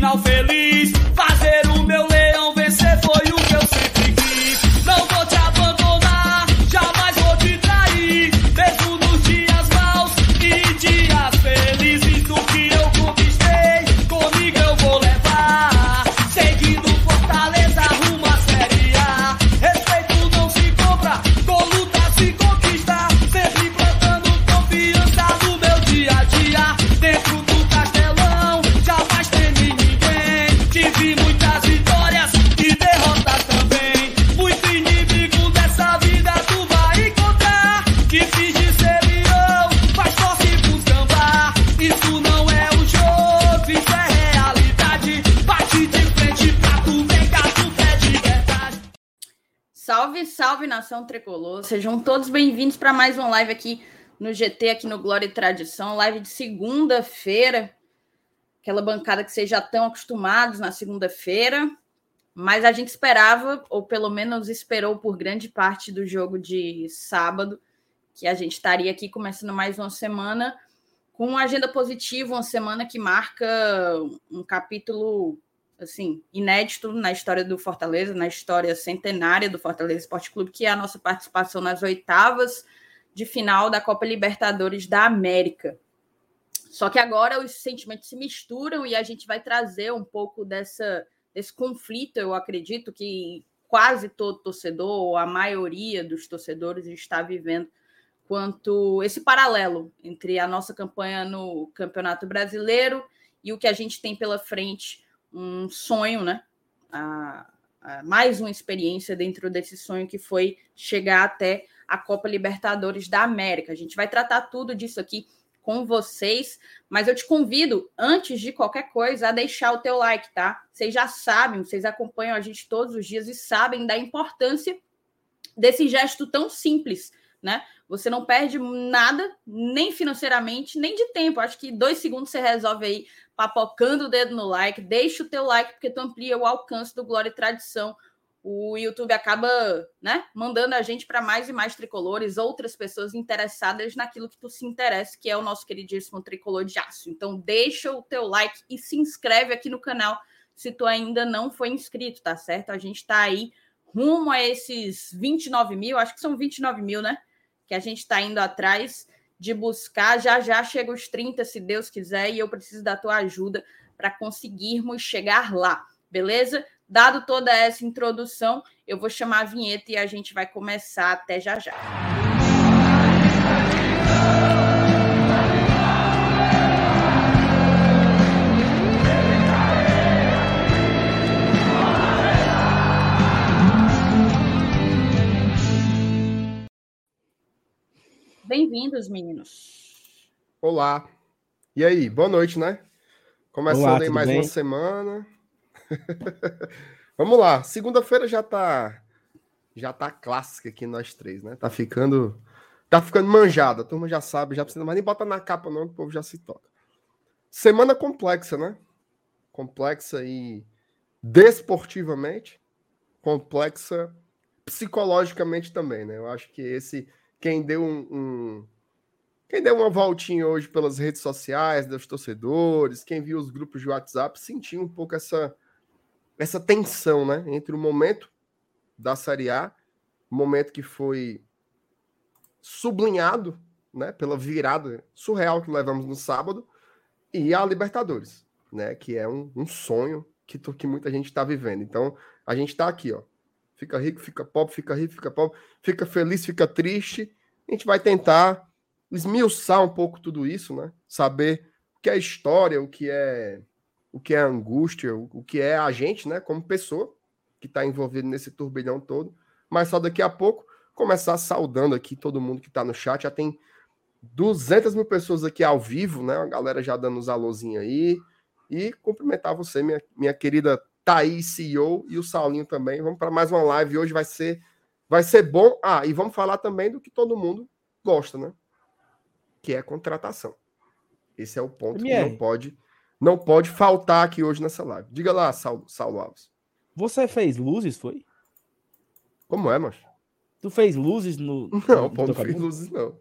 final feliz. Nação tricolor. Sejam todos bem-vindos para mais uma live aqui no GT, aqui no Glória e Tradição. Live de segunda-feira. Aquela bancada que vocês já estão acostumados na segunda-feira. Mas a gente esperava, ou pelo menos esperou por grande parte do jogo de sábado, que a gente estaria aqui começando mais uma semana com uma agenda positiva, uma semana que marca um capítulo assim, inédito na história do Fortaleza, na história centenária do Fortaleza Esporte Clube, que é a nossa participação nas oitavas de final da Copa Libertadores da América. Só que agora os sentimentos se misturam e a gente vai trazer um pouco dessa, desse conflito, eu acredito que quase todo torcedor, ou a maioria dos torcedores está vivendo quanto esse paralelo entre a nossa campanha no Campeonato Brasileiro e o que a gente tem pela frente um sonho, né? A, a mais uma experiência dentro desse sonho que foi chegar até a Copa Libertadores da América. A gente vai tratar tudo disso aqui com vocês, mas eu te convido, antes de qualquer coisa, a deixar o teu like, tá? Vocês já sabem, vocês acompanham a gente todos os dias e sabem da importância desse gesto tão simples, né? Você não perde nada, nem financeiramente, nem de tempo. Acho que dois segundos você resolve aí papocando o dedo no like. Deixa o teu like, porque tu amplia o alcance do Glória e Tradição. O YouTube acaba né, mandando a gente para mais e mais tricolores, outras pessoas interessadas naquilo que tu se interessa, que é o nosso queridíssimo tricolor de aço. Então, deixa o teu like e se inscreve aqui no canal se tu ainda não foi inscrito, tá certo? A gente está aí rumo a esses 29 mil, acho que são 29 mil, né? Que a gente está indo atrás de buscar. Já já chega os 30, se Deus quiser, e eu preciso da tua ajuda para conseguirmos chegar lá, beleza? Dado toda essa introdução, eu vou chamar a vinheta e a gente vai começar até já já. Bem-vindos, meninos. Olá. E aí, boa noite, né? Começando Olá, aí mais bem? uma semana. Vamos lá. Segunda-feira já tá já tá clássica aqui nós três, né? Tá ficando tá ficando manjada. A turma já sabe, já precisa mais nem botar na capa não, que o povo já se toca. Semana complexa, né? Complexa e desportivamente, complexa psicologicamente também, né? Eu acho que esse quem deu um, um- quem deu uma voltinha hoje pelas redes sociais dos torcedores, quem viu os grupos de WhatsApp, sentiu um pouco essa essa tensão, né, entre o momento da Série A, momento que foi sublinhado, né, pela virada surreal que levamos no sábado, e a Libertadores, né, que é um, um sonho que, que muita gente está vivendo. Então, a gente está aqui, ó, fica rico, fica pobre, fica rico, fica pobre, fica feliz, fica triste. A gente vai tentar esmiuçar um pouco tudo isso, né? Saber o que é história, o que é o que é angústia, o, que é a gente, né? Como pessoa que está envolvido nesse turbilhão todo. Mas só daqui a pouco começar saudando aqui todo mundo que está no chat. Já tem 200 mil pessoas aqui ao vivo, né? A galera já dando os alôzinhos aí. E cumprimentar você, minha, minha querida Thaís, CEO, e o Saulinho também. Vamos para mais uma live. Hoje vai ser, vai ser bom. Ah, e vamos falar também do que todo mundo gosta, né? Que é contratação. Esse é o ponto que não pode, não pode faltar aqui hoje nessa live. Diga lá, Saulo, Saulo Alves. Você fez luzes, foi? Como é, macho? Tu fez luzes no. Não, no pô, não fiz luzes, não.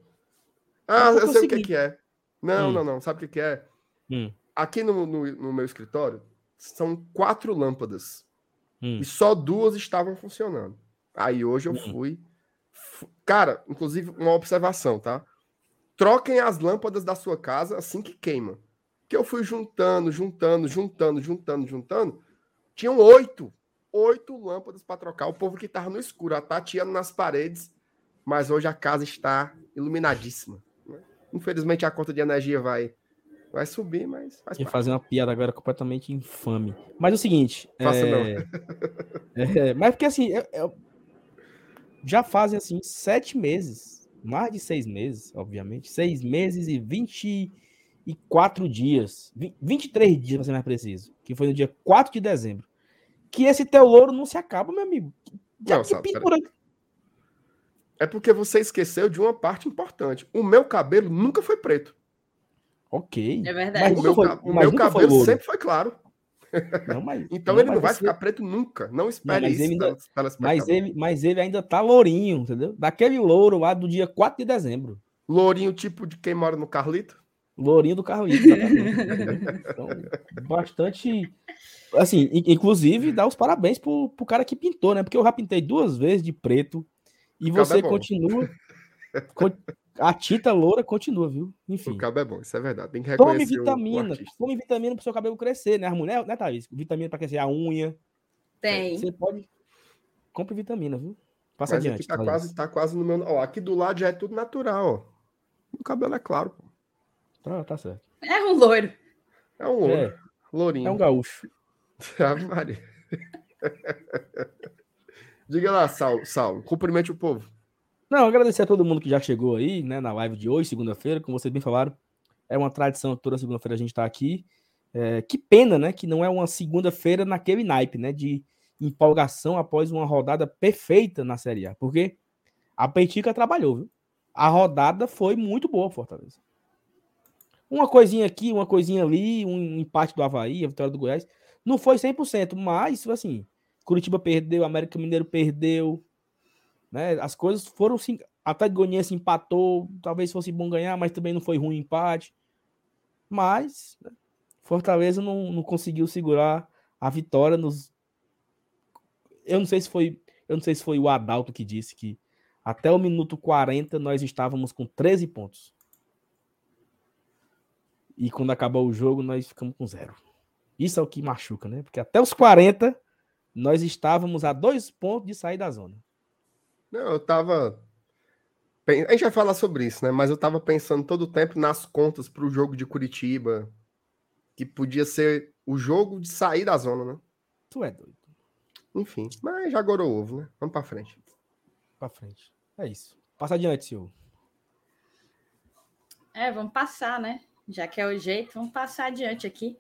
Ah, porque eu eu sei o que é. Não, Hum. não, não. Sabe o que, que é? Hum. Aqui no, no, no meu escritório são quatro lâmpadas. Hum. E só duas estavam funcionando. Aí hoje eu Hum. fui. fu- Cara, inclusive, uma observação, tá? Troquem as lâmpadas da sua casa assim que queima. Que eu fui juntando, juntando, juntando, juntando, juntando. Tinham oito. Oito lâmpadas para trocar. O povo que tava no escuro, a tateando nas paredes. Mas hoje a casa está iluminadíssima. né? Infelizmente a conta de energia vai, vai subir, mas faz Ia parte. fazer uma piada agora completamente infame. Mas é o seguinte. Faça é... é, Mas porque assim, é- é- já fazem assim sete meses, mais de seis meses, obviamente, seis meses e 24 dias, vi- 23 dias para ser mais preciso, que foi no dia 4 de dezembro, que esse teu louro não se acaba, meu amigo. Não, que sabe, pintura... É porque você esqueceu de uma parte importante. O meu cabelo nunca foi preto. Ok. É Mas verdade. O nunca meu, foi- o mas meu foi cabelo louro. sempre foi claro. Não, mas, Então não, ele não mas vai você- ficar preto nunca. Não espere mas isso. ele ainda-. Mas ele, mas ele ainda tá lourinho, entendeu? Daquele louro lá do dia 4 de dezembro. Lourinho tipo de quem mora no Carlito. Lourinho do Carlito, então, bastante. Assim, in- inclusive, dá os parabéns pro, pro cara que pintou, né? Porque eu já pintei duas vezes de preto e O você é continua. A tinta loura continua, viu? Enfim. O cabo é bom, isso é verdade. Tem que Tome reconhecer o- o vitamina. Tome vitamina pro seu cabelo crescer, né? As mulheres, né, Thaís? Vitamina pra crescer a unha. Tem. Você pode. Compre vitamina, viu? Passa Mas adiante. aqui tá Thaís. quase, tá quase no meu. Ó, aqui do lado já é tudo natural, ó. O cabelo é claro, pô. Tá, tá certo. É um loiro. É um louro. É, Lourinho. é um gaúcho. Ave Maria. Diga lá, Saulo, Saulo. Cumprimente o povo. Não, agradecer a todo mundo que já chegou aí, né, na live de hoje, segunda-feira, como vocês bem falaram, é uma tradição toda segunda-feira a gente tá aqui. É, que pena, né, que não é uma segunda-feira naquele naipe, né, de empolgação após uma rodada perfeita na Série A, porque a Peitica trabalhou, viu? A rodada foi muito boa, Fortaleza. Uma coisinha aqui, uma coisinha ali, um empate do Havaí, a vitória do Goiás, não foi 100%, mas, assim, Curitiba perdeu, América Mineiro perdeu, né? As coisas foram sim. Até Goianiense empatou, talvez fosse bom ganhar, mas também não foi ruim o empate. Mas né, Fortaleza não, não conseguiu segurar a vitória nos. Eu não sei se foi, eu não sei se foi o Adalto que disse que até o minuto 40 nós estávamos com 13 pontos. E quando acabou o jogo, nós ficamos com zero. Isso é o que machuca, né? Porque até os 40 nós estávamos a dois pontos de sair da zona. Não, eu tava. A gente vai falar sobre isso, né? Mas eu tava pensando todo o tempo nas contas pro jogo de Curitiba, que podia ser o jogo de sair da zona, né? Tu é doido. Enfim, mas já agora o ovo, né? Vamos pra frente. Pra frente. É isso. Passa adiante, senhor. É, vamos passar, né? Já que é o jeito, vamos passar adiante aqui.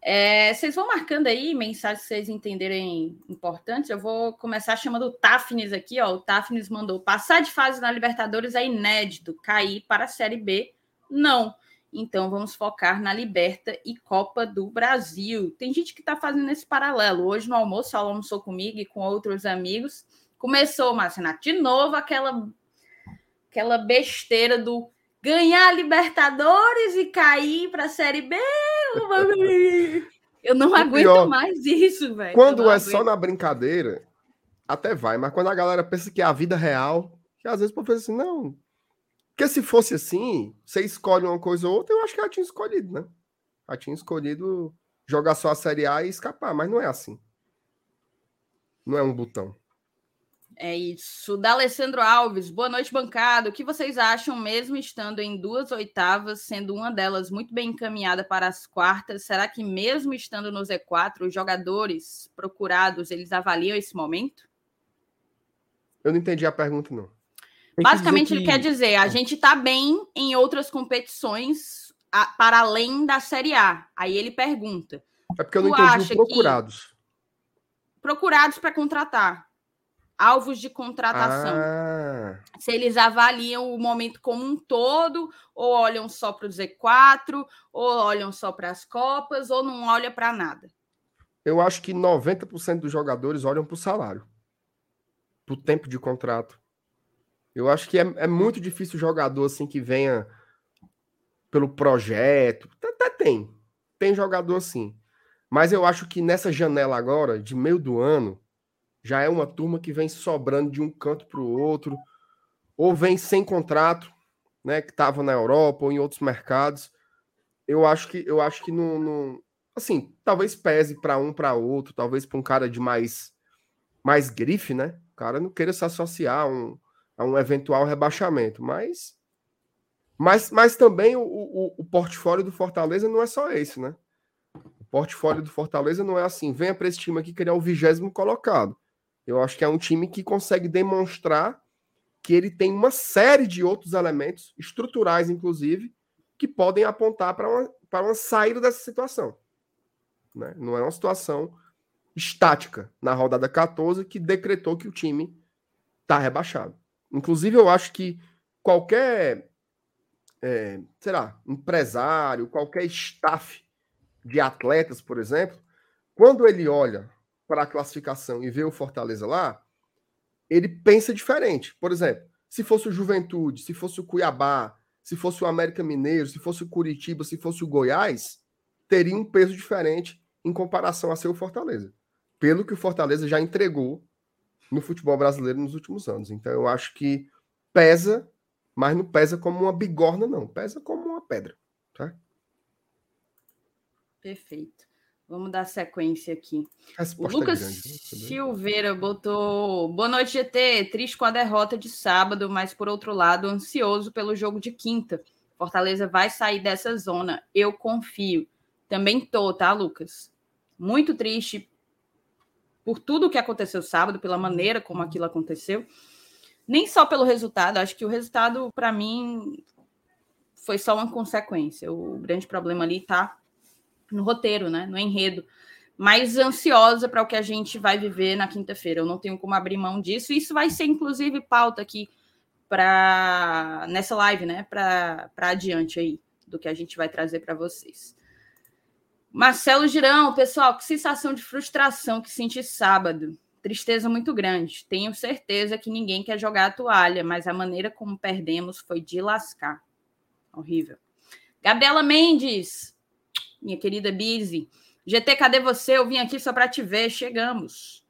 É, vocês vão marcando aí mensagens que vocês entenderem importantes. Eu vou começar chamando o Tafnis aqui, ó. O Tafnis mandou passar de fase na Libertadores é inédito. Cair para a Série B, não. Então vamos focar na Liberta e Copa do Brasil. Tem gente que está fazendo esse paralelo. Hoje no almoço, ela almoçou comigo e com outros amigos. Começou, Marcinato, de novo aquela, aquela besteira do ganhar a Libertadores e cair para a Série B. Eu não aguento pior, mais isso, velho. Quando é só na brincadeira, até vai, mas quando a galera pensa que é a vida real, que às vezes o povo pensa assim, não. Porque se fosse assim, você escolhe uma coisa ou outra, eu acho que ela tinha escolhido, né? Ela tinha escolhido jogar só a Série A e escapar, mas não é assim. Não é um botão. É isso. Da Alessandro Alves, boa noite, bancada. O que vocês acham, mesmo estando em duas oitavas, sendo uma delas muito bem encaminhada para as quartas, será que mesmo estando no Z4, os jogadores procurados, eles avaliam esse momento? Eu não entendi a pergunta, não. Tem que Basicamente, ele que- quer dizer, a gente está bem em outras competições a- para além da Série A. Aí ele pergunta, É porque eu não entendi acha o que- procurados. procurados para contratar, alvos de contratação. Ah, se eles avaliam o momento como um todo, ou olham só para o Z4, ou olham só para as Copas, ou não olham para nada. eu acho que 90% dos jogadores olham para o salário, para o tempo de contrato. Eu acho que é, é muito difícil o jogador assim que venha pelo projeto. Até, até tem. Tem jogador assim. Mas eu acho que nessa janela agora, de meio do ano, já é uma turma que vem sobrando de um canto para o outro, ou vem sem contrato, né, que estava na Europa ou em outros mercados. Eu acho que eu acho que não, não assim, talvez pese para um para outro, talvez para um cara de mais mais grife, né? O cara não queira se associar a um, a um eventual rebaixamento, mas mas, mas também o, o, o portfólio do Fortaleza não é só esse, né? O portfólio do Fortaleza não é assim, venha para esse time aqui que ele é o vigésimo colocado. Eu acho que é um time que consegue demonstrar que ele tem uma série de outros elementos, estruturais inclusive, que podem apontar para uma, uma saída dessa situação. Né? Não é uma situação estática na rodada 14 que decretou que o time está rebaixado. Inclusive, eu acho que qualquer, é, sei lá, empresário, qualquer staff de atletas, por exemplo, quando ele olha para a classificação e vê o Fortaleza lá, ele pensa diferente. Por exemplo, se fosse o Juventude, se fosse o Cuiabá, se fosse o América Mineiro, se fosse o Curitiba, se fosse o Goiás, teria um peso diferente em comparação a seu Fortaleza. Pelo que o Fortaleza já entregou no futebol brasileiro nos últimos anos. Então eu acho que pesa, mas não pesa como uma bigorna, não. Pesa como uma pedra. Tá? Perfeito. Vamos dar sequência aqui. Resposta o Lucas grande, né? Silveira botou boa noite, GT. Triste com a derrota de sábado, mas por outro lado, ansioso pelo jogo de quinta. Fortaleza vai sair dessa zona. Eu confio. Também tô, tá, Lucas? Muito triste por tudo que aconteceu sábado, pela maneira como aquilo aconteceu. Nem só pelo resultado, acho que o resultado, para mim, foi só uma consequência. O grande problema ali tá no roteiro, né? No enredo. Mais ansiosa para o que a gente vai viver na quinta-feira. Eu não tenho como abrir mão disso. Isso vai ser, inclusive, pauta aqui para nessa live, né? Para adiante aí do que a gente vai trazer para vocês. Marcelo Girão, pessoal, que sensação de frustração que senti sábado. Tristeza muito grande. Tenho certeza que ninguém quer jogar a toalha, mas a maneira como perdemos foi de lascar. Horrível. Gabriela Mendes, minha querida Bizi. GT, cadê você? Eu vim aqui só para te ver. Chegamos.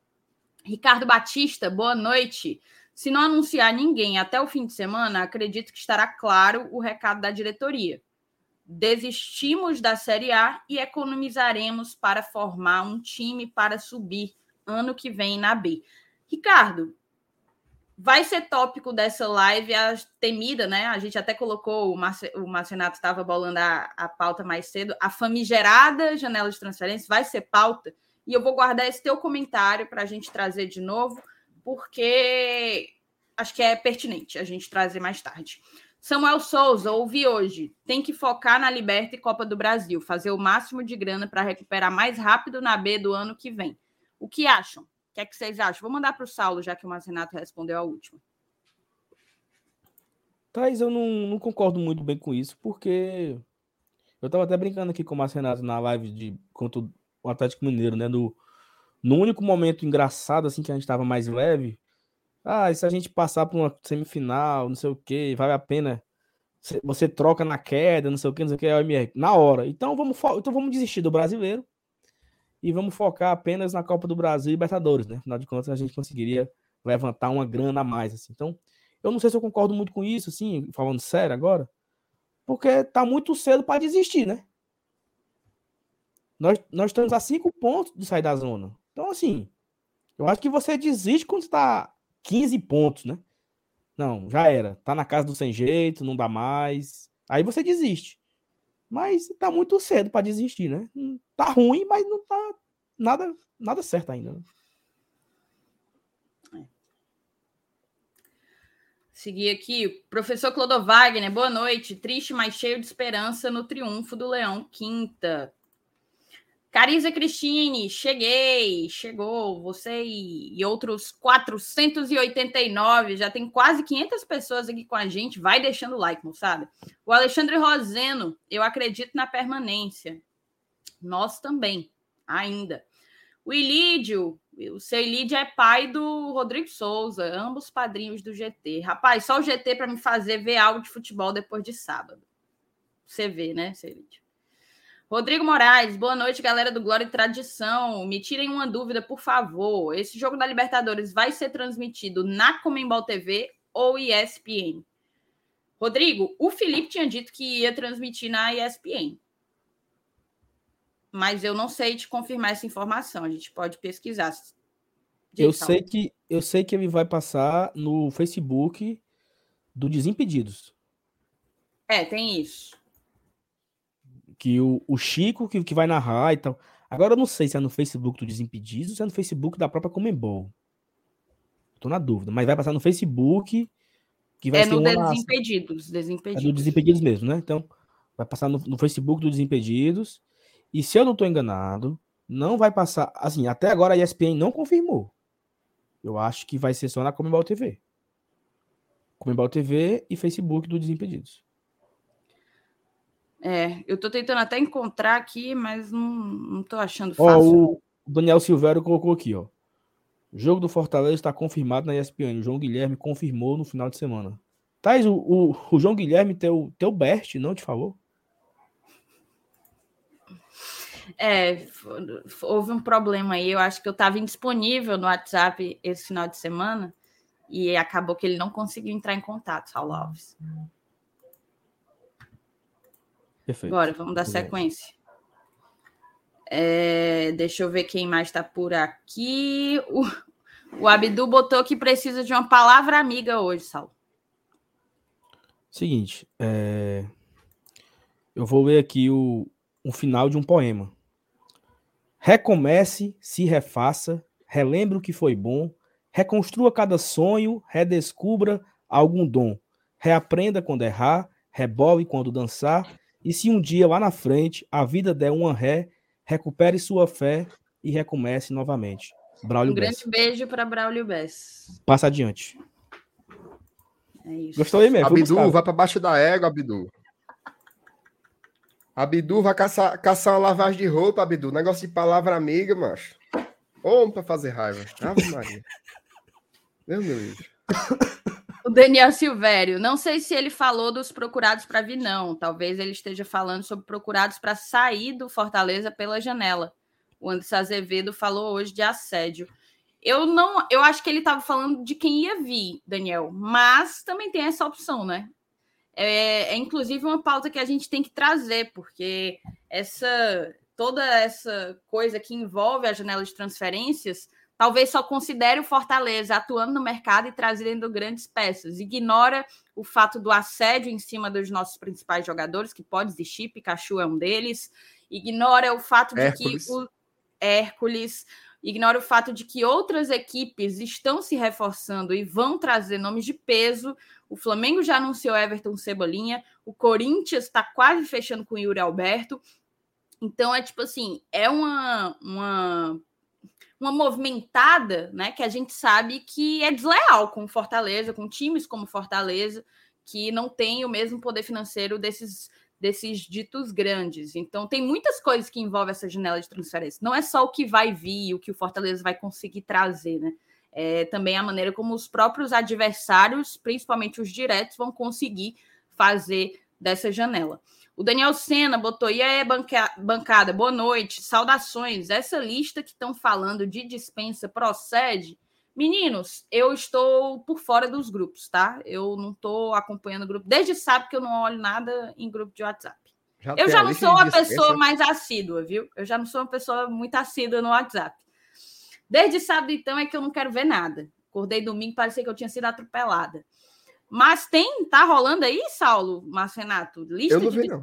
Ricardo Batista, boa noite. Se não anunciar ninguém até o fim de semana, acredito que estará claro o recado da diretoria. Desistimos da Série A e economizaremos para formar um time para subir ano que vem na B. Ricardo, vai ser tópico dessa live a temida, né? A gente até colocou, o, Marce, o Marcenato estava bolando a, a pauta mais cedo, a famigerada janela de transferência vai ser pauta, e eu vou guardar esse teu comentário para a gente trazer de novo, porque acho que é pertinente a gente trazer mais tarde. Samuel Souza, ouvi hoje. Tem que focar na Liberta e Copa do Brasil, fazer o máximo de grana para recuperar mais rápido na B do ano que vem. O que acham? Que é que vocês acham? Vou mandar para o Saulo, já que o Marcenato respondeu a última. Thais, eu não, não concordo muito bem com isso, porque eu estava até brincando aqui com o Marcenato na live de contra o Atlético Mineiro, né? No, no único momento engraçado, assim, que a gente estava mais leve. Ah, e se a gente passar por uma semifinal, não sei o que, vale a pena. Você troca na queda, não sei o que, não sei o que, na hora. Então vamos, então vamos desistir do brasileiro e vamos focar apenas na Copa do Brasil e Libertadores, né? Afinal de contas, a gente conseguiria levantar uma grana a mais, assim. Então, eu não sei se eu concordo muito com isso, assim, falando sério agora, porque tá muito cedo para desistir, né? Nós, nós estamos a cinco pontos de sair da zona. Então, assim, eu acho que você desiste quando está 15 pontos, né? Não, já era. Tá na casa do sem jeito, não dá mais. Aí você desiste. Mas tá muito cedo para desistir, né? Tá ruim, mas não tá nada, nada certo ainda. Né? É. Seguir aqui, professor Clodovagner, boa noite. Triste, mas cheio de esperança no triunfo do Leão Quinta. Cariza Cristine, cheguei, chegou, você e, outros 489, já tem quase 500 pessoas aqui com a gente, vai deixando o like, moçada. O Alexandre Roseno, eu acredito na permanência. Nós também, ainda. O Ilídio, o seu Ilídio é pai do Rodrigo Souza, ambos padrinhos do GT. Rapaz, só o GT para me fazer ver algo de futebol depois de sábado. Você vê, né, seu Ilídio? Rodrigo Moraes, boa noite, galera do Glória e Tradição. Me tirem uma dúvida, por favor. Esse jogo da Libertadores vai ser transmitido na Comembol TV ou ESPN? Rodrigo, o Felipe tinha dito que ia transmitir na ESPN. Mas eu não sei te confirmar essa informação. A gente pode pesquisar. Eu sei que eu sei que ele vai passar no Facebook do Desimpedidos. É, tem isso que o, o Chico que, que vai narrar e tal. Agora eu não sei se é no Facebook do Desimpedidos ou se é no Facebook da própria Comembol. Tô na dúvida, mas vai passar no Facebook que vai é ser no Desimpedidos, Desimpedidos. É do Desimpedidos mesmo, né? Então, vai passar no, no Facebook do Desimpedidos. E se eu não tô enganado, não vai passar, assim, até agora a ESPN não confirmou. Eu acho que vai ser só na Comembol TV. Comembol TV e Facebook do Desimpedidos. É, eu tô tentando até encontrar aqui, mas não, não tô achando fácil. Ó, o Daniel Silvério colocou aqui, ó. O jogo do Fortaleza está confirmado na ESPN. O João Guilherme confirmou no final de semana. Thais, o, o, o João Guilherme, teu, teu best, não te falou? É, houve um problema aí. Eu acho que eu estava indisponível no WhatsApp esse final de semana e acabou que ele não conseguiu entrar em contato, Saulo Alves. Perfeito. Agora, vamos dar sequência. É, deixa eu ver quem mais está por aqui. O, o Abdu botou que precisa de uma palavra amiga hoje, Sal. Seguinte, é... eu vou ler aqui o, o final de um poema. Recomece, se refaça, relembre o que foi bom, reconstrua cada sonho, redescubra algum dom, reaprenda quando errar, rebole quando dançar e se um dia lá na frente a vida der uma ré, recupere sua fé e recomece novamente. Braulio um grande Bess. beijo para Braulio Bess. Passa adiante. É isso. Gostou aí mesmo? Abdu, vai para baixo da égua, Abdu. Abdu vai caçar, caçar uma lavagem de roupa, Abdu. Negócio de palavra amiga, macho. Homem para fazer raiva. Ave Maria. Meu Deus. O Daniel Silvério, não sei se ele falou dos procurados para vir, não. Talvez ele esteja falando sobre procurados para sair do Fortaleza pela janela. O Anderson Azevedo falou hoje de assédio. Eu não, eu acho que ele estava falando de quem ia vir, Daniel, mas também tem essa opção, né? É, é inclusive uma pauta que a gente tem que trazer, porque essa toda essa coisa que envolve a janela de transferências talvez só considere o Fortaleza atuando no mercado e trazendo grandes peças. Ignora o fato do assédio em cima dos nossos principais jogadores, que pode existir, Pikachu é um deles. Ignora o fato de Hércules. que o Hércules, ignora o fato de que outras equipes estão se reforçando e vão trazer nomes de peso. O Flamengo já anunciou Everton Cebolinha, o Corinthians está quase fechando com o Yuri Alberto. Então é tipo assim, é uma, uma uma movimentada, né, que a gente sabe que é desleal com Fortaleza, com times como Fortaleza, que não tem o mesmo poder financeiro desses desses ditos grandes. Então tem muitas coisas que envolvem essa janela de transferência. Não é só o que vai vir, o que o Fortaleza vai conseguir trazer, né? É também a maneira como os próprios adversários, principalmente os diretos, vão conseguir fazer dessa janela. O Daniel Sena botou, e aí, bancada, boa noite, saudações. Essa lista que estão falando de dispensa procede? Meninos, eu estou por fora dos grupos, tá? Eu não estou acompanhando o grupo. Desde sábado que eu não olho nada em grupo de WhatsApp. Já eu já não sou uma pessoa mais assídua, viu? Eu já não sou uma pessoa muito assídua no WhatsApp. Desde sábado, então, é que eu não quero ver nada. Acordei domingo, parecia que eu tinha sido atropelada. Mas tem, tá rolando aí, Saulo, Márcio Renato? Lista eu não de vi, não.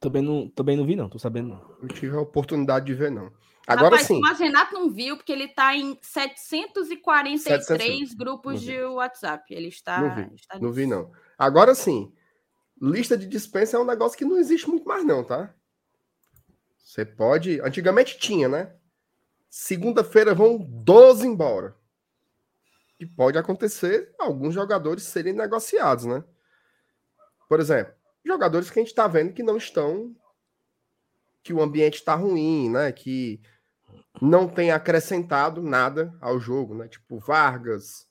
Também não, também não vi, não, tô sabendo não. Não tive a oportunidade de ver, não. Agora Rapaz, sim. O Márcio Renato não viu, porque ele tá em 743 700... grupos de WhatsApp. Ele está. Não vi, está não, vi não. Agora sim. Lista de dispensa é um negócio que não existe muito mais, não, tá? Você pode. Antigamente tinha, né? Segunda-feira vão 12 embora. E pode acontecer alguns jogadores serem negociados, né? Por exemplo, jogadores que a gente está vendo que não estão. que o ambiente está ruim, né? Que não tem acrescentado nada ao jogo, né? Tipo Vargas,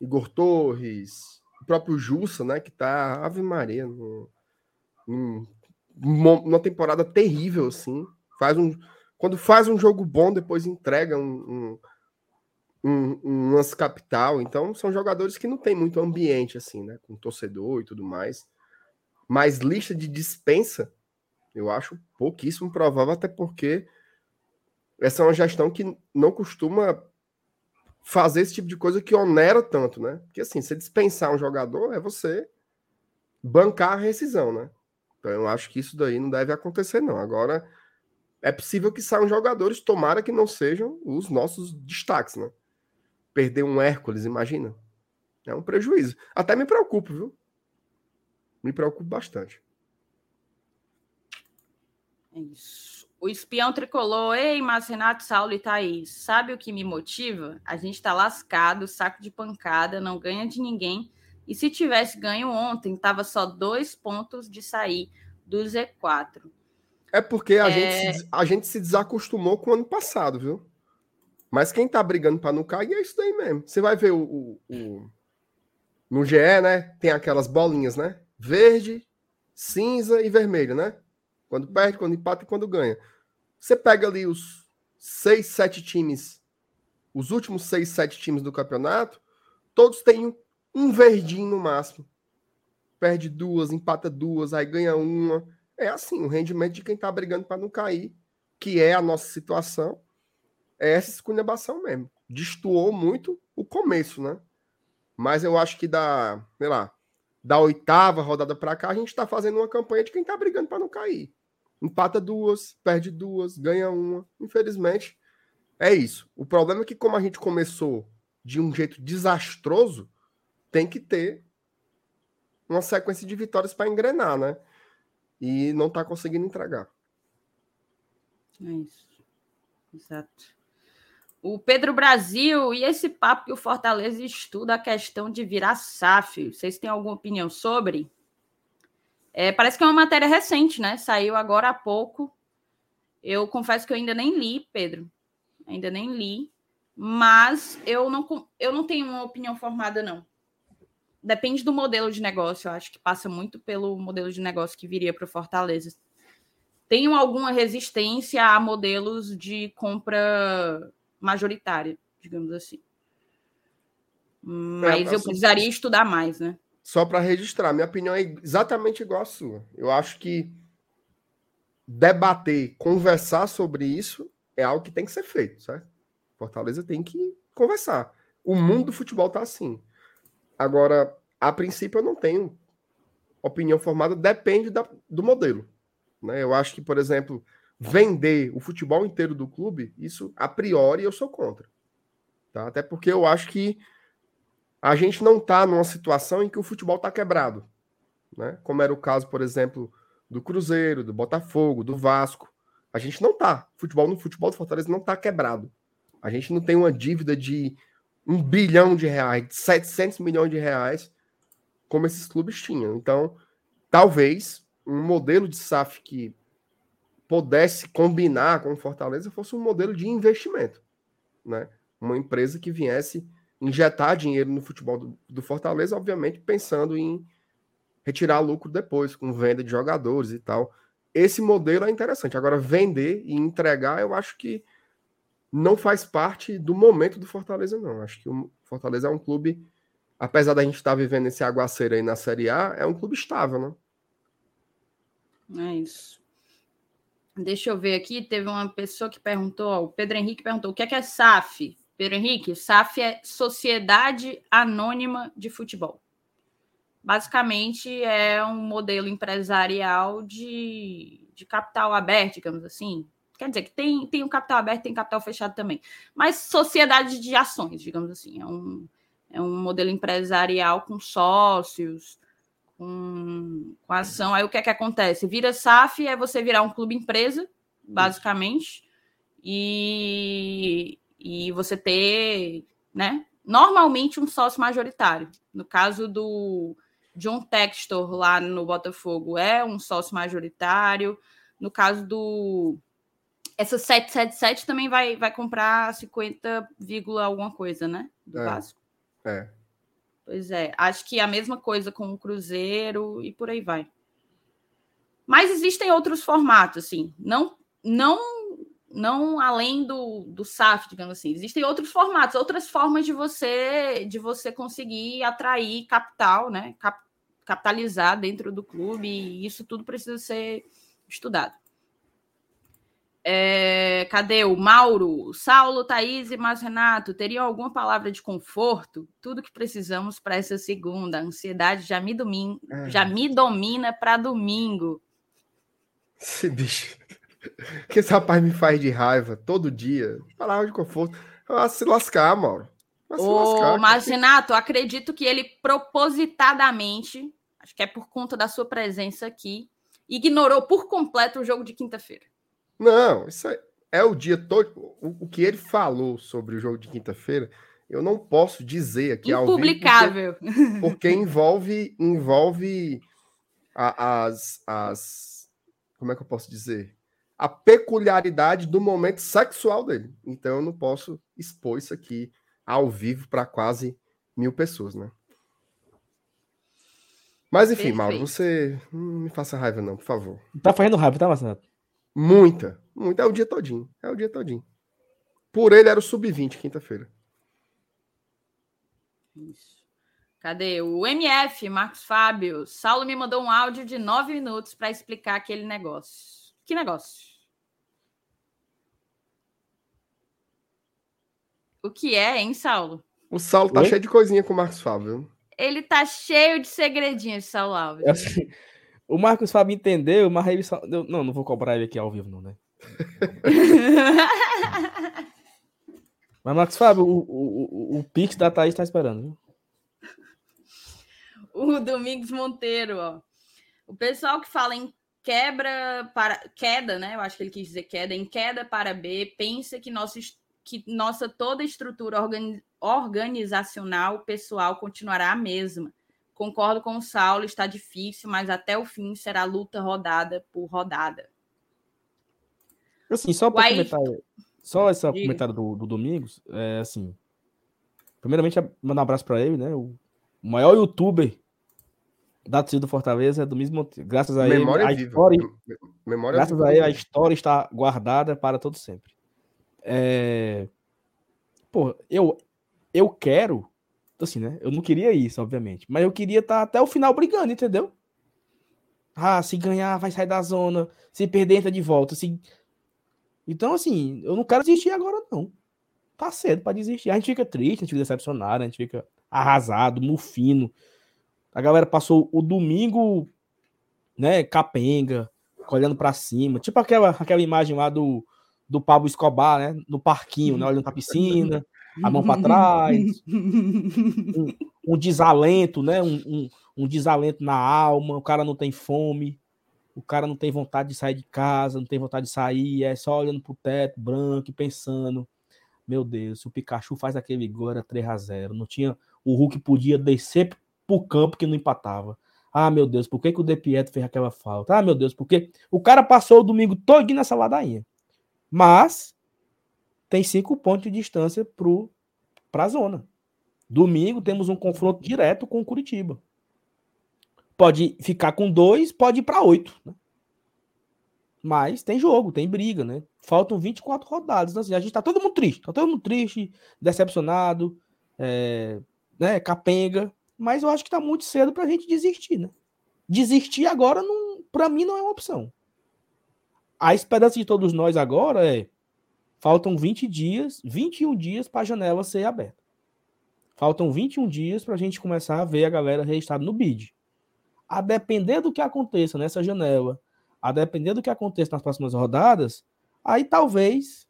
Igor Torres, o próprio Jussa, né? Que tá Ave Maria, no, no, uma temporada terrível, assim. Faz um, quando faz um jogo bom, depois entrega um, um, um, um lance capital. Então, são jogadores que não tem muito ambiente, assim, né? Com torcedor e tudo mais. Mas lista de dispensa, eu acho pouquíssimo provável, até porque essa é uma gestão que não costuma fazer esse tipo de coisa que onera tanto, né? Porque assim, você dispensar um jogador é você bancar a rescisão, né? Então eu acho que isso daí não deve acontecer, não. Agora, é possível que saiam jogadores, tomara que não sejam os nossos destaques, né? Perder um Hércules, imagina. É um prejuízo. Até me preocupo, viu? Me preocupo bastante. É isso. O espião tricolor, ei, mas Renato, Saulo e Thaís, sabe o que me motiva? A gente tá lascado, saco de pancada, não ganha de ninguém. E se tivesse ganho ontem, tava só dois pontos de sair do Z4. É porque a, é... Gente, se, a gente se desacostumou com o ano passado, viu? Mas quem tá brigando para não cair é isso daí mesmo. Você vai ver o, o, o, no GE, né? Tem aquelas bolinhas, né? Verde, cinza e vermelho, né? Quando perde, quando empata e quando ganha. Você pega ali os seis, sete times, os últimos seis, sete times do campeonato, todos têm um verdinho no máximo. Perde duas, empata duas, aí ganha uma. É assim, o rendimento de quem tá brigando para não cair, que é a nossa situação, é essa esculhambação mesmo. Destoou muito o começo, né? Mas eu acho que da, sei lá, da oitava rodada para cá, a gente está fazendo uma campanha de quem tá brigando para não cair empata duas, perde duas, ganha uma. Infelizmente, é isso. O problema é que, como a gente começou de um jeito desastroso, tem que ter uma sequência de vitórias para engrenar, né? E não está conseguindo entregar. É isso. Exato. O Pedro Brasil, e esse papo que o Fortaleza estuda a questão de virar SAF, vocês têm alguma opinião sobre? É, parece que é uma matéria recente, né? Saiu agora há pouco. Eu confesso que eu ainda nem li, Pedro. Ainda nem li. Mas eu não, eu não tenho uma opinião formada, não. Depende do modelo de negócio. Eu acho que passa muito pelo modelo de negócio que viria para o Fortaleza. Tenho alguma resistência a modelos de compra majoritária, digamos assim. Mas é, eu precisaria estudar mais, né? só para registrar, minha opinião é exatamente igual à sua. Eu acho que debater, conversar sobre isso é algo que tem que ser feito, certo? Fortaleza tem que conversar. O mundo do futebol tá assim. Agora, a princípio, eu não tenho opinião formada, depende da, do modelo. Né? Eu acho que, por exemplo, vender o futebol inteiro do clube, isso a priori eu sou contra. Tá? Até porque eu acho que a gente não está numa situação em que o futebol está quebrado, né? Como era o caso, por exemplo, do Cruzeiro, do Botafogo, do Vasco. A gente não está. Futebol no futebol do Fortaleza não está quebrado. A gente não tem uma dívida de um bilhão de reais, de 700 milhões de reais, como esses clubes tinham. Então, talvez um modelo de SAF que pudesse combinar com Fortaleza fosse um modelo de investimento, né? Uma empresa que viesse injetar dinheiro no futebol do, do, Fortaleza, obviamente pensando em retirar lucro depois, com venda de jogadores e tal. Esse modelo é interessante. Agora, vender e entregar, eu acho que não faz parte do momento do Fortaleza, não. Acho que o Fortaleza é um clube, apesar da gente estar vivendo esse aguaceiro aí na Série A, é um clube estável, né? É isso. Deixa eu ver aqui, teve uma pessoa que perguntou, ó, o Pedro Henrique perguntou, o que é que é SAF? Pedro Henrique, SAF é Sociedade Anônima de Futebol. Basicamente, é um modelo empresarial de, de capital aberto, digamos assim. Quer dizer que tem, tem um capital aberto, tem capital fechado também. Mas sociedade de ações, digamos assim. É um, é um modelo empresarial com sócios, com, com ação. Aí o que é que acontece? Vira SAF é você virar um clube empresa, basicamente. E, e você ter, né, normalmente um sócio majoritário. No caso do John Textor lá no Botafogo é um sócio majoritário. No caso do essa 777 também vai, vai comprar 50, alguma coisa, né? Do é, Vasco. É. Pois é, acho que a mesma coisa com o Cruzeiro e por aí vai. Mas existem outros formatos, assim, não, não, não além do, do SAF, digamos assim. Existem outros formatos, outras formas de você de você conseguir atrair capital, né? Cap, capitalizar dentro do clube, e isso tudo precisa ser estudado. É, cadê o Mauro? Saulo, Thaís e Mas Renato, teriam alguma palavra de conforto? Tudo que precisamos para essa segunda. A ansiedade já me, domin... É. já me domina para domingo. Esse bicho. que esse rapaz me faz de raiva todo dia. Palavra de conforto. Vai se lascar, Mauro. Vai se Ô, lascar. Mas, Renato, acredito que ele propositadamente, acho que é por conta da sua presença aqui, ignorou por completo o jogo de quinta-feira. Não, isso é, é o dia todo. O, o, que ele falou sobre o jogo de quinta-feira, eu não posso dizer aqui ao vivo. Porque, porque envolve, envolve a, as, as. Como é que eu posso dizer? A peculiaridade do momento sexual dele. Então eu não posso expor isso aqui ao vivo para quase mil pessoas, né? Mas enfim, Perfeito. Mauro, você não me faça raiva, não, por favor. Tá fazendo raiva, tá, Marcelo? Muita, muita. É o dia todinho. É o dia todinho. Por ele era o sub-20, quinta-feira. Isso. Cadê? O MF, Marcos Fábio. Saulo me mandou um áudio de nove minutos para explicar aquele negócio. Que negócio? O que é, hein, Saulo? O Saulo tá Oi? cheio de coisinha com o Marcos Fábio. Ele tá cheio de segredinhos, Saulo Alves. É assim, o Marcos Fábio entendeu, mas ele só... Não, não vou cobrar ele aqui ao vivo, não, né? mas, Marcos Fábio, o, o, o, o Pix da Thaís tá esperando, viu? O Domingos Monteiro, ó. O pessoal que fala em quebra para queda, né? Eu acho que ele quis dizer queda, em queda para B, pensa que, nosso, que nossa toda estrutura organizacional pessoal continuará a mesma Concordo com o Saulo, está difícil, mas até o fim será luta rodada por rodada. Assim, só para comentar, só esse Diga. comentário do, do Domingos, é assim. Primeiramente, mandar um abraço para ele, né? O maior youtuber da torcida do Fortaleza é do mesmo Graças a Memória ele, a história, Memória graças viva. a ele, a história está guardada para todo sempre. É... Pô, eu, eu quero assim, né? Eu não queria isso, obviamente. Mas eu queria estar tá até o final brigando, entendeu? Ah, se ganhar, vai sair da zona. Se perder, entra de volta. Se... Então, assim, eu não quero desistir agora, não. Tá cedo para desistir. A gente fica triste, a gente fica decepcionado, a gente fica arrasado, mufino. A galera passou o domingo, né, capenga, olhando para cima. Tipo aquela, aquela imagem lá do, do Pablo Escobar, né? No parquinho, né? Olhando pra piscina a mão para trás, um, um, desalento, né? Um, um, um, desalento na alma, o cara não tem fome, o cara não tem vontade de sair de casa, não tem vontade de sair, é só olhando pro teto branco e pensando, meu Deus, se o Pikachu faz aquele gol era 3 a 0 não tinha, o Hulk podia descer pro campo que não empatava. Ah, meu Deus, por que, que o De Pietro fez aquela falta? Ah, meu Deus, porque o cara passou o domingo todo nessa ladainha. Mas tem cinco pontos de distância para a zona. Domingo temos um confronto direto com o Curitiba. Pode ficar com dois, pode ir para oito. Né? Mas tem jogo, tem briga, né? Faltam 24 rodadas. Assim, a gente está todo mundo triste, tá todo mundo triste, decepcionado, é, né, capenga. Mas eu acho que está muito cedo para a gente desistir, né? Desistir agora, para mim, não é uma opção. A esperança de todos nós agora é Faltam 20 dias, 21 dias para a janela ser aberta. Faltam 21 dias para a gente começar a ver a galera registrada no BID. A depender do que aconteça nessa janela, a depender do que aconteça nas próximas rodadas, aí talvez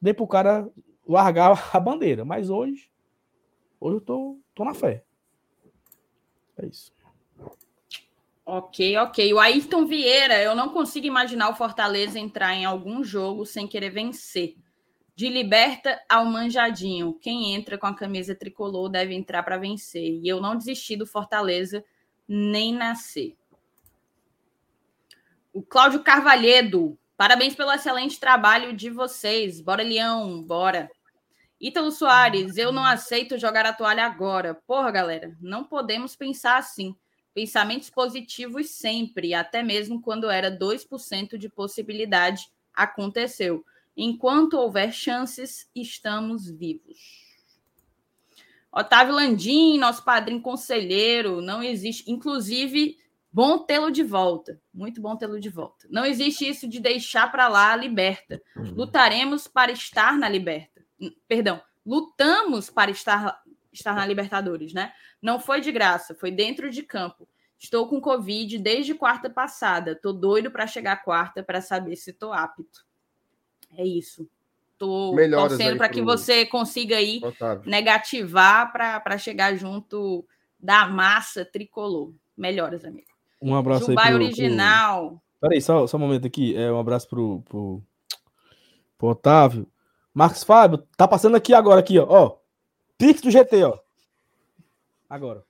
dê para o cara largar a bandeira. Mas hoje, hoje eu tô, tô na fé. É isso. Ok, ok. O Ayrton Vieira, eu não consigo imaginar o Fortaleza entrar em algum jogo sem querer vencer. De liberta ao manjadinho. Quem entra com a camisa tricolor deve entrar para vencer. E eu não desisti do Fortaleza nem nascer. O Cláudio Carvalhedo, parabéns pelo excelente trabalho de vocês. Bora, Leão, bora. Ítalo Soares, eu não aceito jogar a toalha agora. Porra, galera, não podemos pensar assim. Pensamentos positivos sempre, até mesmo quando era 2% de possibilidade, aconteceu. Enquanto houver chances, estamos vivos. Otávio Landim, nosso padrinho conselheiro, não existe. Inclusive, bom tê-lo de volta. Muito bom tê-lo de volta. Não existe isso de deixar para lá a liberta. Lutaremos para estar na liberta. Perdão, lutamos para estar, estar na Libertadores, né? Não foi de graça, foi dentro de campo. Estou com Covid desde quarta passada. Tô doido para chegar quarta para saber se tô apto. É isso. Tô Melhoras torcendo aí para que você consiga aí Otávio. negativar para chegar junto da massa tricolor. Melhoras, amigo. Um abraço Dubai aí pro, original. Pro... Peraí, só, só um momento aqui. É, um abraço pro, pro, pro Otávio. Marcos Fábio, tá passando aqui agora, aqui, ó. ó. Pix do GT, ó. Agora.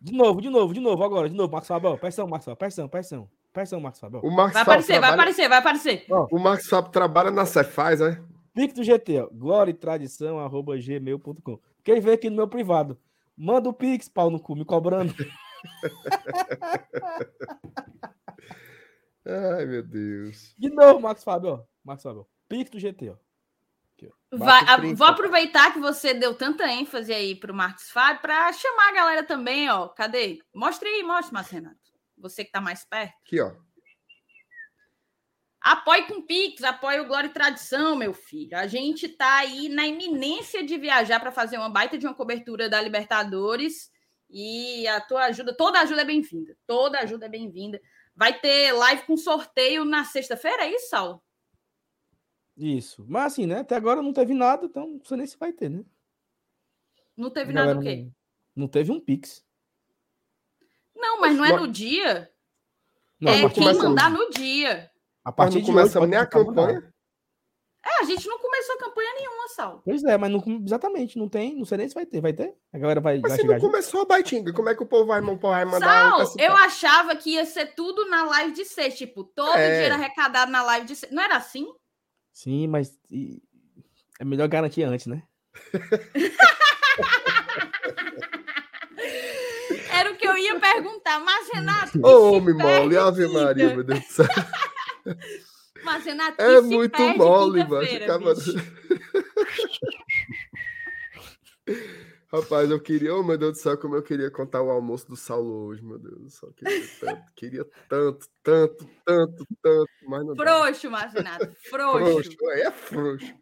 De novo, de novo, de novo, agora, de novo, Marcos ó. Pressão, Marcos Fábio. Pressão, pressão. Pressão, Marcos Fábio. ó. O Marcos Vai aparecer, vai trabalha- aparecer, vai aparecer. O Marcos Fábio trabalha na Cefaz, é? Pix do GT, ó. Glória e tradição, arroba gmail.com. Quem vê aqui no meu privado, manda o Pix, pau no cu, me cobrando. Ai, meu Deus. De novo, Marcos Fábio, ó. Marcos Fábio. ó. Pix do GT, ó. Vai- a- vou aproveitar que você deu tanta ênfase aí para o Marcos Fábio para chamar a galera também, ó. Cadê? Mostre aí, mostre, Márcio Renato. Você que está mais perto. Aqui, ó. Apoie com Pix, apoie o Glória e Tradição, meu filho. A gente tá aí na iminência de viajar para fazer uma baita de uma cobertura da Libertadores. E a tua ajuda, toda ajuda é bem-vinda. Toda ajuda é bem-vinda. Vai ter live com sorteio na sexta-feira, é isso, Saulo? Isso. Mas assim, né? Até agora não teve nada, então não sei nem se vai ter, né? Não teve nada o quê? Não, não teve um Pix. Não, mas não é no dia. Não, é quem mandar no dia. A partir não de hoje começa pode nem a mandar. campanha. É, a gente não começou campanha nenhuma, Saulo. Pois é, mas não, exatamente, não tem, não sei nem se vai ter. Vai ter? A galera vai, Mas vai se não começou a baitinga, como é que o povo vai, o povo vai mandar Sal, eu achava que ia ser tudo na live de sexta. Tipo, todo É. dinheiro arrecadado na live de sexta. Não era assim? Sim, mas e- é melhor garantir antes, né? Era o que eu ia perguntar. Mas, Renato, Ô, homem mole, Ave? Maria, meu Deus do céu. Mas, Renato, É muito mole, mano. bicho? Rapaz, eu queria, oh meu Deus do céu, como eu queria contar o almoço do Saulo hoje, meu Deus do céu. Queria tanto, queria tanto, tanto, tanto, tanto, mas não. Frouxo, mas, Renato, frouxo. Frouxo, aí é frouxo.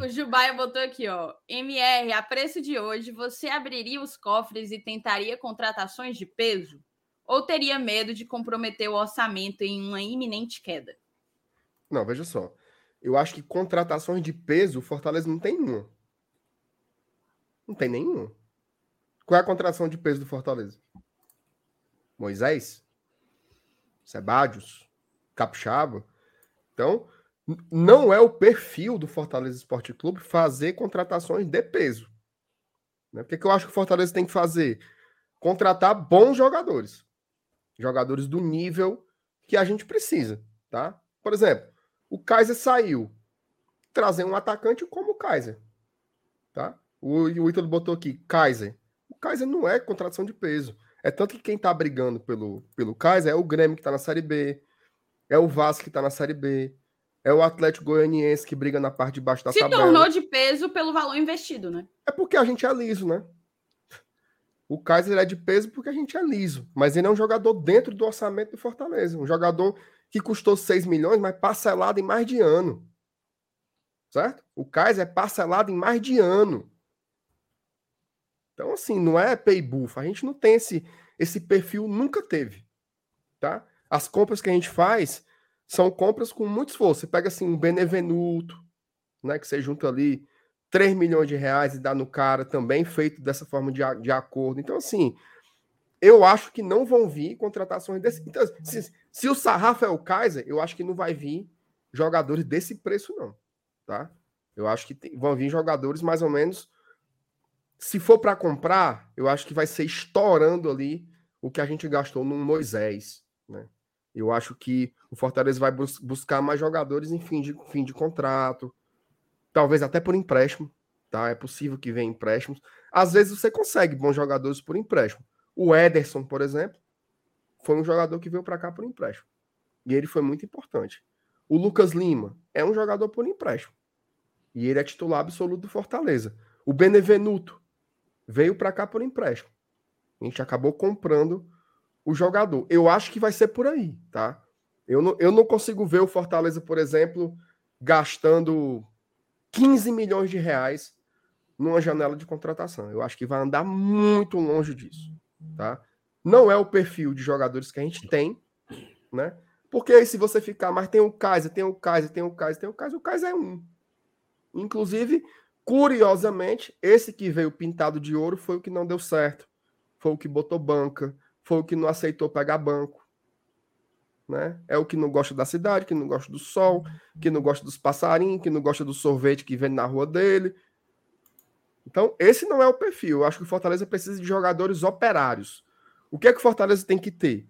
O Jubaia botou aqui, ó. MR, a preço de hoje, você abriria os cofres e tentaria contratações de peso? Ou teria medo de comprometer o orçamento em uma iminente queda? Não, veja só. Eu acho que contratações de peso, o Fortaleza não tem nenhuma. Não tem nenhuma. Qual é a contratação de peso do Fortaleza? Moisés? Sebadios? Capixaba? Então, não é o perfil do Fortaleza Esporte Clube fazer contratações de peso. Né? O que, que eu acho que o Fortaleza tem que fazer? Contratar bons jogadores. Jogadores do nível que a gente precisa, tá? Por exemplo, o Kaiser saiu. Trazer um atacante como o Kaiser. Tá? O, o Ítalo botou aqui, Kaiser. O Kaiser não é contratação de peso. É tanto que quem tá brigando pelo, pelo Kaiser é o Grêmio que tá na Série B, é o Vasco que tá na Série B, é o Atlético Goianiense que briga na parte de baixo da Se tabela. tornou de peso pelo valor investido, né? É porque a gente é liso, né? O Kaiser é de peso porque a gente é liso. Mas ele é um jogador dentro do orçamento do Fortaleza. Um jogador que custou 6 milhões, mas parcelado em mais de ano. Certo? O Kaiser é parcelado em mais de ano. Então, assim, não é pay buff. A gente não tem esse, esse perfil, nunca teve. Tá? As compras que a gente faz são compras com muito esforço. Você pega assim um Benevenuto, né? Que você junta ali 3 milhões de reais e dá no cara também, feito dessa forma de, de acordo. Então, assim, eu acho que não vão vir contratações desse. Então, se, se o sarrafo é o Kaiser, eu acho que não vai vir jogadores desse preço, não. Tá? Eu acho que tem- vão vir jogadores mais ou menos. Se for para comprar, eu acho que vai ser estourando ali o que a gente gastou no Moisés. Né? Eu acho que o Fortaleza vai bus- buscar mais jogadores em fim de, fim de contrato talvez até por empréstimo, tá? É possível que venha empréstimos. Às vezes você consegue bons jogadores por empréstimo. O Ederson, por exemplo, foi um jogador que veio para cá por empréstimo. E ele foi muito importante. O Lucas Lima é um jogador por empréstimo. E ele é titular absoluto do Fortaleza. O Benevenuto veio para cá por empréstimo. A gente acabou comprando o jogador. Eu acho que vai ser por aí, tá? Eu não, eu não consigo ver o Fortaleza, por exemplo, gastando 15 milhões de reais numa janela de contratação. Eu acho que vai andar muito longe disso, tá? Não é o perfil de jogadores que a gente tem, né? Porque aí se você ficar, mas tem o Kaiser, tem o Kaiser, tem o Kaiser, tem o Kaiser, o Kaiser é um. Inclusive, curiosamente, esse que veio pintado de ouro foi o que não deu certo. Foi o que botou banca, foi o que não aceitou pegar banco. Né? É o que não gosta da cidade, que não gosta do sol, que não gosta dos passarinhos, que não gosta do sorvete que vende na rua dele. Então, esse não é o perfil. Eu acho que o Fortaleza precisa de jogadores operários. O que é que o Fortaleza tem que ter?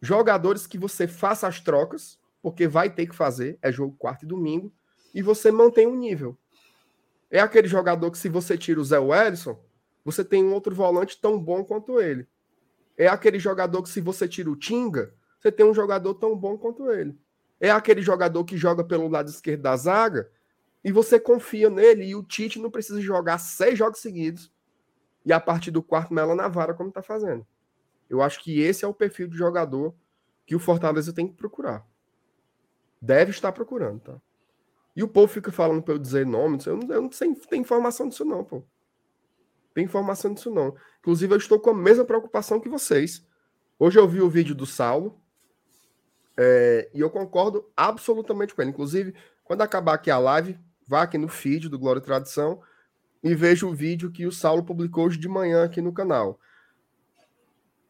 Jogadores que você faça as trocas, porque vai ter que fazer, é jogo quarto e domingo, e você mantém um nível. É aquele jogador que, se você tira o Zé Wellison, você tem um outro volante tão bom quanto ele. É aquele jogador que, se você tira o Tinga, você tem um jogador tão bom quanto ele. É aquele jogador que joga pelo lado esquerdo da zaga e você confia nele e o Tite não precisa jogar seis jogos seguidos e a partir do quarto mela na vara, como está fazendo. Eu acho que esse é o perfil de jogador que o Fortaleza tem que procurar. Deve estar procurando, tá? E o povo fica falando para eu dizer nome, eu não, eu não sei, tem informação disso não, pô. Tem informação disso não. Inclusive, eu estou com a mesma preocupação que vocês. Hoje eu vi o vídeo do Saulo é, e eu concordo absolutamente com ele. Inclusive, quando acabar aqui a live, vá aqui no feed do Glória e Tradição e veja o vídeo que o Saulo publicou hoje de manhã aqui no canal.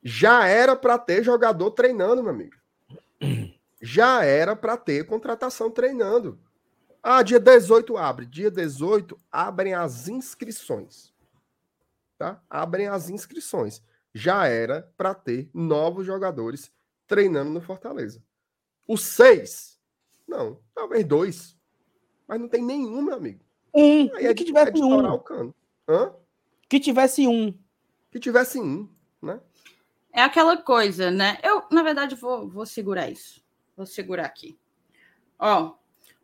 Já era para ter jogador treinando, meu amigo. Já era para ter contratação treinando. Ah, dia 18 abre. Dia 18 abrem as inscrições. Tá? Abrem as inscrições. Já era para ter novos jogadores treinando no Fortaleza. Os seis? Não, talvez dois. Mas não tem nenhum, meu amigo. Um. Aí é que tivesse é um. O cano. Hã? Que tivesse um. Que tivesse um, né? É aquela coisa, né? Eu, na verdade, vou, vou segurar isso. Vou segurar aqui. Ó,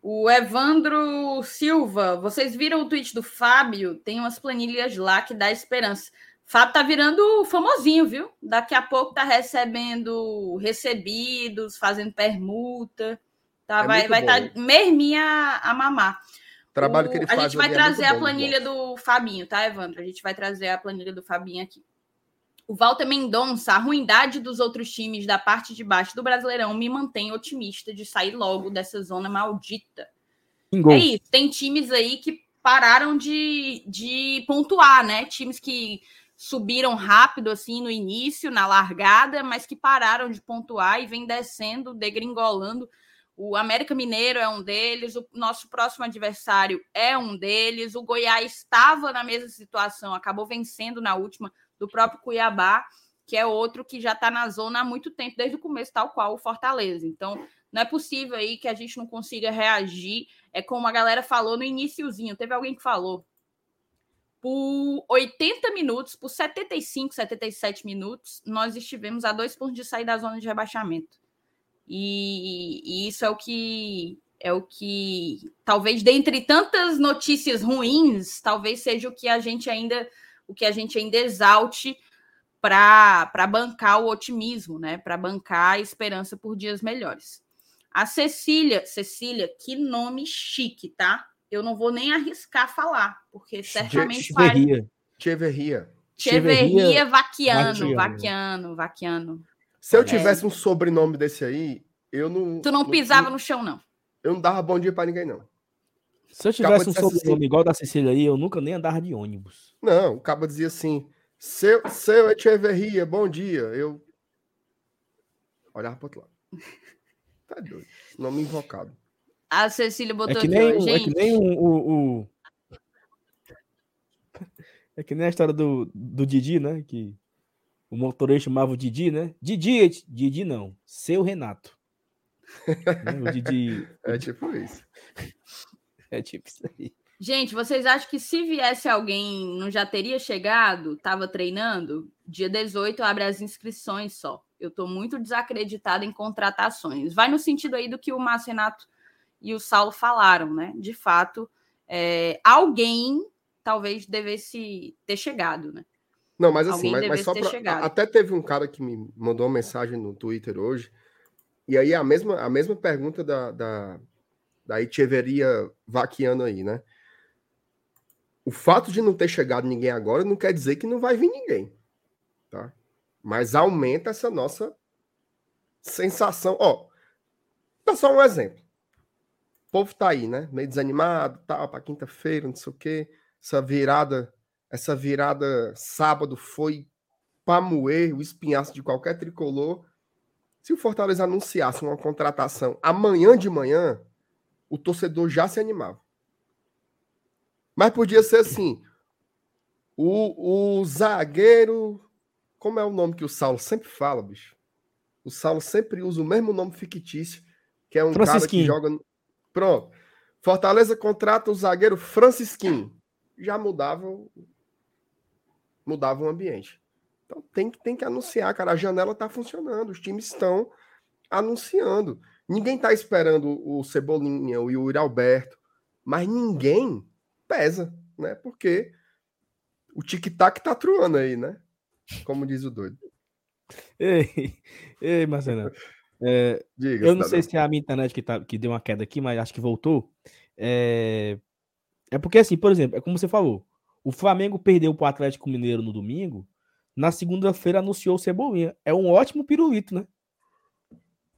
o Evandro Silva, vocês viram o tweet do Fábio? Tem umas planilhas lá que dá esperança. Fábio tá virando famosinho, viu? Daqui a pouco tá recebendo recebidos, fazendo permuta. Tá? É vai vai estar tá merminha a mamar. trabalho o, que ele faz. A gente vai é trazer é a planilha do Fabinho, tá, Evandro? A gente vai trazer a planilha do Fabinho aqui. O Walter Mendonça, a ruindade dos outros times da parte de baixo do Brasileirão me mantém otimista de sair logo dessa zona maldita. É isso. Tem times aí que pararam de, de pontuar, né? Times que subiram rápido assim no início, na largada, mas que pararam de pontuar e vem descendo, degringolando. O América Mineiro é um deles, o nosso próximo adversário é um deles. O Goiás estava na mesma situação, acabou vencendo na última do próprio Cuiabá, que é outro que já está na zona há muito tempo, desde o começo, tal qual o Fortaleza. Então, não é possível aí que a gente não consiga reagir. É como a galera falou no iníciozinho, teve alguém que falou. Por 80 minutos, por 75, 77 minutos, nós estivemos a dois pontos de sair da zona de rebaixamento. E, e isso é o que é o que talvez dentre tantas notícias ruins, talvez seja o que a gente ainda o que a gente ainda exalte para bancar o otimismo, né? Para bancar a esperança por dias melhores. A Cecília, Cecília, que nome chique, tá? Eu não vou nem arriscar falar, porque certamente Cheverria. Cheverria. Cheverria Vaquiano, Vaquiano, Vaquiano. Se eu tivesse um sobrenome desse aí, eu não. Tu não pisava no chão, não. Eu não dava bom dia para ninguém, não. Se eu tivesse um sobrenome assim, igual da Cecília aí, eu nunca nem andava de ônibus. Não, o cabo dizia assim: seu, seu Echeverria, bom dia. Eu olhava para outro lado. Tá doido. Nome invocado. A Cecília botou é que nem, aqui, ó, É que nem o, o, o, É que nem a história do, do Didi, né? Que o motorista chamava o Didi, né? Didi, Didi não, seu Renato. o Didi. É tipo isso. É tipo isso aí. Gente, vocês acham que se viesse alguém, não já teria chegado? Tava treinando? Dia 18 abre as inscrições só. Eu estou muito desacreditada em contratações. Vai no sentido aí do que o Márcio Renato e o Saulo falaram, né? De fato, é, alguém talvez devesse ter chegado, né? Não, mas assim, mas, mas, só pra, até teve um cara que me mandou uma mensagem no Twitter hoje, e aí a mesma, a mesma pergunta da, da, da Echeveria vaqueando aí, né? O fato de não ter chegado ninguém agora não quer dizer que não vai vir ninguém, tá? Mas aumenta essa nossa sensação. Ó, dá só um exemplo. O povo tá aí, né? Meio desanimado, tal, para quinta-feira, não sei o quê. Essa virada essa virada sábado foi para moer o espinhaço de qualquer tricolor. Se o Fortaleza anunciasse uma contratação amanhã de manhã, o torcedor já se animava. Mas podia ser assim: o, o zagueiro. Como é o nome que o Saulo sempre fala, bicho? O Saulo sempre usa o mesmo nome fictício, que é um cara que joga. Pronto. Fortaleza contrata o zagueiro Francisquinho. Já mudava mudava o ambiente. Então tem, tem que anunciar, cara. A janela está funcionando, os times estão anunciando. Ninguém está esperando o Cebolinha, o Yuri Alberto, mas ninguém pesa, né? Porque o tic-tac tá truando aí, né? Como diz o doido. Ei, ei Marcelo. É, Diga, eu não sei se é a minha internet que, tá, que deu uma queda aqui, mas acho que voltou. É, é porque, assim, por exemplo, é como você falou. O Flamengo perdeu para o Atlético Mineiro no domingo. Na segunda-feira anunciou o Cebolinha. É um ótimo pirulito, né?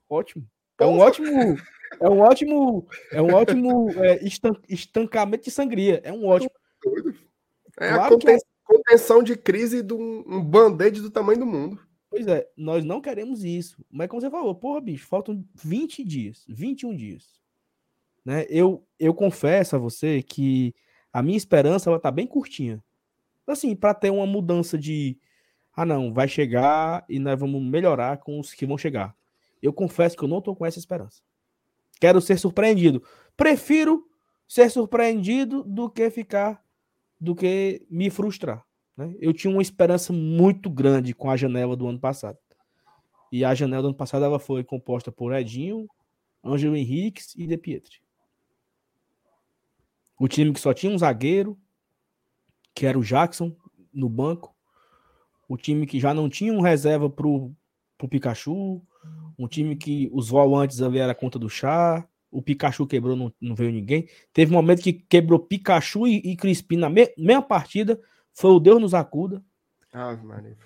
Ótimo. É um ótimo. É um ótimo. É um ótimo é, estancamento de sangria. É um ótimo. É claro a conten é... contenção de crise de um, um band-aid do tamanho do mundo. Pois é, nós não queremos isso. Mas como você falou, porra, bicho, faltam 20 dias, 21 dias. Né? Eu, eu confesso a você que a minha esperança ela tá bem curtinha. Assim, para ter uma mudança de ah não, vai chegar e nós vamos melhorar com os que vão chegar. Eu confesso que eu não tô com essa esperança. Quero ser surpreendido. Prefiro ser surpreendido do que ficar do que me frustrar. Né? Eu tinha uma esperança muito grande com a janela do ano passado. E a janela do ano passado ela foi composta por Edinho, Ângelo Henriques e De Pietri. O time que só tinha um zagueiro, que era o Jackson, no banco. O time que já não tinha um reserva pro, pro Pikachu. Um time que os volantes ali era conta do chá. O Pikachu quebrou, não, não veio ninguém. Teve um momento que quebrou Pikachu e, e Crispim na me, mesma partida. Foi o Deus nos acuda. Ah,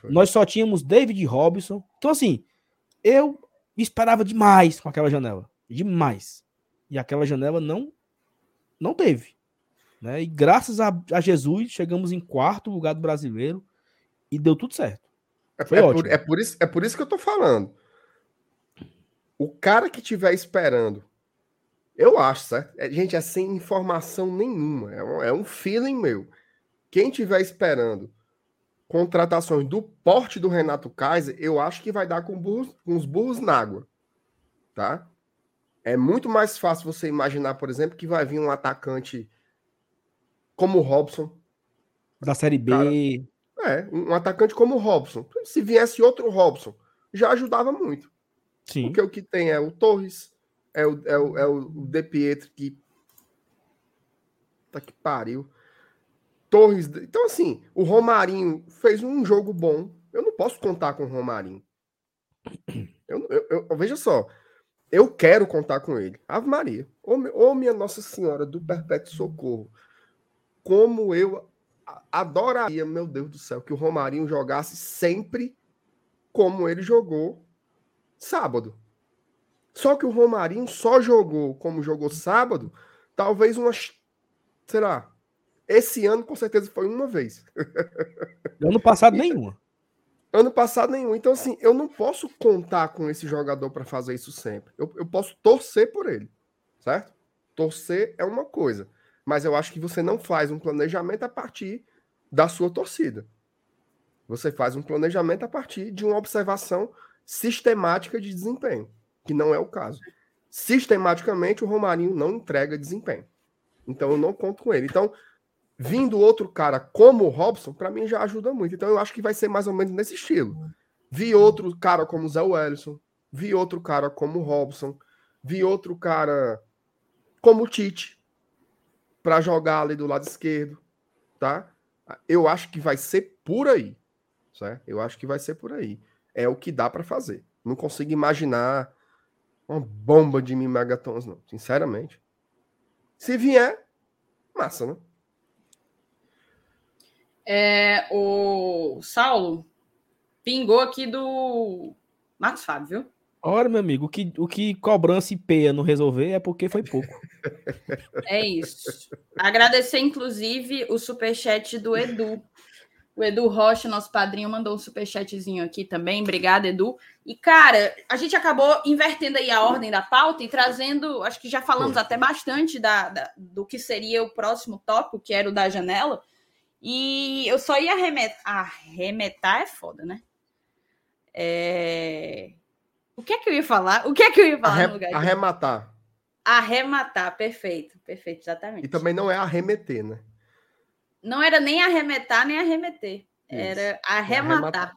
Nós só tínhamos David Robson. Então, assim, eu esperava demais com aquela janela. Demais. E aquela janela não não teve. Né? E graças a, a, Jesus, chegamos em quarto lugar do brasileiro e deu tudo certo. É, é. Por, é, por isso, é por isso que eu tô falando. O cara que tiver esperando, eu acho, certo? É, gente, é sem informação nenhuma. É um, é um feeling meu. Quem tiver esperando contratações do porte do Renato Kaiser, eu acho que vai dar com, burros, com os burros na água. Tá? É muito mais fácil você imaginar, por exemplo, que vai vir um atacante como o Robson. Da Série B. Cara, é, um atacante como o Robson. Se viesse outro Robson, já ajudava muito. Sim. Porque o que tem é o Torres, é o, é o, é o De Pietro, que. Tá que pariu. Torres. Então, assim, o Romarinho fez um jogo bom. Eu não posso contar com o Romarinho. Eu, eu, eu veja só. Eu quero contar com ele. Ave Maria. Ô, ô minha Nossa Senhora do Perpétuo Socorro como eu adoraria, meu Deus do céu, que o Romarinho jogasse sempre como ele jogou sábado. Só que o Romarinho só jogou como jogou sábado, talvez umas, sei lá, esse ano com certeza foi uma vez. Ano passado nenhuma. Ano passado nenhum. Então, assim, eu não posso contar com esse jogador para fazer isso sempre. Eu, eu posso torcer por ele, certo? Torcer é uma coisa mas eu acho que você não faz um planejamento a partir da sua torcida. Você faz um planejamento a partir de uma observação sistemática de desempenho, que não é o caso. Sistematicamente, o Romarinho não entrega desempenho. Então eu não conto com ele. Então, vindo outro cara como o Robson, para mim já ajuda muito. Então eu acho que vai ser mais ou menos nesse estilo. Vi outro cara como o Zé Wellison, vi outro cara como o Robson, vi outro cara como o Tite para jogar ali do lado esquerdo, tá? Eu acho que vai ser por aí, certo? Eu acho que vai ser por aí. É o que dá para fazer. Não consigo imaginar uma bomba de mim megatons, não, sinceramente. Se vier, massa, né? É, o Saulo pingou aqui do Marcos Fábio, viu? Ora, meu amigo, o que, o que cobrança e peia não resolver é porque foi pouco. É isso. Agradecer, inclusive, o superchat do Edu. O Edu Rocha, nosso padrinho, mandou um superchatzinho aqui também. Obrigado, Edu. E, cara, a gente acabou invertendo aí a ordem da pauta e trazendo, acho que já falamos até bastante da, da, do que seria o próximo tópico, que era o da janela. E eu só ia arremetar. Arremetar é foda, né? É... O que é que eu ia falar? O que é que eu ia falar Arre... no lugar? Arrematar. Arrematar, perfeito, perfeito, exatamente. E também não é arremeter, né? Não era nem arremetar, nem arremeter. Era arrematar. arrematar.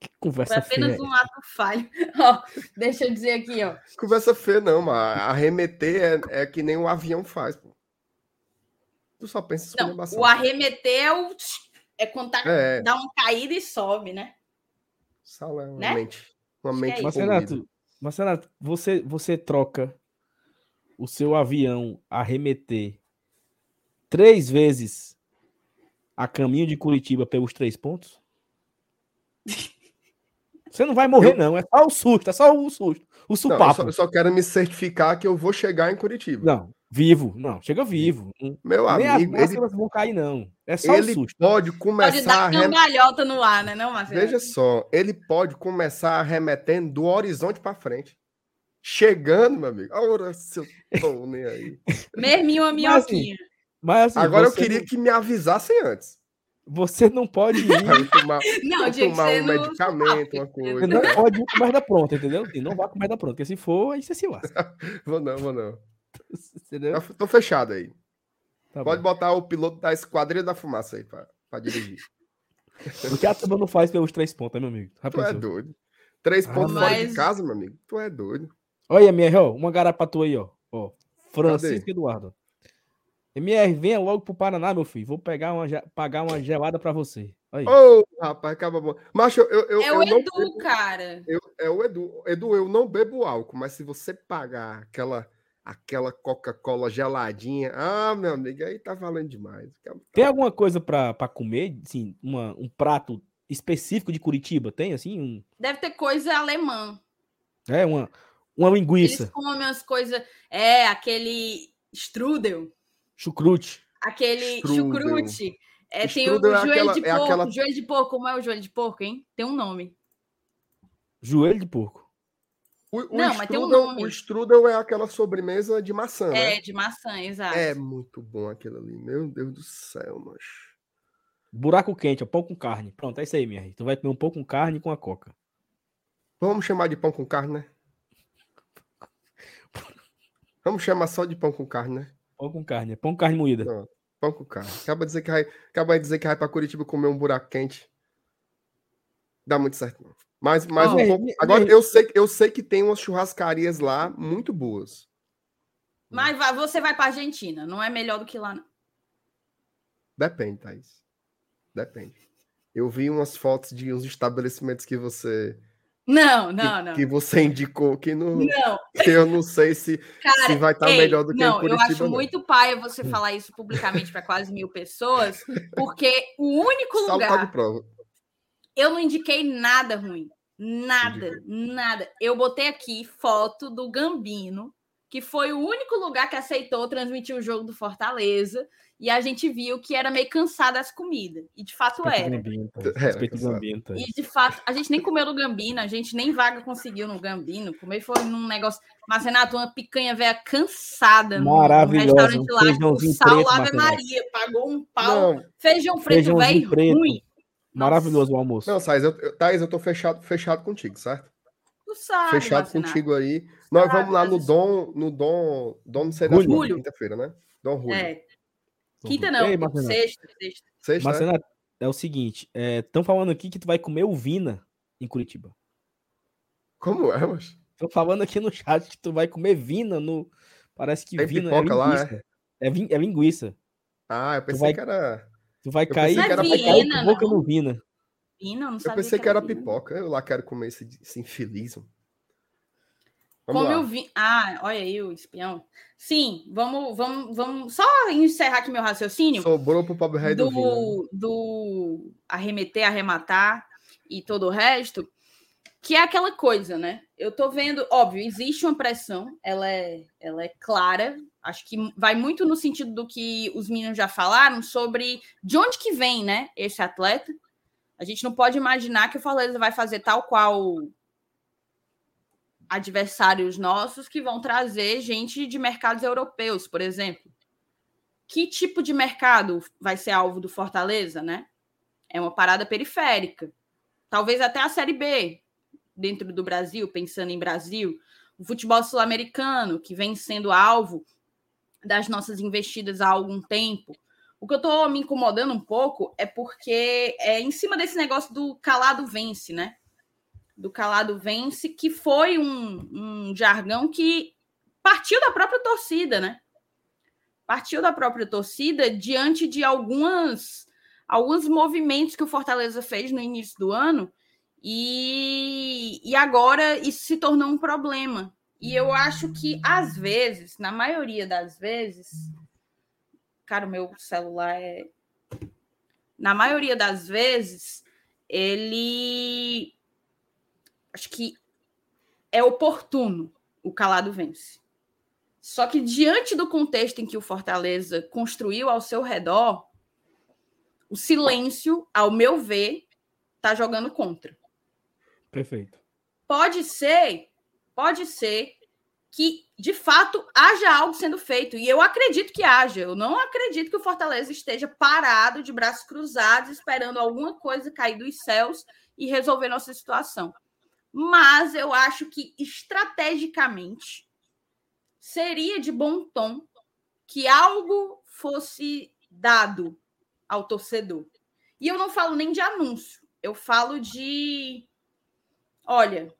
Que Foi conversa apenas feia. um ato falho. Ó, deixa eu dizer aqui, ó. Conversa feia, não, mas arremeter é, é que nem o avião faz, pô. Tu só pensa em Não, o arremeter é o. É quando tá, É. dá uma caída e sobe, né? Sala é uma Né? mente. Uma Acho é mente. Mas. Renato, mas, Renato, você, você troca o seu avião arremeter três vezes a caminho de Curitiba pelos três pontos? Você não vai morrer, Eu- não. É só o susto, é só o susto. O Não, eu, supapo. só, eu só quero me certificar que eu vou chegar em Curitiba. Não, vivo. Não, chega vivo. Meu Nem as amigo, ele, máscaras vão cair, não. É só ele o susto. pode Pode começar a dar cambalhota no ar, né, não, Marcelo? Veja só, ele pode começar arremetendo do horizonte para frente. Chegando, meu amigo. Ora, se eu tô nem aí. Merminho a Mas, minhoquinha. Mas assim, Agora eu você queria não- que me avisassem antes. Você não pode ir. Tomar, Não, tomar ser um no medicamento, uma Você coisa. não pode ir com merda pronta, entendeu? Assim, não vá com merda pronta, porque se for, aí você se lasca. Vou não, vou não. Entendeu? Tá- Tô fechado aí. Tá Pode bom. botar o piloto da Esquadrilha da Fumaça aí pra, pra dirigir. O que a turma não faz pelos três pontos, né, meu amigo? Tu é doido. Três Ah, pontos fora de mas- casa, meu amigo. Tu é doido. Olha, ó, uma garapa tua aí, ó. ó Francisco Eduardo. MR, venha logo pro Paraná, meu filho. Vou pegar uma, pagar uma gelada pra você. Aí. Ô, rapaz, acaba bom. Macho, eu, eu, É eu o não Edu, bebo- cara. eu- é o Edu. Edu, eu não bebo álcool, mas se você pagar aquela, aquela Coca-Cola geladinha, ah, meu amigo, aí tá valendo demais. Tem alguma coisa pra, pra comer? Assim, uma, um prato específico de Curitiba? Tem, assim? Um, Deve ter coisa alemã. é, uma, uma Eles linguiça, comem as coisas. É, aquele strudel, chucrute. aquele Strudel. chucrute. É, tem o, Strudel é joelho aquela- de é porco. aquela- Joelho de porco, como é o joelho de porco, hein? Tem um nome. Joelho de porco. O, o Não, mas tem um strudel, nome. o strudel é aquela sobremesa de maçã, né? É, de maçã, exato. É muito bom aquilo ali. Meu Deus do céu, macho. Buraco quente, ó, pão com carne. Pronto, é isso aí, MR. Tu vai comer um pão com carne com a coca. Vamos chamar de pão com carne, né? Vamos chamar só de pão com carne, né? Pão com carne, é pão com carne moída. Não, pão com carne. Acaba de dizer que vai, acaba de dizer que vai para Curitiba comer um buraco quente. Dá muito certo, não. Mas, mas Ó, um me- pouco. Agora, me- eu sei, eu sei que tem umas churrascarias lá muito boas. Mas vai- você vai para Argentina, não é melhor do que lá, não. Depende, Thaís. Depende. Eu vi umas fotos de uns estabelecimentos que você Não, não, não. que você indicou que, não, Não, que eu não sei se, cara, se vai estar ei, melhor do que não, em Curitiba. eu acho não. muito paia você falar isso publicamente para quase mil pessoas, porque o único Salto lugar de prova. Eu não indiquei nada ruim. Nada, nada. Eu botei aqui foto do Gambino, que foi o único lugar que aceitou transmitir o jogo do Fortaleza. E a gente viu que era meio cansada as comidas. E de fato Respeito era. Gambino, tá? Era. Gambino, tá? E de fato, a gente nem comeu no Gambino, a gente nem vaga conseguiu no Gambino. Comer foi num negócio. Mas, Renato, uma picanha velha cansada no- no Maravilhosa, restaurante um lá. O sal, preto, Ave. Maria, pagou um pau. Não, Feijão preto, velho, preto. ruim. Maravilhoso o almoço. não, Thaís, eu, eu, Thaís, eu tô fechado, fechado contigo, certo? Tu sabe, fechado contigo aí. Nós vamos lá no Dom, no Dom, Dom não sei quinta-feira, né? Dom Julio. É. Quinta não, Ei, sexta, sexta. Sexta, né? Marcenato, é o seguinte, estão falando aqui que tu vai comer o Vina em Curitiba. Como é, mas? Estão falando aqui no chat que tu vai comer Vina no... Parece que Tem Vina pipoca é lá, linguiça. é? vin- é linguiça. Ah, eu pensei vai- que era. Tu vai Eu cair, que era vai Vina, cair com boca não. no Vina. Pina, eu não Eu pensei que era Pina. pipoca. Eu lá quero comer esse, esse infelizum. Vamos Come lá. o vinho. Ah, olha aí o espião. Sim, vamos, vamos, vamos só encerrar aqui meu raciocínio Sobrou pro pobre rei do, vinho. né? do, do arremeter, arrematar e todo o resto, que é aquela coisa, né? Eu tô vendo, óbvio, existe uma pressão, ela é, ela é clara. Acho que vai muito no sentido do que os meninos já falaram sobre de onde que vem, né, esse atleta. A gente não pode imaginar que o Fortaleza vai fazer tal qual adversários nossos que vão trazer gente de mercados europeus, por exemplo. Que tipo de mercado vai ser alvo do Fortaleza, né? É uma parada periférica. Talvez até a Série B dentro do Brasil, pensando em Brasil. O futebol sul-americano, que vem sendo alvo das nossas investidas há algum tempo. O que eu tô me incomodando um pouco é porque é em cima desse negócio do calado vence, né? Do calado vence, que foi um, um jargão que partiu da própria torcida, né? Partiu da própria torcida diante de algumas alguns movimentos que o Fortaleza fez no início do ano e, e agora isso se tornou um problema. E eu acho que, às vezes, na maioria das vezes, cara, o meu celular é. Na maioria das vezes, ele. Acho que é oportuno o calado vence. Só que, diante do contexto em que o Fortaleza construiu ao seu redor, o silêncio, ao meu ver, tá jogando contra. Perfeito. Pode ser, pode ser que de fato haja algo sendo feito. E eu acredito que haja. Eu não acredito que o Fortaleza esteja parado, de braços cruzados, esperando alguma coisa cair dos céus e resolver nossa situação. Mas eu acho que estrategicamente seria de bom tom que algo fosse dado ao torcedor. E eu não falo nem de anúncio, eu falo de olha,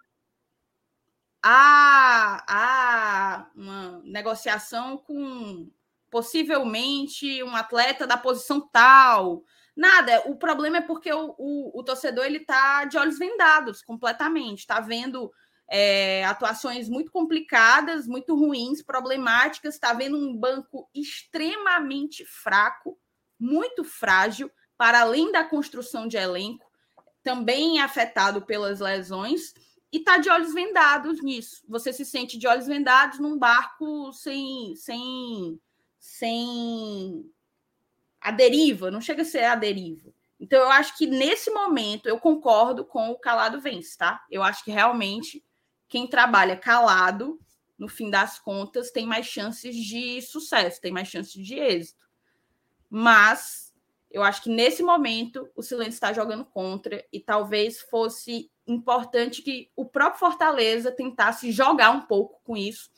há, há uma negociação com possivelmente um atleta da posição tal. Nada, o problema é porque o, o, o torcedor ele está de olhos vendados completamente, está vendo é, atuações muito complicadas, muito ruins, problemáticas, está vendo um banco extremamente fraco, muito frágil, para além da construção de elenco, também afetado pelas lesões e está de olhos vendados nisso. Você se sente de olhos vendados num barco sem, sem, sem a deriva, não chega a ser a deriva. Então, eu acho que nesse momento eu concordo com o calado vence, tá? Eu acho que realmente quem trabalha calado, no fim das contas, tem mais chances de sucesso, tem mais chances de êxito. Mas eu acho que nesse momento o silêncio está jogando contra e talvez fosse importante que o próprio Fortaleza tentasse jogar um pouco com isso,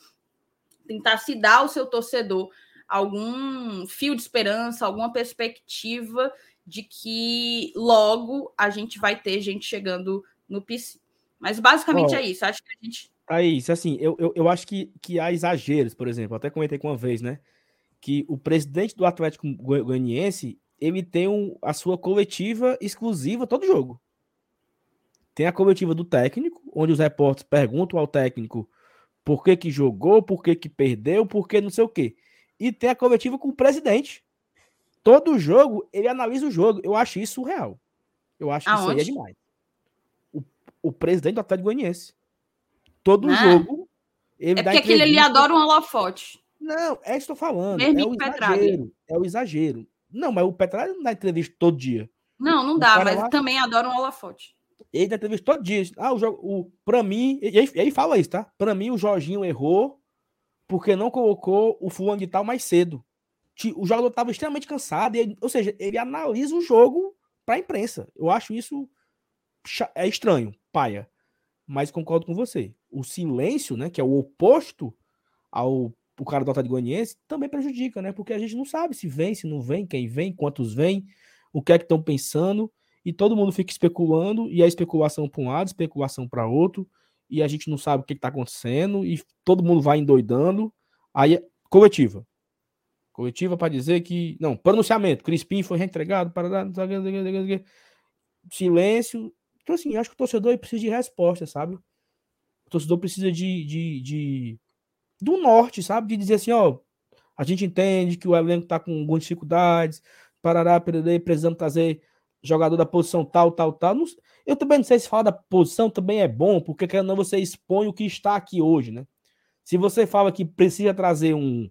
tentasse dar ao seu torcedor algum fio de esperança, alguma perspectiva de que logo a gente vai ter gente chegando no PC. Mas basicamente Oh. é isso. Acho que a gente. Aí, assim, eu, eu, eu acho que, que há exageros, por exemplo. Até comentei com uma vez, né? Que o presidente do Atlético Goi- Goianiense ele tem um, a sua coletiva exclusiva todo jogo. Tem a coletiva do técnico, onde os repórteres perguntam ao técnico por que que jogou, por que que perdeu, por que não sei o quê. E tem a coletiva com o presidente. Todo jogo, ele analisa o jogo. Eu acho isso surreal. Eu acho que isso aí é demais. O, o presidente do Atlético Goianiense. Todo Ah. jogo, ele É porque aquele ali adora um holofote. Não, é isso que eu tô falando. Mesmo é o Petralha. exagero. É o exagero. Não, mas o Petralha não dá entrevista todo dia. Não, não O dá, mas lá- também adora um holofote. Ele dá entrevista todo dia. Ah, o jogo. O, pra mim. E ele, ele fala isso, tá? Pra mim, o Jorginho errou porque não colocou o fulano de tal mais cedo. O jogador tava extremamente cansado. ele- ou seja, ele analisa o jogo pra imprensa. Eu acho isso é estranho, paia. Mas concordo com você. O silêncio, né? Que é o oposto ao pro cara do Atlético também prejudica, né? Porque a gente não sabe se vem, se não vem, quem vem, quantos vem, o que é que estão pensando, e todo mundo fica especulando, e a especulação para um lado, especulação para outro, e a gente não sabe o que está acontecendo, e todo mundo vai endoidando. Aí, coletiva. Coletiva para dizer que. Não, pronunciamento. Crispim foi reentregado para. Silêncio. Então, assim, acho que o torcedor precisa de resposta, sabe? O torcedor precisa de, de, de do norte, sabe? De dizer assim, ó, a gente entende que o elenco tá com algumas dificuldades, parará, perder, precisamos trazer jogador da posição tal, tal, tal. Não, eu também não sei se falar da posição também é bom, porque querendo não você expõe o que está aqui hoje, né? Se você fala que precisa trazer um,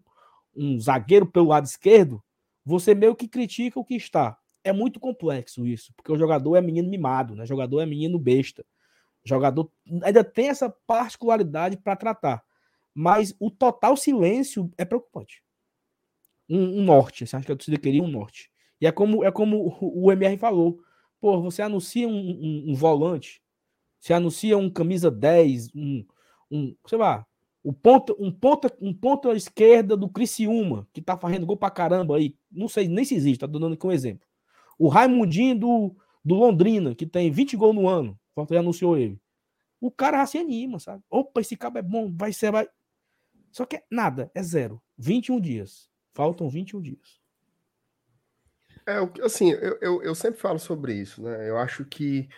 um zagueiro pelo lado esquerdo, você meio que critica o que está. É muito complexo isso, porque o jogador é menino mimado, né? O jogador é menino besta. O jogador ainda tem essa particularidade para tratar. Mas o total silêncio é preocupante. Um, um norte, você acha que a torcida queria um norte. E é como, é como o MR falou. Pô, você anuncia um, um, um volante, você anuncia um camisa 10, um, um sei lá, o ponto, um ponta, um esquerda do Criciúma, que tá fazendo gol pra caramba aí. Não sei nem se existe, tá dando aqui um exemplo. O Raimundinho do, do Londrina, que tem 20 gols no ano. Fortaleza anunciou ele. O cara se anima, sabe? Opa, esse cabo é bom, vai ser, vai. Só que nada, é zero. 21 dias. Faltam 21 dias. É, assim, eu, eu, eu sempre falo sobre isso, né? Eu acho que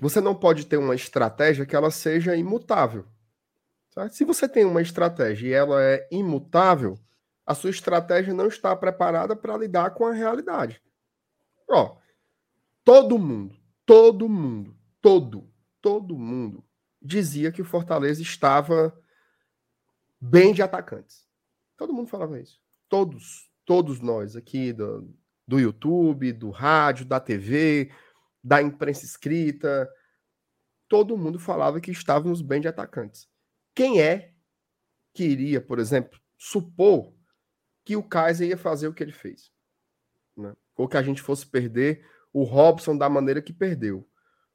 você não pode ter uma estratégia que ela seja imutável. Certo? Se você tem uma estratégia e ela é imutável, a sua estratégia não está preparada para lidar com a realidade. Ó, todo mundo, todo mundo, todo, todo mundo dizia que o Fortaleza estava bem de atacantes. Todo mundo falava isso. Todos, todos nós aqui do, do YouTube, do rádio, da TV, da imprensa escrita, todo mundo falava que estávamos bem de atacantes. Quem é que iria, por exemplo, supor que o Kaiser ia fazer o que ele fez? Né? Ou que a gente fosse perder o Robson da maneira que perdeu.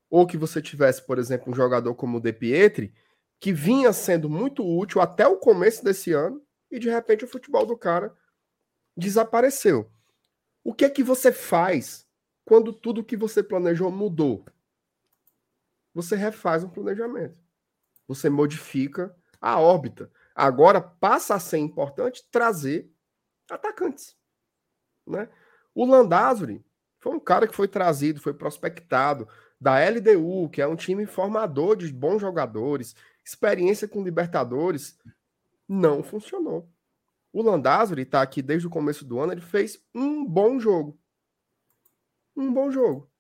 Ou que você tivesse, por exemplo, um jogador como o De Pietri, que vinha sendo muito útil até o começo desse ano e de repente o futebol do cara desapareceu. O que é que você faz quando tudo que você planejou mudou? Você refaz um planejamento. Você modifica a órbita. Agora passa a ser importante trazer atacantes, né? O Landázuri foi um cara que foi trazido, foi prospectado da LDU, que é um time formador de bons jogadores, experiência com Libertadores, não funcionou. O Landázuri está aqui desde o começo do ano, ele fez um bom jogo. Um bom jogo.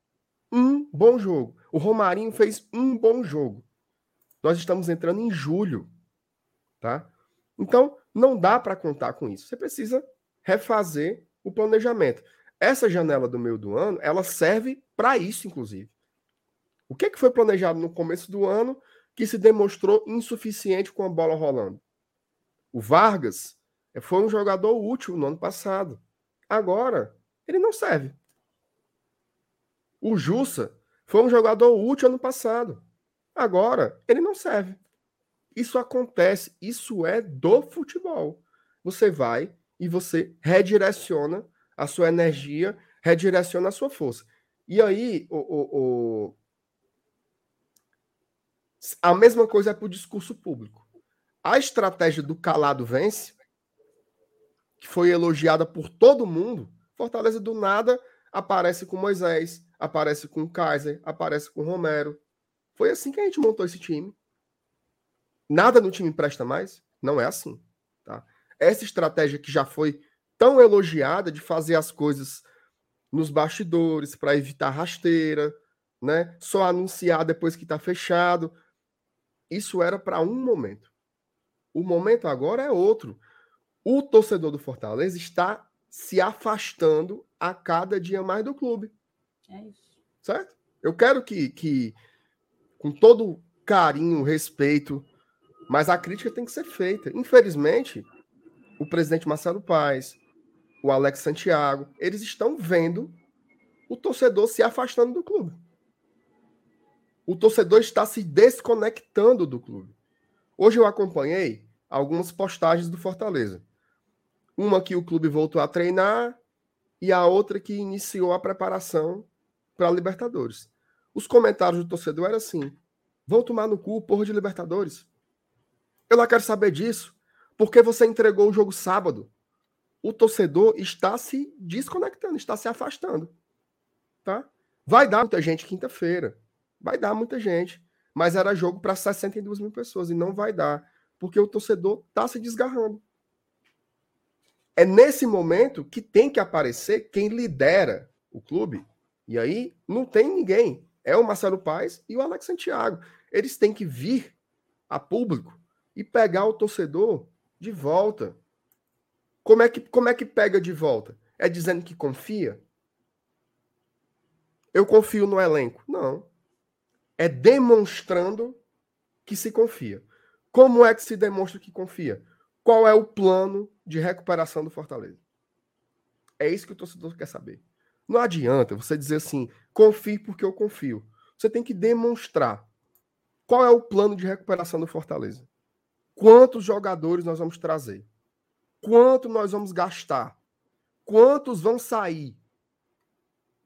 Um bom jogo. O Romarinho fez um bom jogo. Nós estamos entrando em julho, tá? Então, não dá para contar com isso. Você precisa refazer o planejamento. Essa janela do meio do ano, ela serve para isso, inclusive. O que, que foi planejado no começo do ano que se demonstrou insuficiente com a bola rolando. O Vargas foi um jogador útil no ano passado. Agora, ele não serve. O Jussa foi um jogador útil ano passado. Agora, ele não serve. Isso acontece, isso é do futebol. Você vai e você redireciona a sua energia, redireciona a sua força. E aí, o, o, o a mesma coisa é para o discurso público. A estratégia do calado vence, que foi elogiada por todo mundo, Fortaleza do nada aparece com Moisés, aparece com Kaiser, aparece com Romero. Foi assim que a gente montou esse time. Nada no time presta mais? Não é assim. Tá? Essa estratégia que já foi tão elogiada de fazer as coisas nos bastidores para evitar rasteira, né? Só anunciar depois que está fechado. Isso era para um momento. O momento agora é outro. O torcedor do Fortaleza está se afastando a cada dia mais do clube. É isso. Certo? Eu quero que, que com todo carinho, respeito, mas a crítica tem que ser feita. Infelizmente, o presidente Marcelo Paes, o Alex Santiago, eles estão vendo o torcedor se afastando do clube o torcedor está se desconectando do clube. Hoje eu acompanhei algumas postagens do Fortaleza. Uma que o clube voltou a treinar e a outra que iniciou a preparação para a Libertadores. Os comentários do torcedor eram assim: vão tomar no cu, porra de Libertadores. Eu não quero saber disso, porque você entregou o jogo sábado. O torcedor está se desconectando, está se afastando. Tá? Vai dar muita gente quinta-feira. Vai dar muita gente. Mas era jogo para 62 mil pessoas e não vai dar, porque o torcedor está se desgarrando. É nesse momento que tem que aparecer quem lidera o clube. E aí não tem ninguém. É o Marcelo Paes e o Alex Santiago. Eles têm que vir a público e pegar o torcedor de volta. Como é que, como é que pega de volta? É dizendo que confia? Eu confio no elenco. Não. É demonstrando que se confia. Como é que se demonstra que confia? Qual é o plano de recuperação do Fortaleza? É isso que o torcedor quer saber. Não adianta você dizer assim, confie porque eu confio. Você tem que demonstrar qual é o plano de recuperação do Fortaleza. Quantos jogadores nós vamos trazer? Quanto nós vamos gastar? Quantos vão sair?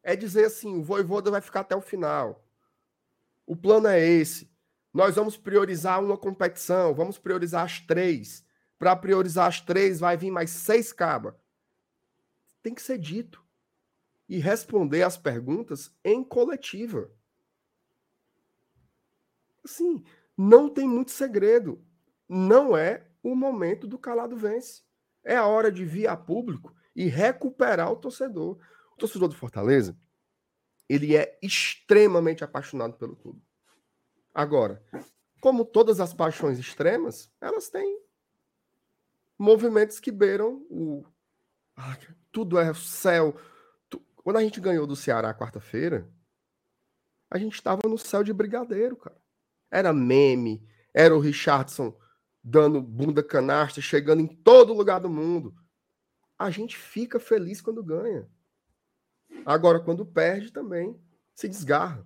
É dizer assim, o Voivoda vai ficar até o final. O plano é esse. Nós vamos priorizar uma competição, vamos priorizar as três. Para priorizar as três, vai vir mais seis cabas. Tem que ser dito. E responder as perguntas em coletiva. Assim, não tem muito segredo não é o momento do calado vence. É a hora de vir a público e recuperar o torcedor. O torcedor do Fortaleza, ele é extremamente apaixonado pelo clube. Agora, como todas as paixões extremas, elas têm movimentos que beiram o. Tudo é céu. Quando a gente ganhou do Ceará quarta-feira, a gente estava no céu de brigadeiro, cara. Era meme, era o Richardson dando bunda canastra, chegando em todo lugar do mundo. A gente fica feliz quando ganha. Agora, quando perde, também se desgarra.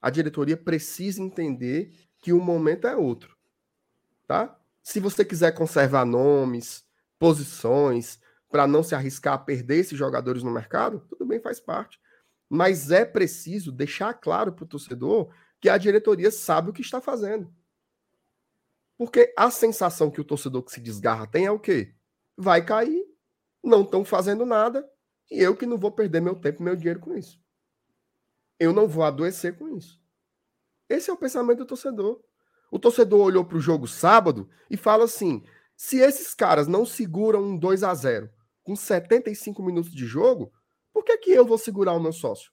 A diretoria precisa entender que o momento é outro. Tá? Se você quiser conservar nomes, posições, para não se arriscar a perder esses jogadores no mercado, tudo bem, faz parte. Mas é preciso deixar claro para o torcedor que a diretoria sabe o que está fazendo. Porque a sensação que o torcedor que se desgarra tem é o quê? Vai cair, não estão fazendo nada, e eu que não vou perder meu tempo e meu dinheiro com isso. Eu não vou adoecer com isso. Esse é o pensamento do torcedor. O torcedor olhou para o jogo sábado e fala assim: se esses caras não seguram um 2 a 0 com 75 minutos de jogo, por que, que eu vou segurar o meu sócio?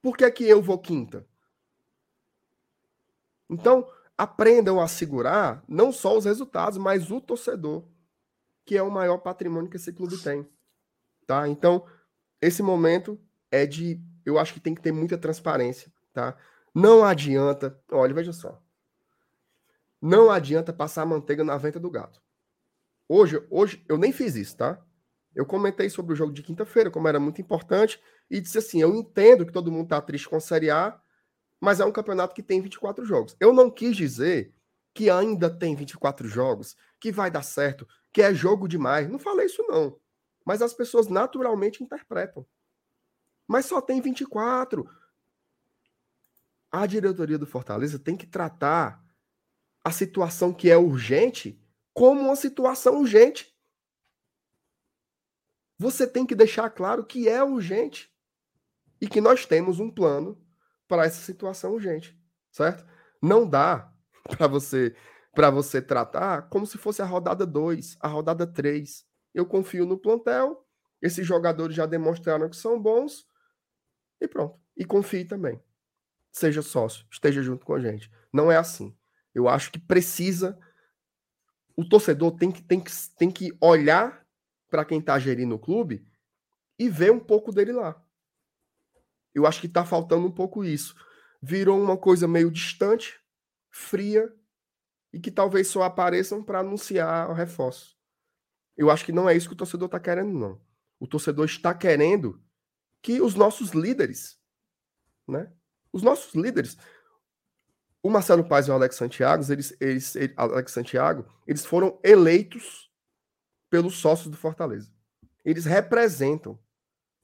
Por que, que eu vou quinta? Então, aprendam a segurar não só os resultados, mas o torcedor, que é o maior patrimônio que esse clube tem. Tá? Então, esse momento é de. Eu acho que tem que ter muita transparência. Tá? Não adianta. Olha, veja só. Não adianta passar manteiga na venta do gato. Hoje, hoje eu nem fiz isso, tá? Eu comentei sobre o jogo de quinta-feira, como era muito importante, e disse assim: eu entendo que todo mundo tá triste com a Série A, mas é um campeonato que tem 24 jogos. Eu não quis dizer que ainda tem 24 jogos, que vai dar certo, que é jogo demais. Não falei isso, não. Mas as pessoas naturalmente interpretam. Mas só tem 24. A diretoria do Fortaleza tem que tratar a situação que é urgente como uma situação urgente. Você tem que deixar claro que é urgente e que nós temos um plano para essa situação urgente, certo? Não dá para você para você tratar como se fosse a rodada 2, a rodada 3. Eu confio no plantel, esses jogadores já demonstraram que são bons e pronto. E confie também. Seja sócio, esteja junto com a gente. Não é assim. Eu acho que precisa o torcedor tem que, tem que, tem que olhar para quem está gerindo o clube e ver um pouco dele lá. Eu acho que está faltando um pouco isso. Virou uma coisa meio distante, fria, e que talvez só apareçam para anunciar o reforço. Eu acho que não é isso que o torcedor está querendo, não. O torcedor está querendo que os nossos líderes, né? Os nossos líderes. O, Marcelo Paz e o Alex Santiago, eles, eles, Alex Santiago, eles foram eleitos pelos sócios do Fortaleza. Eles representam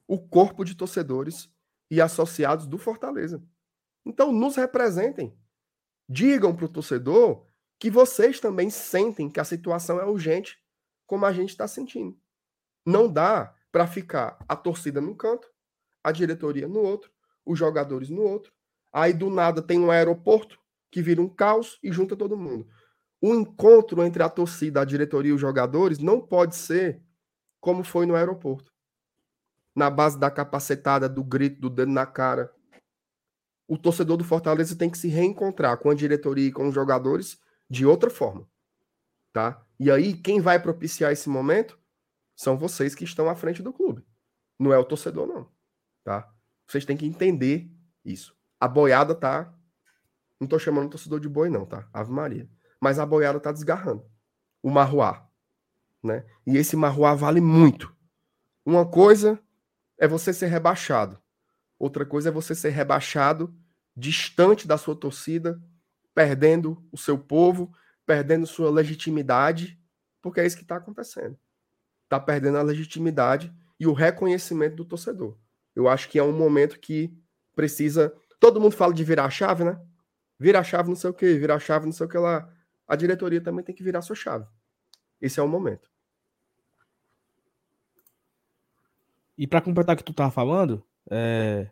o corpo de torcedores e associados do Fortaleza. Então, nos representem. Digam para o torcedor que vocês também sentem que a situação é urgente, como a gente está sentindo. Não dá para ficar a torcida num canto, a diretoria no outro, os jogadores no outro. Aí do nada tem um aeroporto que vira um caos e junta todo mundo. O encontro entre a torcida, a diretoria e os jogadores não pode ser como foi no aeroporto. Na base da capacetada, do grito, do dedo na cara. O torcedor do Fortaleza tem que se reencontrar com a diretoria e com os jogadores de outra forma. Tá? E aí, quem vai propiciar esse momento são vocês que estão à frente do clube. Não é o torcedor, não. Tá? Vocês têm que entender isso. A boiada tá. Não tô chamando o torcedor de boi, não, tá? Ave Maria. Mas a boiada tá desgarrando. O marruá. Né? E esse marruá vale muito. Uma coisa é você ser rebaixado. Outra coisa é você ser rebaixado distante da sua torcida, perdendo o seu povo, perdendo sua legitimidade, porque é isso que está acontecendo. Está perdendo a legitimidade e o reconhecimento do torcedor. Eu acho que é um momento que precisa. Todo mundo fala de virar a chave, né? Virar a chave não sei o que, virar a chave não sei o que lá. A diretoria também tem que virar sua chave. Esse é o momento. E para completar o que tu tava falando, é...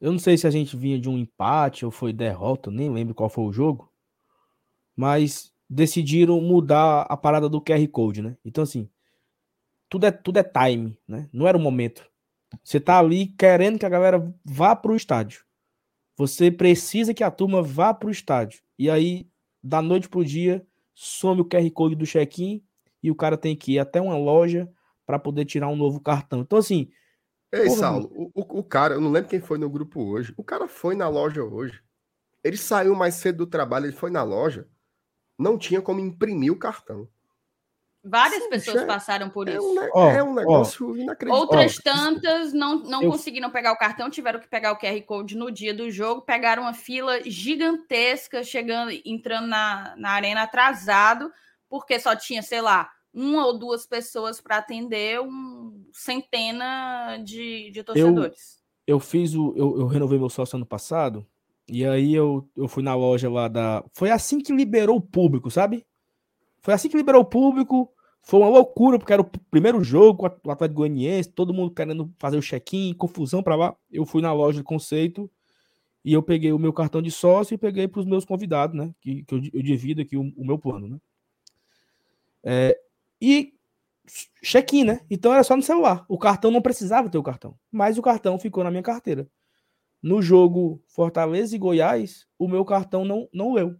eu não sei se a gente vinha de um empate ou foi derrota, nem lembro qual foi o jogo, mas decidiram mudar a parada do QR Code, né? Então, assim, tudo é, tudo é time, né? Não era o momento. Você tá ali querendo que a galera vá pro estádio. Você precisa que a turma vá pro estádio. E aí, da noite pro dia, some o QR Code do check-in e o cara tem que ir até uma loja para poder tirar um novo cartão. Então, assim. Ei, porra, Saulo, o, o, cara, eu não lembro quem foi no grupo hoje. O cara foi na loja hoje. Ele saiu mais cedo do trabalho, ele foi na loja. Não tinha como imprimir o cartão. Várias Sim, pessoas é, passaram por é isso. Um, oh, é um negócio oh, inacreditável. Outras tantas não, não eu... conseguiram pegar o cartão, tiveram que pegar o QR Code no dia do jogo, pegaram uma fila gigantesca, chegando, entrando na, na arena atrasado, porque só tinha, sei lá, uma ou duas pessoas para atender um centena de, de torcedores. Eu, eu fiz o. Eu, eu, renovei meu sócio ano passado. E aí eu, eu fui na loja lá da. Foi assim que liberou o público, sabe? Foi assim que liberou o público. Foi uma loucura, porque era o primeiro jogo, o Atlético Goianiense, todo mundo querendo fazer o check-in, confusão para lá. Eu fui na loja de conceito e eu peguei o meu cartão de sócio e peguei para os meus convidados, né? Que, que eu, eu divido aqui o, o meu plano, né? É, e check-in, né? Então era só no celular. O cartão não precisava ter o cartão, mas o cartão ficou na minha carteira. No jogo Fortaleza e Goiás, o meu cartão não, não leu.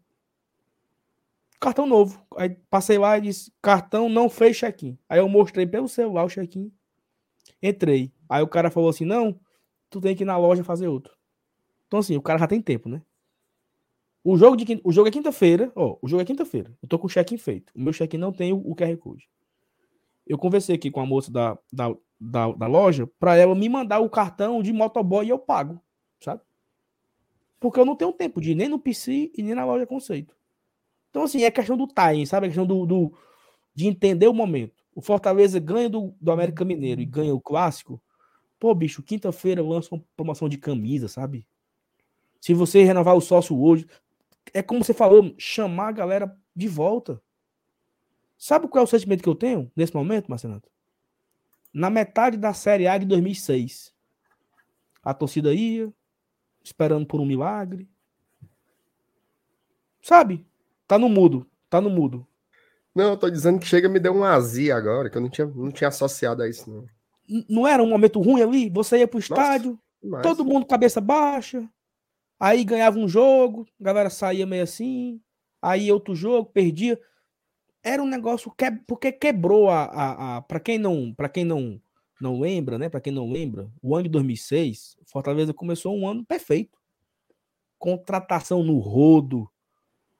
Cartão novo. Aí passei lá e disse: cartão não fez check-in. Aí eu mostrei pelo celular o check-in. Entrei. Aí o cara falou assim: não, tu tem que ir na loja fazer outro. Então, assim, o cara já tem tempo, né? O jogo, de, o jogo é quinta-feira, ó, o jogo é quinta-feira. Eu tô com o check-in feito. O meu check-in não tem o, o, QR Code. Eu conversei aqui com a moça da, da, da, da loja para ela me mandar o cartão de motoboy e eu pago, sabe? Porque eu não tenho tempo de ir nem no PC e nem na loja conceito. Então, assim, é questão do time, sabe? É questão do, do, de entender o momento. O Fortaleza ganha do, do América Mineiro e ganha o clássico. Pô, bicho, quinta-feira lança uma promoção de camisa, sabe? Se você renovar o sócio hoje, é como você falou, chamar a galera de volta. Sabe qual é o sentimento que eu tenho nesse momento, Marcelo? Na metade da Série A de 2006, a torcida ia, esperando por um milagre. Sabe? Tá no mudo, tá no mudo. Não, eu tô dizendo que chega me deu um azia agora, que eu não tinha, não tinha associado a isso, não. Não era um momento ruim ali? Você ia pro estádio, Nossa, todo mundo cabeça baixa, Aí ganhava um jogo, a galera saía meio assim, aí outro jogo, perdia. Era um negócio que, porque quebrou a, a, a para quem não, para quem não não lembra, né? Para quem não lembra, o ano de 2006, Fortaleza começou um ano perfeito. Contratação no rodo,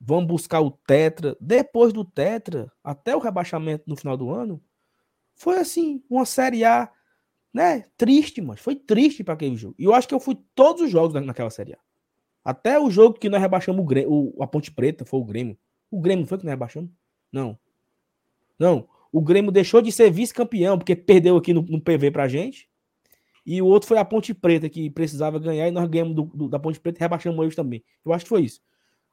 vamos buscar o Tetra. Depois do Tetra, até o rebaixamento no final do ano, foi assim, uma Série A, né? Triste, mas foi triste para aquele jogo. E eu acho que eu fui todos os jogos naquela Série A. Até o jogo que nós rebaixamos o, o a Ponte Preta, foi o Grêmio. O Grêmio foi que nós rebaixamos? Não. Não. O Grêmio deixou de ser vice-campeão, porque perdeu aqui no, no, PV pra gente. E o outro foi a Ponte Preta, que precisava ganhar, e nós ganhamos do, do, da Ponte Preta e rebaixamos eles também. Eu acho que foi isso.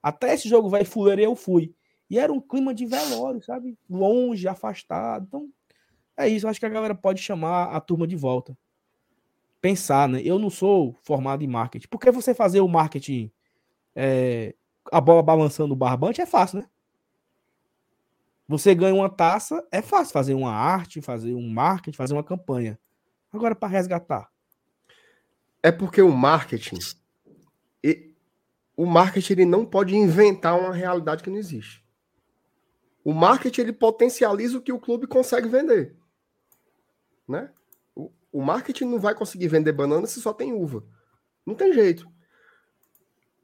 Até esse jogo vai fuleiro eu fui. E era um clima de velório, sabe? Longe, afastado. Então, é isso. Eu acho que a galera pode chamar a turma de volta. Pensar, né? Eu não sou formado em marketing. Porque você fazer o marketing, é, a bola balançando o barbante, é fácil, né? Você ganha uma taça, é fácil fazer uma arte, fazer um marketing, fazer uma campanha. Agora, para resgatar. É porque o marketing. O marketing ele não pode inventar uma realidade que não existe. O marketing ele potencializa o que o clube consegue vender. Né? O, o marketing não vai conseguir vender banana se só tem uva. Não tem jeito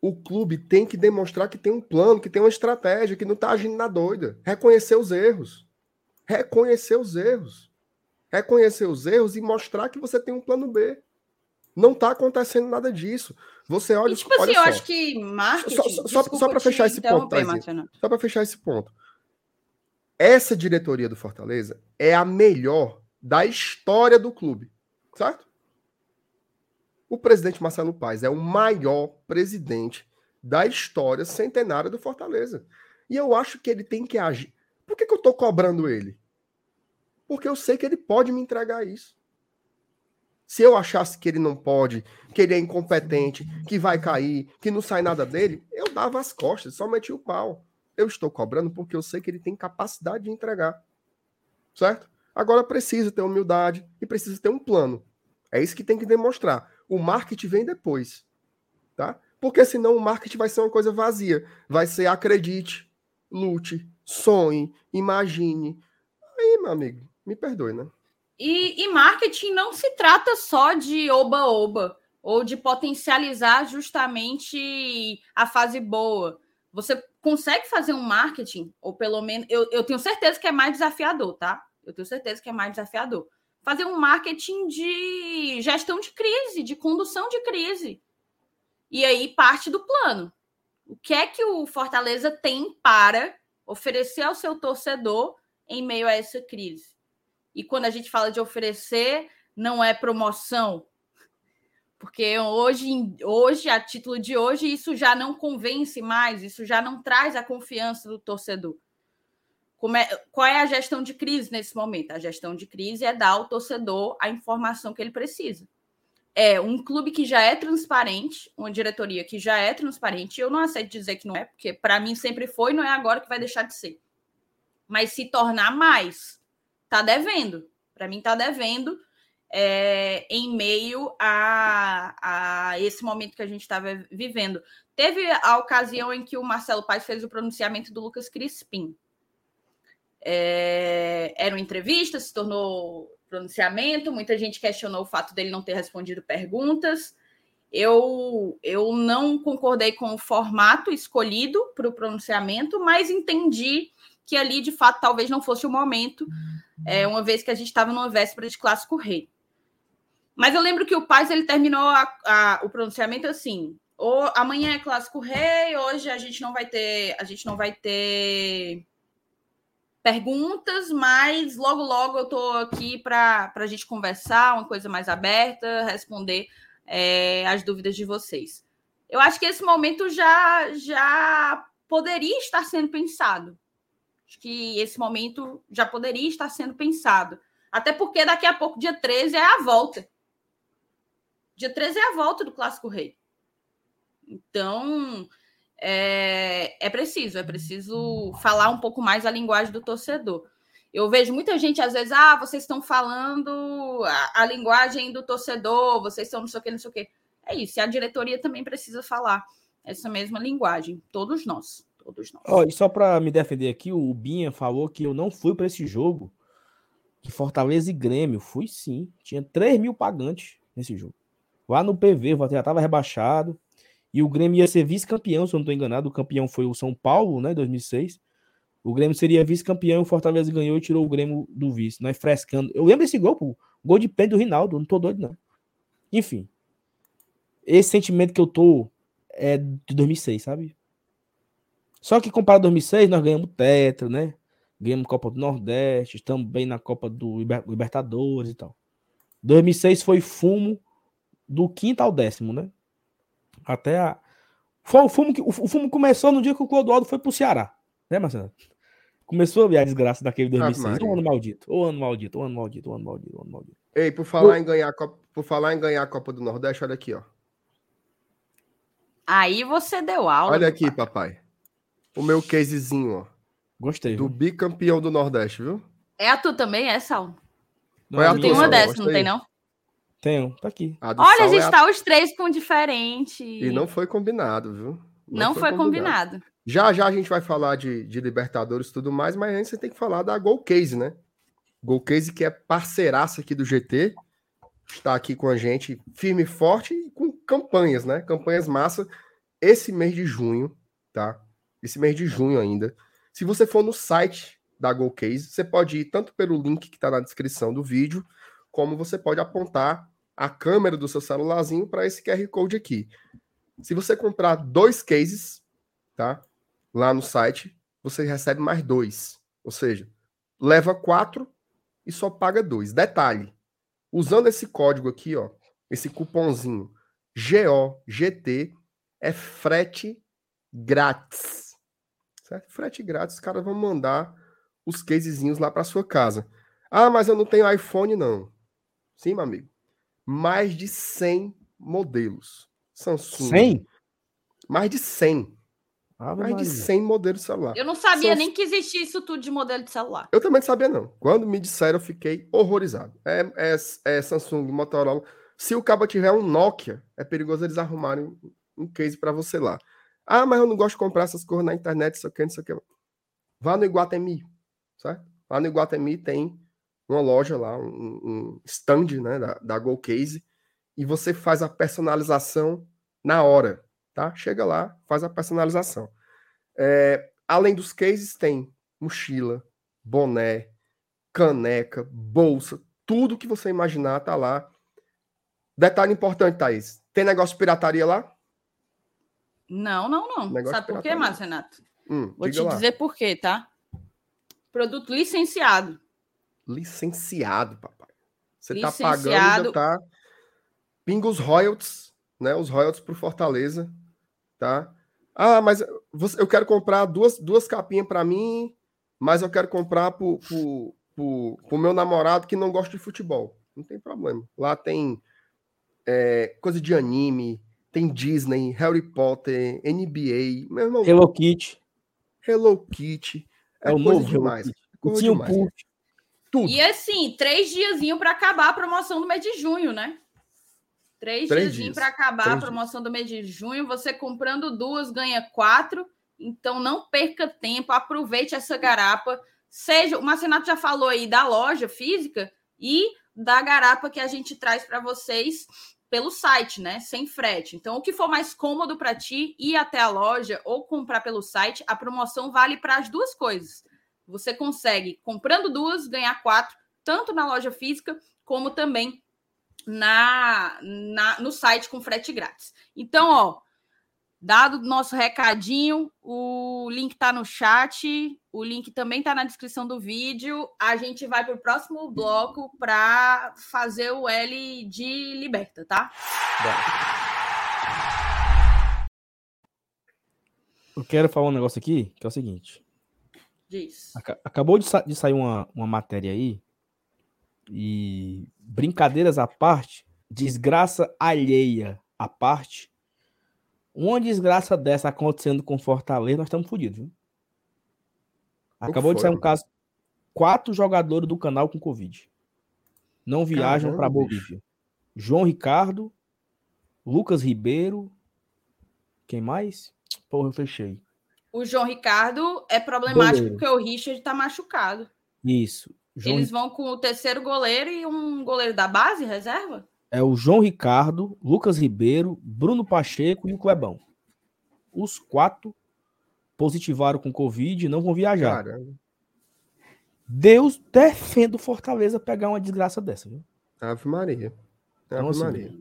o clube tem que demonstrar que tem um plano, que tem uma estratégia, que não está agindo na doida. Reconhecer os erros. Reconhecer os erros. Reconhecer os erros e mostrar que você tem um plano B. Não está acontecendo nada disso. Você olha. E, tipo olha assim, só. eu acho que marketing. Só, só, só para fechar esse ponto. Só para fechar esse ponto. Essa diretoria do Fortaleza é a melhor da história do clube. Certo? O presidente Marcelo Paes é o maior presidente da história centenária do Fortaleza. E eu acho que ele tem que agir. Por que, que eu estou cobrando ele? Porque eu sei que ele pode me entregar isso. Se eu achasse que ele não pode, que ele é incompetente, que vai cair, que não sai nada dele, eu dava as costas, só meti o pau. Eu estou cobrando porque eu sei que ele tem capacidade de entregar. Certo? Agora precisa ter humildade e precisa ter um plano. É isso que tem que demonstrar. O marketing vem depois, tá? Porque senão o marketing vai ser uma coisa vazia. Vai ser acredite, lute, sonhe, imagine. Aí, meu amigo, me perdoe, né? E, e marketing não se trata só de oba-oba ou de potencializar justamente a fase boa. Você consegue fazer um marketing, ou pelo menos, eu, eu tenho certeza que é mais desafiador, tá? Eu tenho certeza que é mais desafiador fazer um marketing de gestão de crise, de condução de crise. E aí parte do plano. O que é que o Fortaleza tem para oferecer ao seu torcedor em meio a essa crise? E quando a gente fala de oferecer, não é promoção, porque hoje, hoje, a título de hoje, isso já não convence mais, isso já não traz a confiança do torcedor. É, qual é a gestão de crise nesse momento? A gestão de crise é dar ao torcedor a informação que ele precisa. É um clube que já é transparente, uma diretoria que já é transparente. Eu não aceito dizer que não é, porque para mim sempre foi, não é agora que vai deixar de ser. Mas se tornar mais, tá devendo. Para mim tá devendo é, em meio a, a esse momento que a gente estava vivendo. Teve a ocasião em que o Marcelo Paes fez o pronunciamento do Lucas Crispim é, era uma entrevista, se tornou pronunciamento. Muita gente questionou o fato dele não ter respondido perguntas. Eu, eu não concordei com o formato escolhido para o pronunciamento, mas entendi que ali, de fato, talvez não fosse o momento, é, uma vez que a gente estava numa véspera de Clássico Rei. Mas eu lembro que o Paz ele terminou a, a, o pronunciamento assim: ou, amanhã é Clássico Rei, hoje a gente não vai ter, a gente não vai ter perguntas, mas logo, logo eu estou aqui para a gente conversar, uma coisa mais aberta, responder é, as dúvidas de vocês. Eu acho que esse momento já, já poderia estar sendo pensado. Acho que esse momento já poderia estar sendo pensado. Até porque daqui a pouco, dia 13, é a volta. Dia 13 é a volta do Clássico Rei. Então, é, é preciso, é preciso falar um pouco mais a linguagem do torcedor. Eu vejo muita gente, às vezes, ah, vocês estão falando a, a linguagem do torcedor, vocês estão não sei o que, não sei o que. É isso, e a diretoria também precisa falar essa mesma linguagem, todos nós. Todos nós. Oh, e só para me defender aqui, o Binha falou que eu não fui para esse jogo, que Fortaleza e Grêmio. Fui sim, tinha 3 mil pagantes nesse jogo. Lá no PV, o já estava rebaixado. E o Grêmio ia ser vice-campeão, se eu não estou enganado. O campeão foi o São Paulo, né? 2006. O Grêmio seria vice-campeão, o Fortaleza ganhou e tirou o Grêmio do vice. Nós frescando. Eu lembro desse gol, pô. Gol de pé do Rinaldo. Não tô doido, não. Enfim. Esse sentimento que eu tô é de 2006, sabe? Só que comparado a 2006, nós ganhamos Tetra, né? Ganhamos Copa do Nordeste, estamos bem na Copa do Libertadores e tal. 2006 foi fumo do quinto ao décimo, né? Até a. Foi o fumo que o fumo começou no dia que o Clodoaldo foi pro Ceará, né, Marcelo? Começou a desgraça daquele 2006. o ano maldito, o ano maldito, o ano maldito, o ano maldito, o ano maldito. Ei, por falar, o... em ganhar a Copa, por falar em ganhar a Copa do Nordeste, olha aqui, ó. Aí você deu aula. Olha aqui, papai. papai. O meu casezinho, ó. Gostei. Do viu? bicampeão do Nordeste, viu? É a tu também, é, Sal? Não, é tem uma dessa, não tem, não? Tenho, tá aqui. Olha, a gente é tá os três com diferente. E não foi combinado, viu? Não, não foi, foi combinado. combinado. Já já a gente vai falar de, de Libertadores e tudo mais, mas antes você tem que falar da Gol Case, né? Gol Case que é parceiraça aqui do GT, está aqui com a gente firme e forte e com campanhas, né? Campanhas massa esse mês de junho, tá? Esse mês de junho ainda. Se você for no site da Gol Case, você pode ir tanto pelo link que está na descrição do vídeo, como você pode apontar a câmera do seu celularzinho para esse QR Code aqui. Se você comprar dois cases, tá? Lá no site, você recebe mais dois. Ou seja, leva quatro e só paga dois. Detalhe: usando esse código aqui, ó, esse cupomzinho GOGT, é frete grátis. Certo? Frete grátis, os caras vão mandar os casezinhos lá para sua casa. Ah, mas eu não tenho iPhone, não. Sim, meu amigo mais de 100 modelos. Samsung. 100? Mais de 100. Ah, mais de 100 modelos de celular. Eu não sabia Samsung... nem que existia isso tudo de modelo de celular. Eu também não sabia, não. Quando me disseram, eu fiquei horrorizado. É, é, é Samsung, Motorola. Se o cabo tiver um Nokia, é perigoso eles arrumarem um case para você lá. Ah, mas eu não gosto de comprar essas coisas na internet, isso aqui, isso aqui. Vá no Iguatemi, certo? Lá no Iguatemi tem uma loja lá, um, um stand né, da, da Go Case, e você faz a personalização na hora, tá? Chega lá, faz a personalização. É, além dos cases, tem mochila, boné, caneca, bolsa, tudo que você imaginar tá lá. Detalhe importante, Thaís: tem negócio de pirataria lá? Não, não, não. Negócio Sabe por quê, Márcio Renato? Hum, Vou te lá. dizer por quê, tá? Produto licenciado licenciado, papai. Você licenciado. tá pagando, tá. Pinga os royalties, né? Os royalties pro Fortaleza, tá? Ah, mas eu quero comprar duas, duas capinhas para mim, mas eu quero comprar pro, pro, pro, pro, meu namorado que não gosta de futebol. Não tem problema. Lá tem é, coisa de anime, tem Disney, Harry Potter, NBA, meu irmão. Hello Kitty. Hello Kitty. É, é o novo demais. Coisa demais. Tudo. E assim, três diazinho para acabar a promoção do mês de junho, né? Três, três diazinho para acabar três a promoção dias. do mês de junho. Você comprando duas, ganha quatro. Então não perca tempo, aproveite essa garapa. Seja, o Marcenato já falou aí da loja física e da garapa que a gente traz para vocês pelo site, né? Sem frete. Então, o que for mais cômodo para ti, ir até a loja ou comprar pelo site, a promoção vale para as duas coisas. Você consegue, comprando duas, ganhar quatro, tanto na loja física como também na, na no site com frete grátis. Então, ó, dado o nosso recadinho, o link está no chat, o link também está na descrição do vídeo. A gente vai para o próximo bloco para fazer o L de Liberta, tá? Eu quero falar um negócio aqui, que é o seguinte. Diz. Acabou de, sa de sair uma, uma matéria aí, e brincadeiras à parte, desgraça alheia à parte, uma desgraça dessa acontecendo com Fortaleza, nós estamos fodidos, viu? Acabou de sair um caso. Quatro jogadores do canal com Covid. Não viajam para Bolívia. João Ricardo, Lucas Ribeiro. Quem mais? Porra, eu fechei. O João Ricardo é problemático goleiro. porque o Richard está machucado. Isso. João... Eles vão com o terceiro goleiro e um goleiro da base, reserva? É o João Ricardo, Lucas Ribeiro, Bruno Pacheco e o Clebão. Os quatro positivaram com Covid e não vão viajar. Caramba. Deus defenda o Fortaleza pegar uma desgraça dessa, viu? Ave Maria. Ave então, assim, Maria.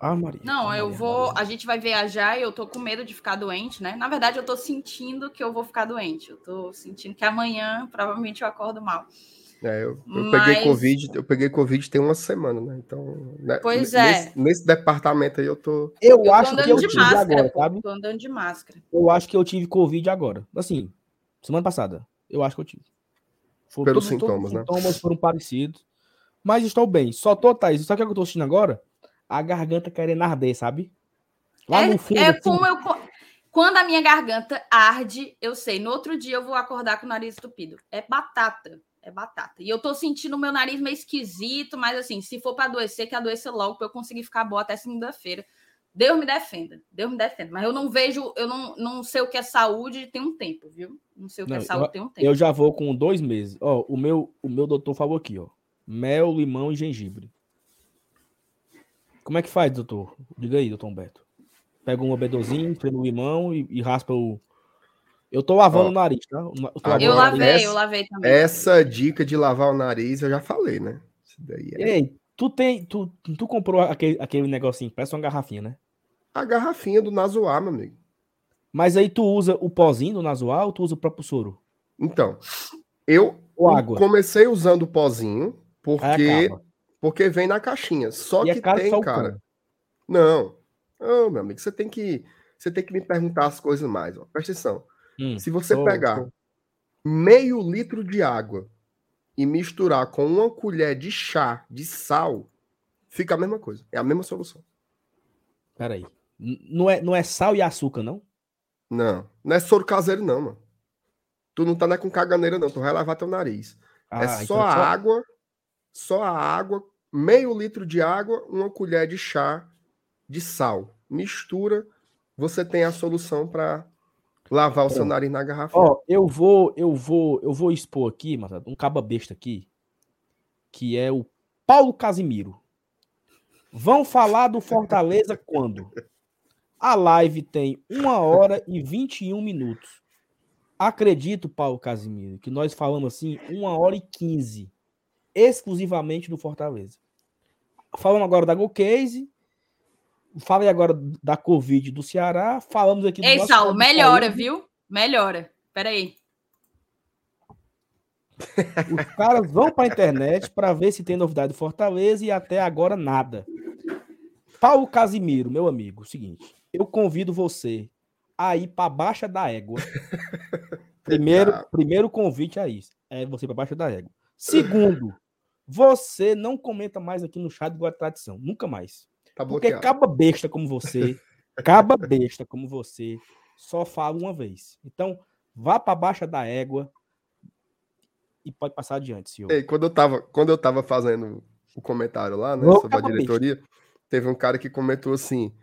Ah, Maria. Não, eu Maria, vou. Maria. A gente vai viajar e eu tô com medo de ficar doente, né? Na verdade, eu tô sentindo que eu vou ficar doente. Eu tô sentindo que amanhã provavelmente eu acordo mal. É, eu, eu Mas- peguei Covid, eu peguei Covid tem uma semana, né? Então, né, Pois nesse, é. nesse departamento aí eu tô. Eu, Eu tô acho que andando eu de tive máscara, agora, pô. sabe? Tô andando de máscara. Eu acho que eu tive Covid agora. Assim, semana passada. Eu acho que eu tive. Foi- Pelos todos- todos sintomas, os né? sintomas foram parecidos. Mas estou bem. Só tô, Thaís. Sabe o que eu tô sentindo agora? A garganta querendo arder, sabe? Lá é no fundo. é assim, como eu. Quando a minha garganta arde, eu sei. No outro dia eu vou acordar com o nariz estupido. É batata. É batata. E eu tô sentindo o meu nariz meio esquisito, mas assim, se for para adoecer, que adoeça logo para eu conseguir ficar boa até segunda-feira. Deus me defenda. Deus me defenda. Mas eu não vejo, eu não, não sei o que é saúde tem um tempo, viu? Não sei o que Não, é saúde tem um tempo. Eu já vou com dois meses. Ó, o meu, o meu doutor falou aqui, ó. Mel, limão e gengibre. Como é que faz, doutor? Diga aí, doutor Humberto. Pega um abedozinho, prende o limão e, e raspa o. Eu tô lavando Ó, o nariz, tá? Eu agora Eu lavei, essa- eu lavei também. Essa dica de lavar o nariz eu já falei, né? Isso daí é Ei, tu tem. Tu, tu comprou aquele, aquele negocinho, parece uma garrafinha, né? a garrafinha do Nazoar, meu amigo. Mas aí tu usa o pozinho do Nasoar ou tu usa o próprio soro? Então, eu comecei usando o pozinho porque porque vem na caixinha. Só E é que tem, só cara. Não. Não, meu amigo, você tem que você tem que me perguntar as coisas mais, ó. Presta atenção. Hum, Se você tô- pegar tô- meio litro de água e misturar com uma colher de chá de sal, fica a mesma coisa. É a mesma solução. Peraí. Não é, não é sal e açúcar, não? Não, não é soro caseiro, não, mano. Tu não tá né, com caganeira, não. Tu vai lavar teu nariz. Ah, é só então a água, só a água, meio litro de água, uma colher de chá de sal. Mistura, você tem a solução para lavar o seu nariz na garrafa. Ó, eu vou, eu vou, eu vou expor aqui, mas um caba besta aqui, que é o Paulo Casimiro. Vão falar do Fortaleza quando? A live tem uma hora e 21 minutos. Acredito, Paulo Casimiro, que nós falamos assim, uma hora e 15, exclusivamente do Fortaleza. Falamos agora da Go Case, falei agora da Covid do Ceará, falamos aqui do Ei, nosso Saulo, melhora, saúde. viu? Melhora. Peraí. Os caras vão para a internet para ver se tem novidade do Fortaleza e até agora nada. Paulo Casimiro, meu amigo, seguinte, eu convido você a ir para Baixa da Égua. Primeiro, primeiro convite a isso, é você para Baixa da Égua. Segundo, você não comenta mais aqui no chat igual a tradição, nunca mais. Tá Porque caba besta como você, caba besta como você, só fala uma vez. Então, vá para Baixa da Égua e pode passar adiante, senhor. Ei, quando eu tava, quando eu tava fazendo o comentário lá, né, sobre a diretoria, teve um cara que comentou assim: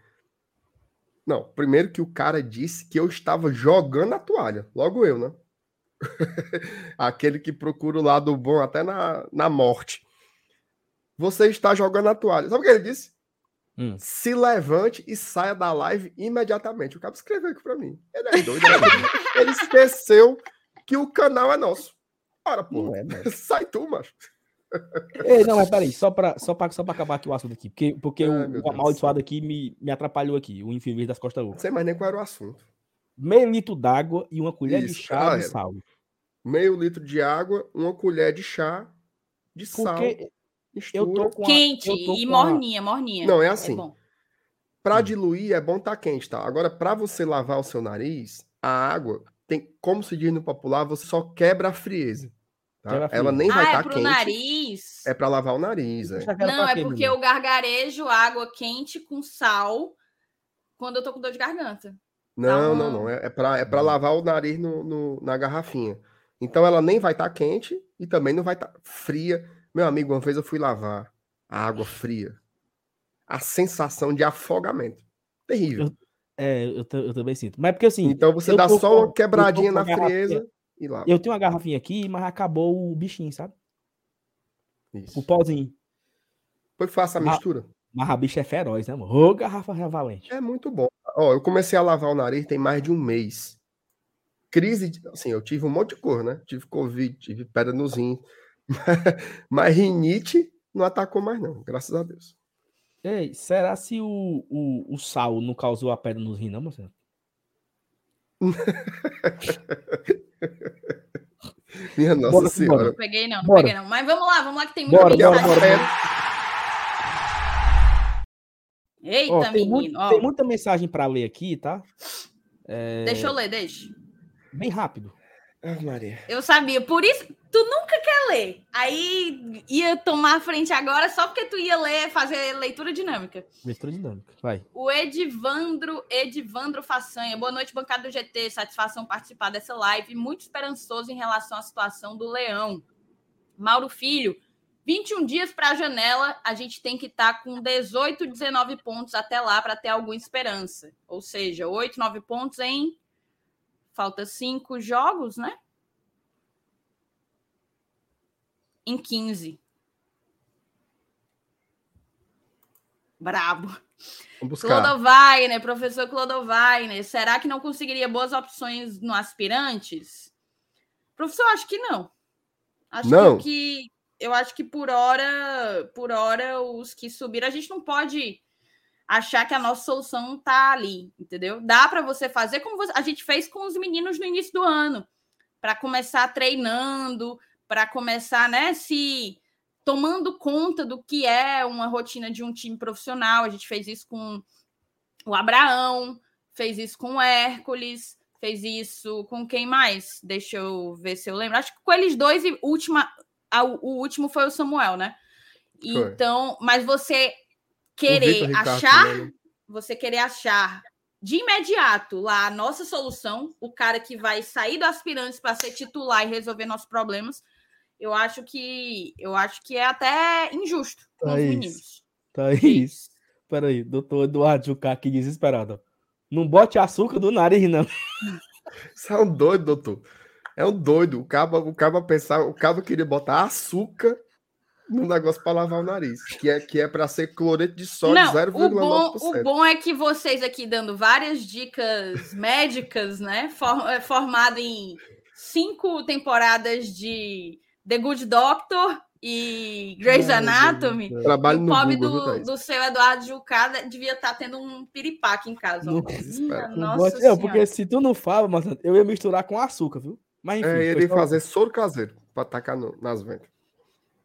Não, primeiro que o cara disse que eu estava jogando a toalha, logo eu, né? Aquele que procura o lado bom até na, na morte. Você está jogando a toalha. Sabe o que ele disse? Hum. Se levante e saia da live imediatamente. O cara escreveu aqui pra mim. Ele é doido. né? ele esqueceu que o canal é nosso. Ora, pô, Não é, mano. sai tu, macho. Ei, não, mas peraí, só pra, só, pra, só pra acabar aqui o assunto aqui, porque, porque Ai, o, o amaldiçoado aqui me, me atrapalhou aqui, o infeliz das costas Não ocas. sei mais nem qual era o assunto. Meio litro d'água e uma colher de Isso, chá ah, de sal. Meio litro de água, uma colher de chá de sal. Mistura. eu tô com a, Quente eu tô e com a- morninha, morninha. Não, é assim. É bom. Pra Hum. diluir é bom tá quente, tá? Agora, pra você lavar o seu nariz, a água tem, como se diz no popular, você só quebra a frieza. tá? Quebra a Ela nem vai Ah, estar é pro quente. nariz. É pra lavar o nariz, é. Não, é porque eu gargarejo água quente com sal quando eu tô com dor de garganta. Não, não, não. É, é pra, é pra Hum. lavar o nariz no, no- na garrafinha. Então ela nem vai estar quente e também não vai estar fria. Meu amigo, uma vez eu fui lavar a água fria. A sensação de afogamento. Terrível. É, eu, eu também sinto. Mas porque assim, Então você eu dá tô só uma quebradinha eu na frieza e lava. eu tenho uma garrafinha aqui, mas acabou o bichinho, sabe? Isso. O pozinho. Foi fácil a mistura? Mas a bicha é feroz, né, mano? Ô, garrafa valente. É muito bom. Ó, eu comecei a lavar o nariz tem mais de um mês. Crise, de- assim, eu tive um monte de cor, né? Tive Covid, tive pedra nos rins. Mas rinite não atacou mais, não, graças a Deus. Ei, será se o, o, o sal não causou a pedra nos rins, não, Marcelo? Minha Nossa Bora, Senhora. bora. Não peguei, não, não Bora. peguei, não. Mas vamos lá, vamos lá, que tem muita Bora, mensagem. bora, bora. Eita, Ó, tem, muito- menino. ó. tem muita mensagem para ler aqui, tá? É, Deixa eu ler, deixa. Bem rápido. Ah, Maria. Eu sabia, por isso tu nunca quer ler. Aí ia tomar a frente agora só porque tu ia ler, fazer leitura dinâmica. Leitura dinâmica. Vai. O Edivandro, Edivandro Façanha. Boa noite, bancada do GT. Satisfação participar dessa live. Muito esperançoso em relação à situação do Leão. Mauro Filho, 21 dias para a janela. A gente tem que estar com 18, 19 pontos até lá para ter alguma esperança. Ou seja, 8, 9 pontos em. Falta 5 jogos, né? Em 15. Brabo. Clodovainer, professor Clodovainer, será que não conseguiria boas opções no aspirantes? Professor, acho que não. Acho Não? que eu acho que por hora, por hora os que subiram, a gente não pode achar que a nossa solução tá ali, entendeu? Dá para você fazer como você- a gente fez com os meninos no início do ano, para começar treinando, para começar, né, se tomando conta do que é uma rotina de um time profissional. A gente fez isso com o Abraão, fez isso com o Hércules, fez isso com quem mais? Deixa eu ver se eu lembro. Acho que com eles dois e última, a- o último foi o Samuel, né? Foi. Então, mas você querer achar, também, né? você querer achar de imediato lá a nossa solução, o cara que vai sair do aspirantes para ser titular e resolver nossos problemas, eu acho que eu acho que é até injusto com os Thaís, meninos. Tá. Peraí, doutor Eduardo Jucá aqui desesperado. Não bote açúcar do nariz, não. Você é um doido, doutor. É um doido. O cabo, o cabo pensar, o cabo queria botar açúcar no negócio para lavar o nariz, que é que é para ser cloreto de sódio Não, o bom, 0,9%. o bom é que vocês aqui dando várias dicas médicas, né? For- é, formado em cinco temporadas de The Good Doctor e Grey's Ai, Anatomy. céu. Trabalho o no pobre do, do seu Eduardo Jucada devia estar tendo um piripaque em casa. Não, Minha Não Nossa. Não, porque se tu não fala, mas eu ia misturar com açúcar, viu? Mas enfim. É, ele fazer soro caseiro para tacar no- nas ventas.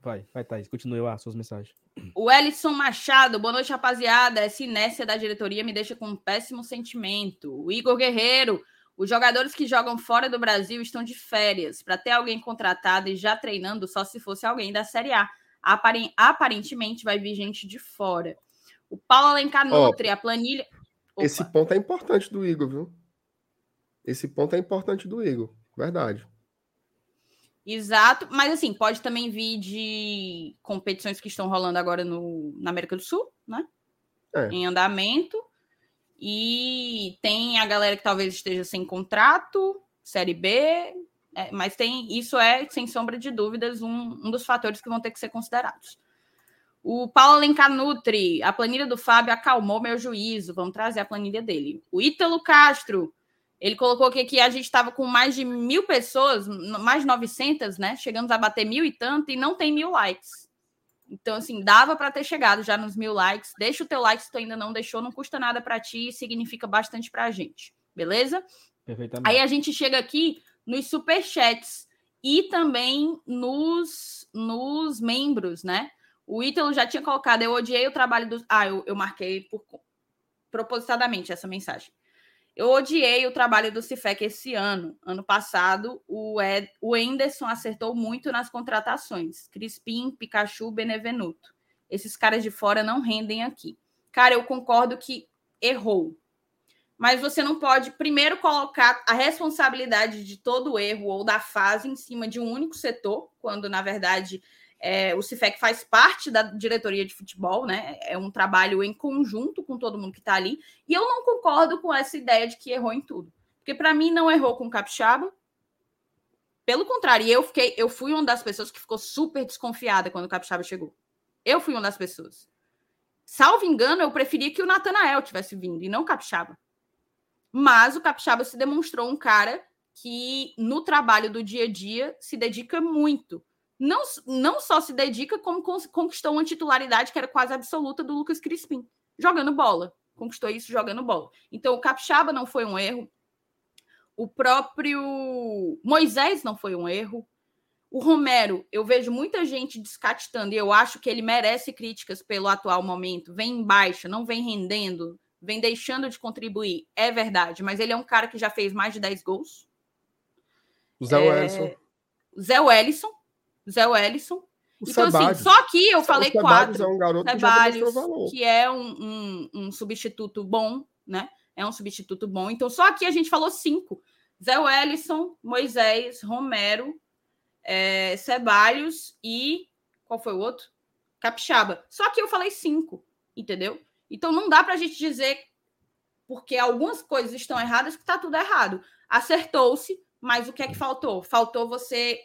Vai, vai, Thaís. Continue lá, suas mensagens. O Ellison Machado, boa noite, rapaziada. Essa inércia da diretoria me deixa com um péssimo sentimento. O Igor Guerreiro, os jogadores que jogam fora do Brasil estão de férias. Para ter alguém contratado e já treinando, só se fosse alguém da Série A. Aparen- Aparentemente vai vir gente de fora. O Paulo Alencar Nutri, a planilha. Opa. Esse ponto é importante do Igor, viu? Esse ponto é importante do Igor. Verdade. Exato, mas assim, pode também vir de competições que estão rolando agora no, na América do Sul, né? É. Em andamento. E tem a galera que talvez esteja sem contrato, Série B, é, mas tem isso é, sem sombra de dúvidas, um, um dos fatores que vão ter que ser considerados. O Paulo Alencar Nutri, a planilha do Fábio acalmou meu juízo. Vamos trazer a planilha dele. O Ítalo Castro, ele colocou aqui que a gente estava com mais de mil pessoas, mais de 900, né? Chegamos a bater mil e tanto e não tem mil likes. Então, assim, dava para ter chegado já nos mil likes. Deixa o teu like se tu ainda não deixou, não custa nada para ti e significa bastante para a gente. Beleza? Perfeitamente. Aí a gente chega aqui nos superchats e também nos, nos membros, né? O Ítalo já tinha colocado, eu odiei o trabalho dos. Ah, eu, eu marquei por, propositadamente essa mensagem. Eu odiei o trabalho do Cifec esse ano. Ano passado, o, Ed, o Enderson acertou muito nas contratações. Crispim, Pikachu, Benevenuto. Esses caras de fora não rendem aqui. Cara, eu concordo que errou mas você não pode primeiro colocar a responsabilidade de todo erro ou da fase em cima de um único setor, quando na verdade é, o CIFEC faz parte da diretoria de futebol, né? É um trabalho em conjunto com todo mundo que está ali. E eu não concordo com essa ideia de que errou em tudo, porque para mim não errou com o Capixaba. Pelo contrário, eu fiquei, eu fui uma das pessoas que ficou super desconfiada quando o Capixaba chegou. Eu fui uma das pessoas. Salvo engano, eu preferia que o Natanael tivesse vindo e não o Capixaba. Mas o Capixaba se demonstrou um cara que, no trabalho do dia a dia, se dedica muito. Não, não só se dedica, como conquistou uma titularidade que era quase absoluta do Lucas Crispim, jogando bola. Conquistou isso jogando bola. Então, o Capixaba não foi um erro. O próprio Moisés não foi um erro. O Romero, eu vejo muita gente descatitando, e eu acho que ele merece críticas pelo atual momento. Vem em baixa, não vem rendendo, vem deixando de contribuir. É verdade, mas ele é um cara que já fez mais de 10 gols. O Zé é... Zé Wellison, Zé Wellison. O então, assim, só aqui eu falei quatro. É um garoto que, que é um, um, um, substituto bom, né? É um substituto bom. Então, só aqui a gente falou cinco: Zé Wellison, Moisés, Romero, é, Ceballos e. Qual foi o outro? Capixaba. Só que eu falei cinco, entendeu? Então não dá para a gente dizer, porque algumas coisas estão erradas, que está tudo errado. Acertou-se, mas o que é que faltou? Faltou você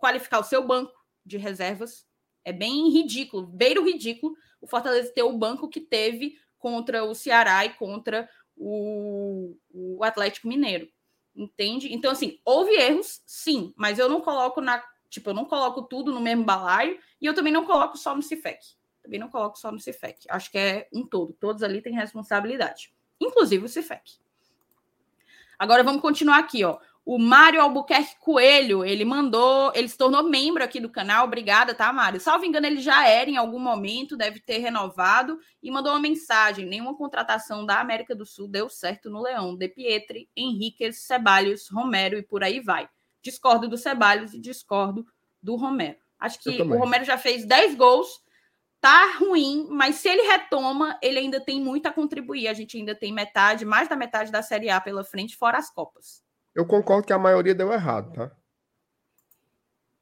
qualificar o seu banco de reservas. É bem ridículo, beira o ridículo, o Fortaleza ter o banco que teve contra o Ceará e contra o, o Atlético Mineiro. Entende? Então, assim, houve erros, sim, mas eu não coloco na. Tipo, eu não coloco tudo no mesmo balaio e eu também não coloco só no Cifec. Também não coloco só no Cifec. Acho que é um todo. Todos ali têm responsabilidade. Inclusive o Cifec. Agora vamos continuar aqui, ó. O Mário Albuquerque Coelho, ele mandou, ele se tornou membro aqui do canal. Obrigada, tá, Mário? Salvo engano, ele já era em algum momento, deve ter renovado e mandou uma mensagem. Nenhuma contratação da América do Sul deu certo no Leão. De Pietri, Henriquez, Ceballos, Romero e por aí vai. Discordo do Ceballos e discordo do Romero. Acho que o Romero já fez 10 gols, tá ruim, mas se ele retoma, ele ainda tem muito a contribuir. A gente ainda tem metade, mais da metade da Série A pela frente, fora as Copas. Eu concordo que a maioria deu errado, tá?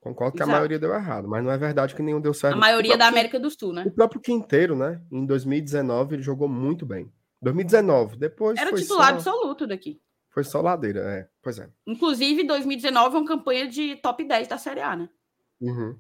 Concordo que Exato. a maioria deu errado, mas não é verdade que nenhum deu certo. A maioria próprio, da América do Sul, né? O próprio Quinteiro, né? Em 2019, ele jogou muito bem. 2019, depois. Era o titular só... absoluto daqui. Foi só ladeira, é. Pois é. Inclusive, 2019 é uma campanha de top 10 da Série A, né? Uhum.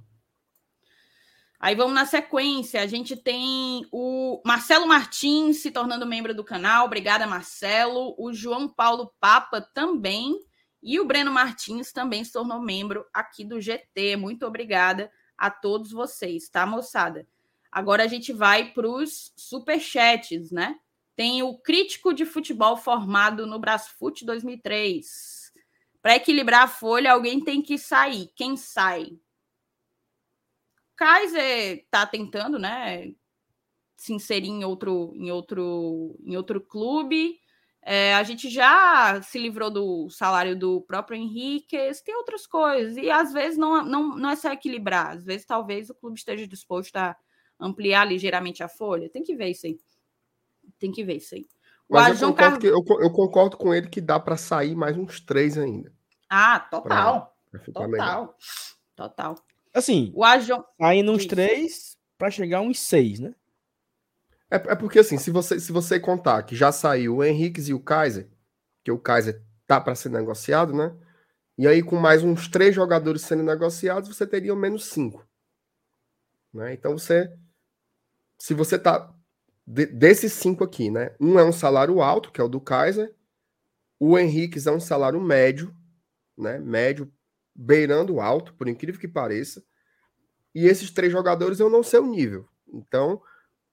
Aí vamos na sequência. A gente tem o Marcelo Martins se tornando membro do canal. Obrigada, Marcelo. O João Paulo Papa também. E o Breno Martins também se tornou membro aqui do GT. Muito obrigada a todos vocês, tá, moçada? Agora a gente vai para os superchats, né? Tem o crítico de futebol formado no Brasfoot 2003. Para equilibrar a folha, alguém tem que sair. Quem sai? Kaiser está tentando, né, se inserir em outro, em outro, em outro clube. É, a gente já se livrou do salário do próprio Henrique, tem outras coisas. E às vezes não, não, não é só equilibrar, às vezes talvez o clube esteja disposto a ampliar ligeiramente a folha. Tem que ver isso aí. Tem que ver isso aí. Mas eu concordo, Car... eu, eu concordo, com ele que dá para sair mais uns três ainda. Ah, total. Pra, pra total. Melhor. Total. Assim, o Ajon... saindo uns três para chegar uns seis, né? É, é, porque assim, se você, se você contar que já saiu o Henrique e o Kaiser, que o Kaiser tá para ser negociado, né? E aí com mais uns três jogadores sendo negociados, você teria menos cinco. Né? Então você, se você tá de, desses cinco aqui, né? Um é um salário alto, que é o do Kaiser. O Henrique é um salário médio, né? Médio beirando alto, por incrível que pareça. E esses três jogadores eu não sei o nível. Então,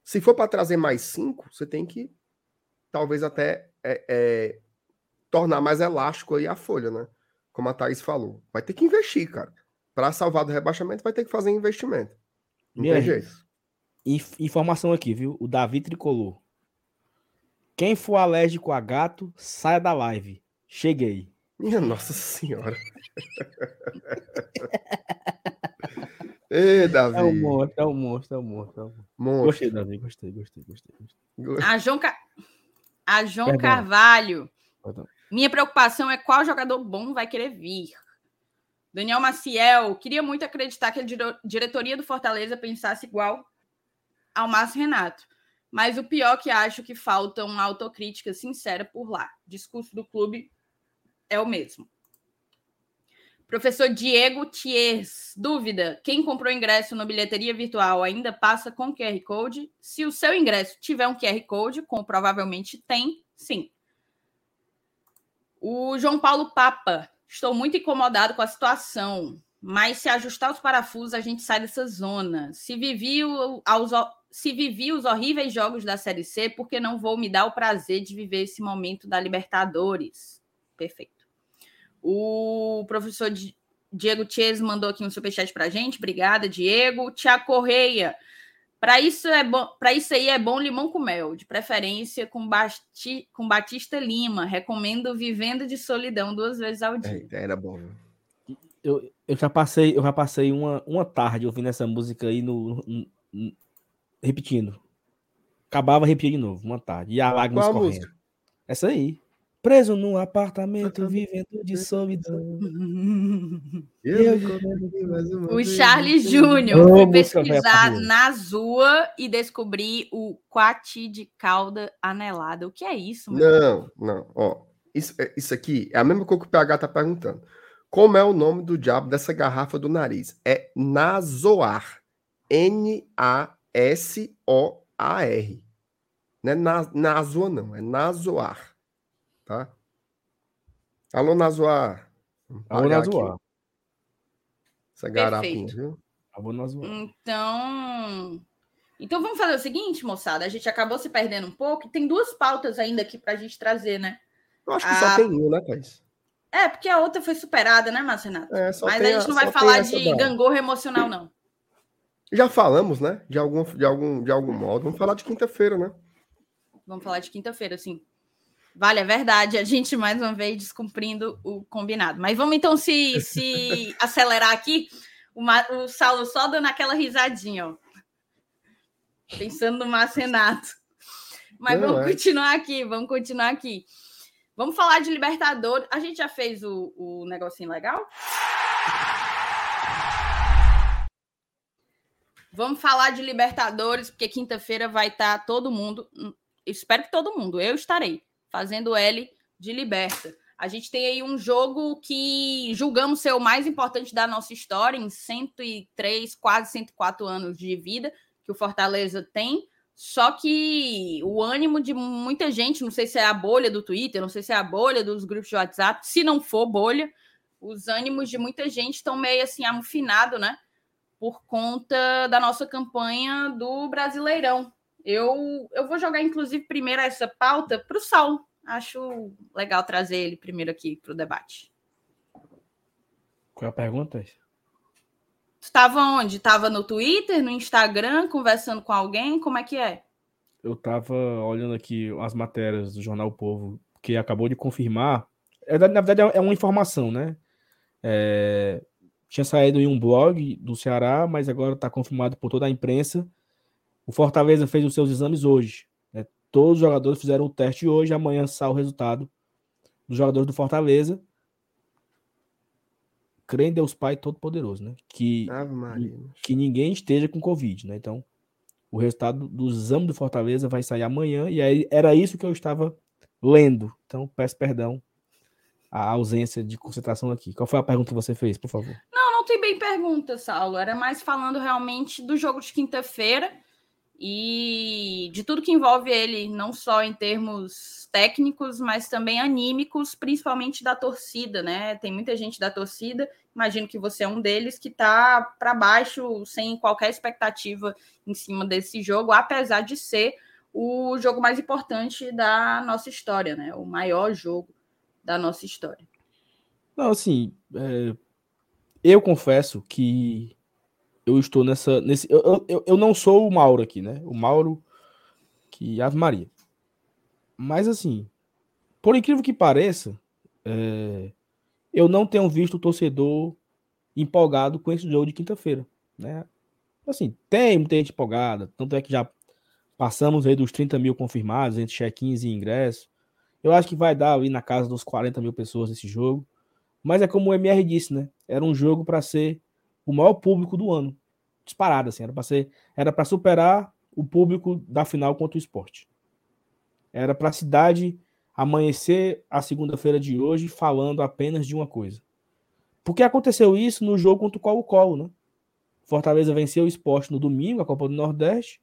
se for para trazer mais cinco, você tem que talvez até é, é, tornar mais elástico aí a folha, né? Como a Thaís falou. Vai ter que investir, cara. Para salvar do rebaixamento, vai ter que fazer investimento. Não tem jeito. Informação aqui, viu? O Davi tricolor. Quem for alérgico a gato, saia da live. Cheguei. Minha Nossa Senhora. Ei, Davi. É um monstro, é um monstro, é um monstro. É um monstro. Gostei, Davi, gostei, gostei, gostei. gostei. A João, Ca... a João Carvalho. Perdão. Minha preocupação é qual jogador bom vai querer vir. Daniel Maciel, queria muito acreditar que a diretoria do Fortaleza pensasse igual ao Márcio Renato. Mas o pior que acho que falta uma autocrítica sincera por lá. O discurso do clube é o mesmo. Professor Diego Thiers, dúvida: quem comprou ingresso na bilheteria virtual ainda passa com QR Code? Se o seu ingresso tiver um QR Code, como provavelmente tem, sim. O João Paulo Papa, estou muito incomodado com a situação. mas se ajustar os parafusos, a gente sai dessa zona. Se vivi, aos, se vivi os horríveis jogos da Série C, porque não vou me dar o prazer de viver esse momento da Libertadores? Perfeito. O professor Diego Chies mandou aqui um superchat para a gente. Obrigada, Diego. Tiago Correia. Para isso, é bom, para isso aí é bom limão com mel, de preferência com, Basti, com Batista Lima. Recomendo Vivendo de Solidão duas vezes ao dia. É, era bom. Eu, eu já passei, eu já passei uma, uma tarde ouvindo essa música aí no, no, no repetindo. Acabava repetindo de novo, uma tarde. E a lágrimas correndo. Música? Essa aí. Preso num apartamento, vivendo de solidão. Eu, o Charles Júnior foi pesquisar na Zua e descobri o quati de cauda anelada. O que é isso? Não, não. Ó, isso, é, isso aqui é a mesma coisa que o PH tá perguntando. Como é o nome do diabo dessa garrafa do nariz? É Nasoar. N-A-S-O-A-R. Não é na, Nasoa, não. É Nasoar. Tá? Alô, Nazoar. Alô, Nazoar. Essa garapinha, viu? Alô, Nazoar. Então. Então vamos fazer o seguinte, moçada. A gente acabou se perdendo um pouco. Tem duas pautas ainda aqui para a gente trazer, né? Eu acho que a... só tem um, né, Thais? É, porque a outra foi superada, né, Marcenato? É, Mas a gente não vai falar de da... gangorra emocional, não. Já falamos, né? De algum, de algum, de algum modo. Vamos falar de quinta-feira, né? Vamos falar de quinta-feira, sim. Vale, é verdade. A gente, mais uma vez, descumprindo o combinado. Mas vamos então se, se acelerar aqui. O, o Saulo só dando aquela risadinha, ó. Pensando no Marcenato. Mas Não, vamos é. continuar aqui, vamos continuar aqui. Vamos falar de Libertadores. A gente já fez o, o negocinho legal? Vamos falar de Libertadores, porque quinta-feira vai estar todo mundo. Hum, espero que todo mundo, eu estarei fazendo L de Liberta. A gente tem aí um jogo que julgamos ser o mais importante da nossa história, em 103, quase 104 anos de vida que o Fortaleza tem. Só que o ânimo de muita gente, não sei se é a bolha do Twitter, não sei se é a bolha dos grupos de WhatsApp, se não for bolha, os ânimos de muita gente estão meio assim amufinado, né? Por conta da nossa campanha do Brasileirão. Eu, eu vou jogar, inclusive, primeiro essa pauta para o Saulo. Acho legal trazer ele primeiro aqui para o debate. Qual é a pergunta? Tu estava onde? Estava no Twitter, no Instagram, conversando com alguém? Como é que é? Eu estava olhando aqui as matérias do Jornal o Povo, que acabou de confirmar. É, na verdade, é uma informação, né? É... Tinha saído em um blog do Ceará, mas agora está confirmado por toda a imprensa o Fortaleza fez os seus exames hoje. Né? Todos os jogadores fizeram o teste hoje. Amanhã sai o resultado dos jogadores do Fortaleza. Crê em Deus Pai Todo-Poderoso, né? Que, que ninguém esteja com Covid, né? Então, o resultado do exame do Fortaleza vai sair amanhã. E aí era isso que eu estava lendo. Então, peço perdão a ausência de concentração aqui. Qual foi a pergunta que você fez, por favor? Não, não tem bem pergunta, Saulo. Era mais falando realmente do jogo de quinta-feira e de tudo que envolve ele, não só em termos técnicos, mas também anímicos, principalmente da torcida, né? Tem muita gente da torcida, imagino que você é um deles, que está para baixo, sem qualquer expectativa em cima desse jogo, apesar de ser o jogo mais importante da nossa história, né? O maior jogo da nossa história. Não, assim, é... eu confesso que eu estou nessa. Nesse, eu, eu, eu não sou o Mauro aqui, né? O Mauro que Ave Maria. Mas assim, por incrível que pareça, é, eu não tenho visto o torcedor empolgado com esse jogo de quinta-feira, né? Assim, tem muita gente empolgada, tanto é que já passamos aí dos 30 mil confirmados entre check-ins e ingressos. Eu acho que vai dar ali na casa dos 40 mil pessoas esse jogo. Mas é como o MR disse, né? Era um jogo para ser o maior público do ano. Disparado, assim. Era para ser. Era para superar o público da final contra o esporte. Era para a cidade amanhecer a segunda-feira de hoje falando apenas de uma coisa. Porque aconteceu isso no jogo contra o Colo-Colo, né? Fortaleza venceu o esporte no domingo, a Copa do Nordeste.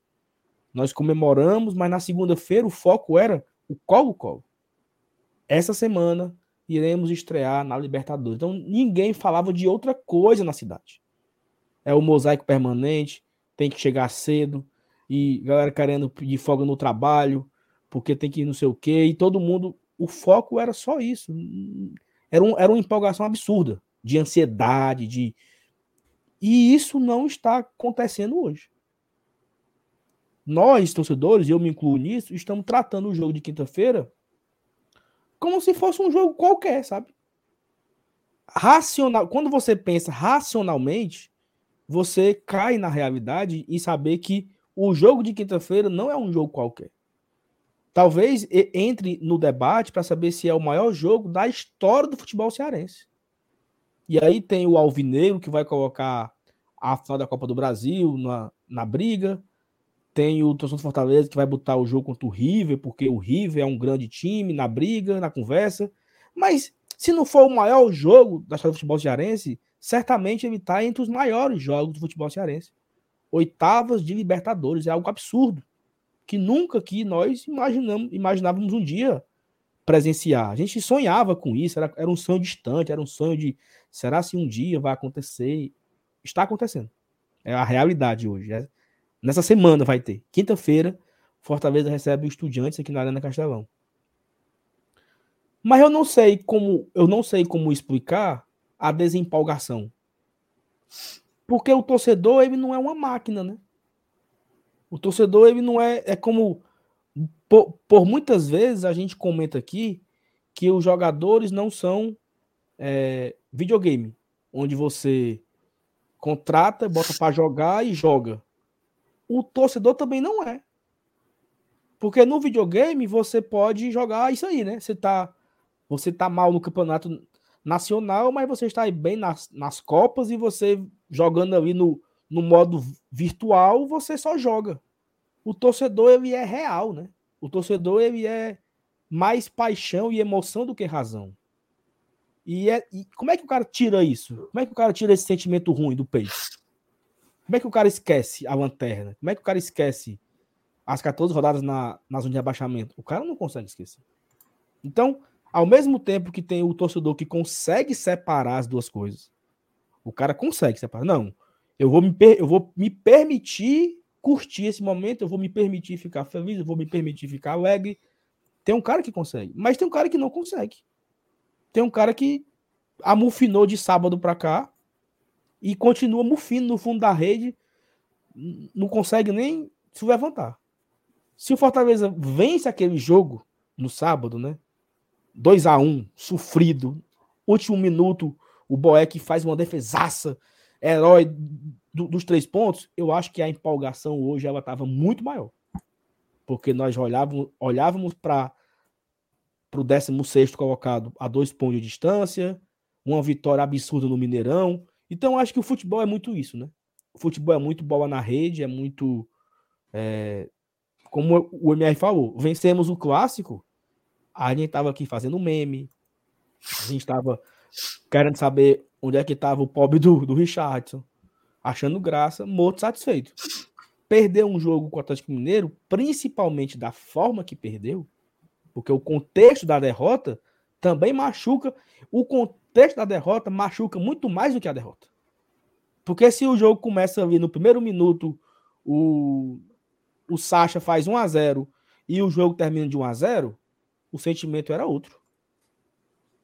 Nós comemoramos, mas na segunda-feira o foco era o Colo-Colo. Essa semana iremos estrear na Libertadores. Então ninguém falava de outra coisa na cidade. É o mosaico permanente, tem que chegar cedo, e galera querendo pedir folga no trabalho, porque tem que ir não sei o quê, e todo mundo. O foco era só isso. Era, um, era uma empolgação absurda, de ansiedade, de. E isso não está acontecendo hoje. Nós, torcedores, e eu me incluo nisso, estamos tratando o jogo de quinta-feira como se fosse um jogo qualquer, sabe? Racional, quando você pensa racionalmente, você cai na realidade e saber que o jogo de quinta-feira não é um jogo qualquer. Talvez entre no debate para saber se é o maior jogo da história do futebol cearense. E aí tem o Alvinegro que vai colocar a final da Copa do Brasil na, na briga. Tem o Torcedor Fortaleza que vai botar o jogo contra o River, porque o River é um grande time na briga, na conversa. Mas se não for o maior jogo da história do futebol cearense, certamente ele está entre os maiores jogos do futebol cearense. Oitavas de Libertadores é algo absurdo que nunca que nós imaginamos, imaginávamos um dia presenciar. A gente sonhava com isso, era, era um sonho distante, era um sonho de será se um dia vai acontecer? Está acontecendo. É a realidade hoje. É, Nessa semana vai ter. Quinta-feira, Fortaleza recebe o Estudiantes aqui na Arena Castelão. Mas eu não sei como, eu não sei como explicar a desempolgação. Porque o torcedor, ele não é uma máquina, né? O torcedor, ele não é, é como por, por muitas vezes a gente comenta aqui que os jogadores não são é, videogame, onde você contrata, bota para jogar e joga o torcedor também não é. Porque no videogame você pode jogar isso aí, né? Você tá, você tá mal no campeonato nacional, mas você está bem nas, nas Copas e você jogando ali no, no modo virtual, você só joga. O torcedor, ele é real, né? O torcedor, ele é mais paixão e emoção do que razão. E, é, e como é que o cara tira isso? Como é que o cara tira esse sentimento ruim do peito? Como é que o cara esquece a lanterna? Como é que o cara esquece as 14 rodadas na, na zona de abaixamento? O cara não consegue esquecer. Então, ao mesmo tempo que tem o torcedor que consegue separar as duas coisas, o cara consegue separar. Não, eu vou me, eu vou me permitir curtir esse momento, eu vou me permitir ficar feliz, eu vou me permitir ficar alegre. Tem um cara que consegue, mas tem um cara que não consegue. Tem um cara que amufinou de sábado para cá e continua mufino no fundo da rede, não consegue nem se levantar. Se o Fortaleza vence aquele jogo no sábado, né? 2 a 1 sofrido, último minuto, o Boeck faz uma defesaça, herói do, dos três pontos, eu acho que a empolgação hoje ela estava muito maior. Porque nós olhávamos, olhávamos para o 16 colocado a dois pontos de distância, uma vitória absurda no Mineirão, então, acho que o futebol é muito isso, né? O futebol é muito bola na rede, é muito. É, como o MR falou, vencemos o clássico, a gente estava aqui fazendo meme, a gente estava querendo saber onde é que estava o pobre do, do Richardson, achando graça, morto, satisfeito. Perder um jogo com o Atlético Mineiro, principalmente da forma que perdeu, porque o contexto da derrota também machuca. O contexto da derrota machuca muito mais do que a derrota. Porque se o jogo começa ali no primeiro minuto, o, o Sacha faz 1 a 0 e o jogo termina de 1 a 0 o sentimento era outro.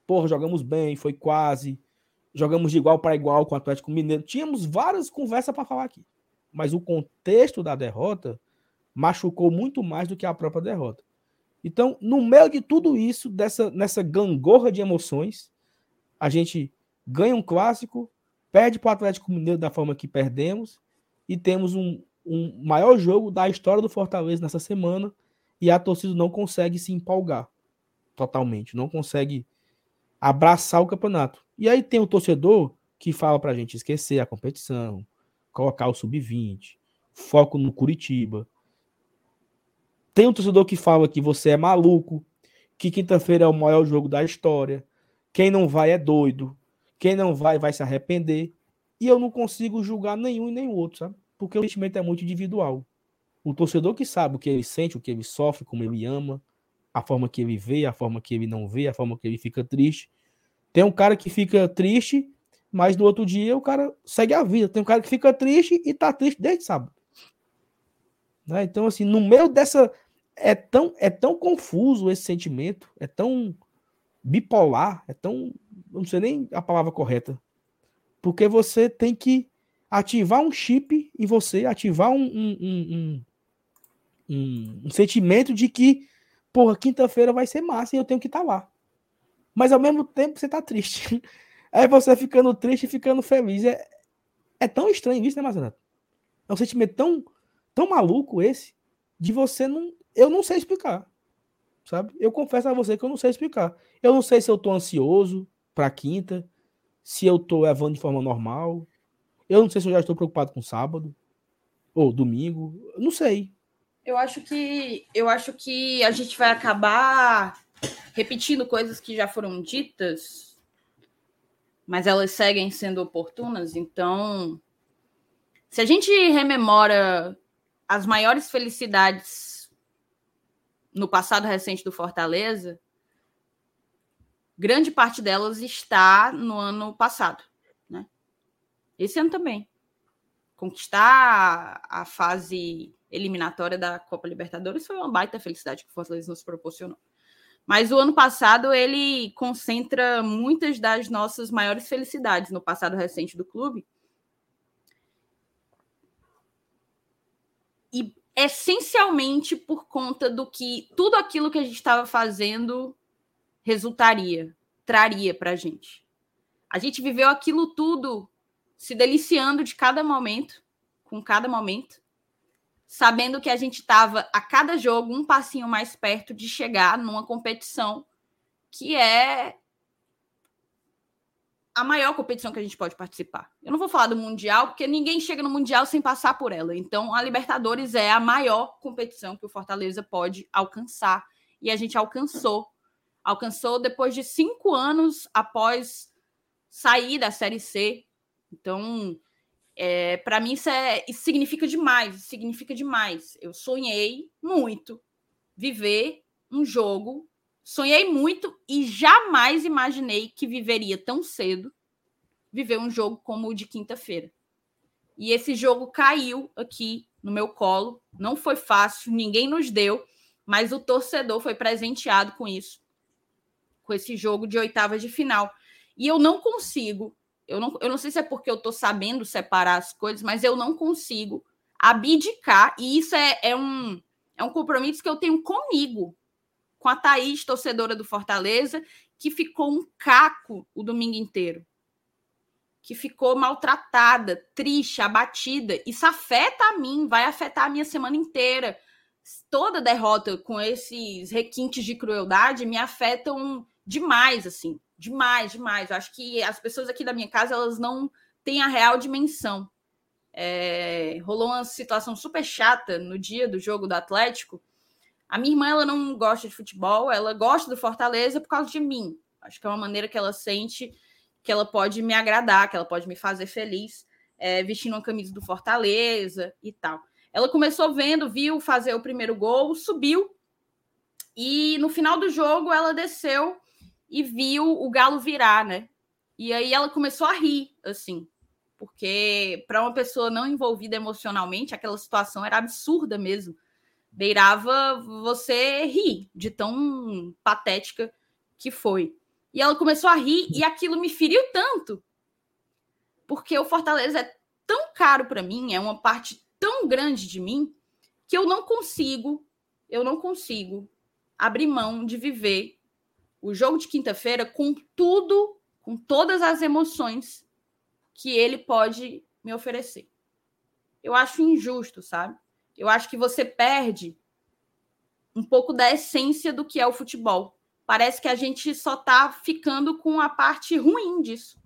Porra, jogamos bem, foi quase. Jogamos de igual para igual com o Atlético Mineiro. Tínhamos várias conversas para falar aqui. Mas o contexto da derrota machucou muito mais do que a própria derrota. Então, no meio de tudo isso, dessa, nessa gangorra de emoções, a gente ganha um clássico, perde para o Atlético Mineiro da forma que perdemos e temos um, um maior jogo da história do Fortaleza nessa semana e a torcida não consegue se empolgar totalmente, não consegue abraçar o campeonato. E aí tem o torcedor que fala para a gente esquecer a competição, colocar o sub-20, foco no Curitiba, tem um torcedor que fala que você é maluco, que quinta-feira é o maior jogo da história. Quem não vai é doido. Quem não vai vai se arrepender. E eu não consigo julgar nenhum e nem outro, sabe? Porque o sentimento é muito individual. O torcedor que sabe o que ele sente, o que ele sofre, como ele ama, a forma que ele vê, a forma que ele não vê, a forma que ele fica triste, Tem um cara que fica triste, mas no outro dia o cara segue a vida. Tem um cara que fica triste e tá triste desde sábado. Né? Então, assim, no meio dessa. É tão, é tão confuso esse sentimento, é tão bipolar, é tão. Não sei nem a palavra correta. Porque você tem que ativar um chip em você, ativar um, um, um, um, um sentimento de que, porra, quinta-feira vai ser massa e eu tenho que estar tá lá. Mas ao mesmo tempo você tá triste. Aí você ficando triste e ficando feliz. É, é tão estranho isso, né, Mazenato? É um sentimento tão, tão maluco esse de você não. Eu não sei explicar. Sabe? Eu confesso a você que eu não sei explicar. Eu não sei se eu tô ansioso pra quinta, se eu tô levando de forma normal, eu não sei se eu já estou preocupado com sábado ou domingo. Não sei. Eu acho que eu acho que a gente vai acabar repetindo coisas que já foram ditas, mas elas seguem sendo oportunas. Então, se a gente rememora as maiores felicidades no passado recente do Fortaleza, grande parte delas está no ano passado. Esse ano também. Conquistar a fase eliminatória da Copa Libertadores foi uma baita felicidade que o Fortaleza nos proporcionou. Mas o ano passado ele concentra muitas das nossas maiores felicidades no passado recente do clube. E essencialmente por conta do que tudo aquilo que a gente estava fazendo resultaria, traria para a gente. A gente viveu aquilo tudo se deliciando de cada momento, com cada momento, sabendo que a gente estava a cada jogo um passinho mais perto de chegar numa competição que é a maior competição que a gente pode participar. Eu não vou falar do Mundial, porque ninguém chega no Mundial sem passar por ela. Então, a Libertadores é a maior competição que o Fortaleza pode alcançar. E a gente alcançou. Alcançou depois de cinco anos após sair da Série C, então, é, para mim, isso, é, isso significa demais. Isso significa demais. Eu sonhei muito viver um jogo. Sonhei muito e jamais imaginei que viveria tão cedo viver um jogo como o de quinta-feira. E esse jogo caiu aqui no meu colo. Não foi fácil, ninguém nos deu, mas o torcedor foi presenteado com isso, com esse jogo de oitavas de final. E eu não consigo eu não, eu não sei se é porque eu estou sabendo separar as coisas, mas eu não consigo abdicar, e isso é, é, um, é um compromisso que eu tenho comigo, com a Thaís, torcedora do Fortaleza, que ficou um caco o domingo inteiro. Que ficou maltratada, triste, abatida. Isso afeta a mim, vai afetar a minha semana inteira. Toda derrota com esses requintes de crueldade me afetam demais, assim. Demais, demais. Eu acho que as pessoas aqui da minha casa elas não têm a real dimensão. É, rolou uma situação super chata no dia do jogo do Atlético. A minha irmã ela não gosta de futebol, ela gosta do Fortaleza por causa de mim. Acho que é uma maneira que ela sente que ela pode me agradar, que ela pode me fazer feliz, é, vestindo uma camisa do Fortaleza e tal. Ela começou vendo, viu fazer o primeiro gol, subiu e no final do jogo ela desceu e viu o Galo virar, né? E aí ela começou a rir, assim, porque para uma pessoa não envolvida emocionalmente, aquela situação era absurda mesmo. Beirava você rir de tão patética que foi. E ela começou a rir e aquilo me feriu tanto. Porque o Fortaleza é tão caro para mim, é uma parte tão grande de mim, que eu não consigo, eu não consigo abrir mão de viver o jogo de quinta-feira com tudo, com todas as emoções que ele pode me oferecer. Eu acho injusto, sabe? Eu acho que você perde um pouco da essência do que é o futebol. Parece que a gente só está ficando com a parte ruim disso.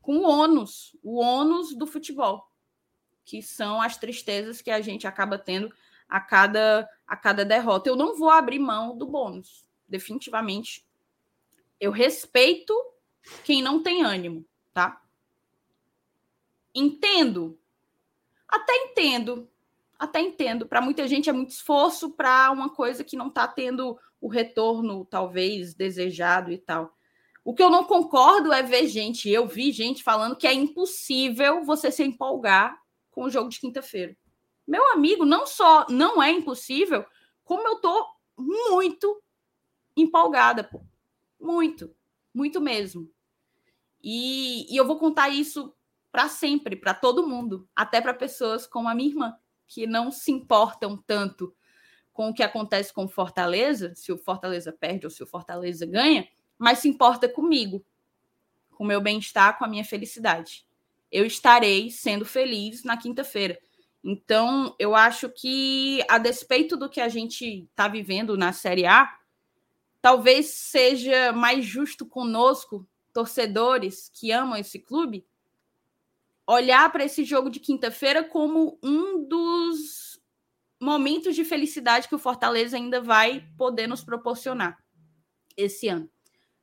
Com o ônus, o ônus do futebol, que são as tristezas que a gente acaba tendo a cada, a cada derrota. Eu não vou abrir mão do bônus definitivamente. Eu respeito quem não tem ânimo, tá? Entendo. Até entendo. Até entendo. Para muita gente é muito esforço para uma coisa que não está tendo o retorno, talvez, desejado e tal. O que eu não concordo é ver gente, eu vi gente falando que é impossível você se empolgar com o jogo de quinta-feira. Meu amigo, não só não é impossível, como eu tô muito empolgada, pô. Muito, muito mesmo. E, e eu vou contar isso para sempre, para todo mundo, até para pessoas como a minha irmã, que não se importam tanto com o que acontece com o Fortaleza, se o Fortaleza perde ou se o Fortaleza ganha, mas se importa comigo, com o meu bem-estar, com a minha felicidade. Eu estarei sendo feliz na quinta-feira. Então, eu acho que, a despeito do que a gente está vivendo na Série A, talvez seja mais justo conosco, torcedores que amam esse clube, olhar para esse jogo de quinta-feira como um dos momentos de felicidade que o Fortaleza ainda vai poder nos proporcionar esse ano.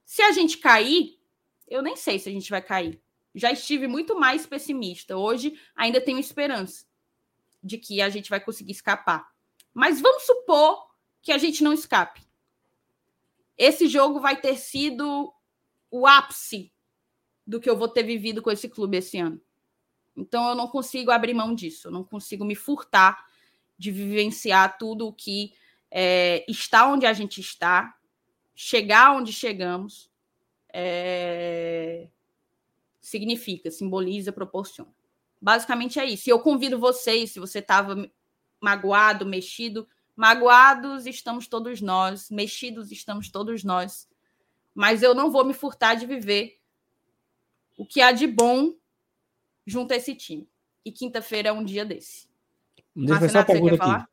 Se a gente cair, eu nem sei se a gente vai cair. Já estive muito mais pessimista. Hoje ainda tenho esperança de que a gente vai conseguir escapar. Mas vamos supor que a gente não escape. Esse jogo vai ter sido o ápice do que eu vou ter vivido com esse clube esse ano. Então eu não consigo abrir mão disso, eu não consigo me furtar de vivenciar tudo o que é, está onde a gente está, chegar onde chegamos, é, significa, simboliza, proporciona. Basicamente é isso. E eu convido vocês, se você estava magoado, mexido, magoados estamos todos nós, mexidos estamos todos nós, mas eu não vou me furtar de viver o que há de bom junto a esse time. E quinta-feira é um dia desse. Deixa eu uma pergunta aqui.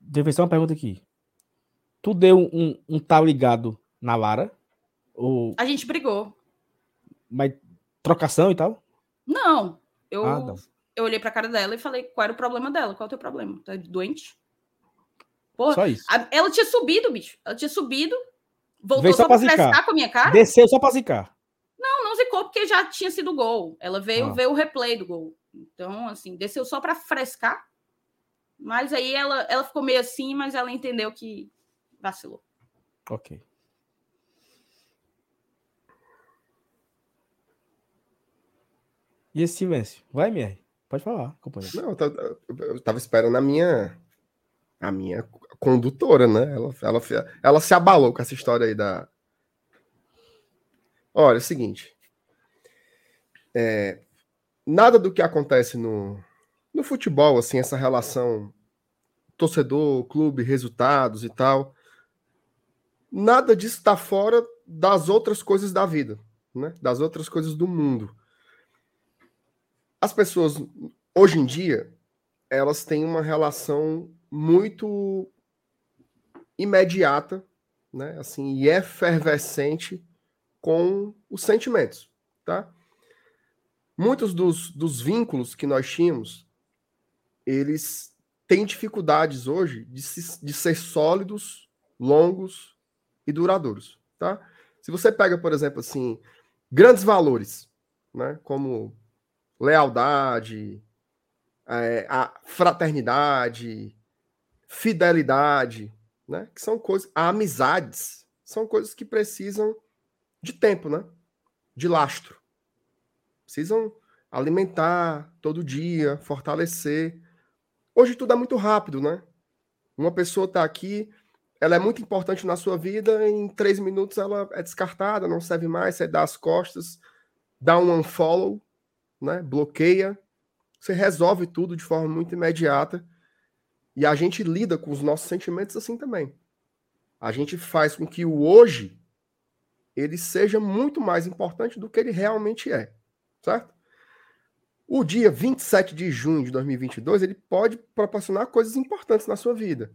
Deixa eu uma pergunta aqui. Tu deu um, um tal ligado na Lara? Ou... A gente brigou. Mas trocação e tal? Não. Eu, ah, não. eu olhei pra cara dela e falei, qual era o problema dela? Qual é o teu problema? Tá doente? Porra, só isso. A, ela tinha subido, bicho. Ela tinha subido, voltou Veio só, só pra, pra com a minha cara. Desceu só pra zicar. Não, não zicou porque já tinha sido gol. Ela veio ah. ver o replay do gol. Então, assim, desceu só para frescar. Mas aí ela, ela ficou meio assim, mas ela entendeu que vacilou. Ok. E esse silêncio? Vai, Mier. Pode falar, companheiro. Não, eu tava esperando a minha a minha condutora, né? Ela, ela, ela se abalou com essa história aí da, Olha, é o seguinte. É, nada do que acontece no, no futebol, assim, essa relação torcedor, clube, resultados e tal, nada disso está fora das outras coisas da vida, né? das outras coisas do mundo. As pessoas, hoje em dia, elas têm uma relação muito imediata, né? assim, e efervescente com os sentimentos, tá? Muitos dos, dos vínculos que nós tínhamos, eles têm dificuldades hoje de, se, de ser sólidos, longos e duradouros, tá? Se você pega, por exemplo, assim, grandes valores, né, como lealdade, é, a fraternidade, fidelidade, né, que são coisas, amizades, são coisas que precisam de tempo, né? De lastro. Precisam alimentar todo dia, fortalecer. Hoje tudo é muito rápido, né? Uma pessoa está aqui, ela é muito importante na sua vida, em três minutos ela é descartada, não serve mais, você dá as costas, dá um unfollow, né? Bloqueia. Você resolve tudo de forma muito imediata. E a gente lida com os nossos sentimentos assim também. A gente faz com que o hoje ele seja muito mais importante do que ele realmente é, certo? O dia 27 de junho de 2022, ele pode proporcionar coisas importantes na sua vida.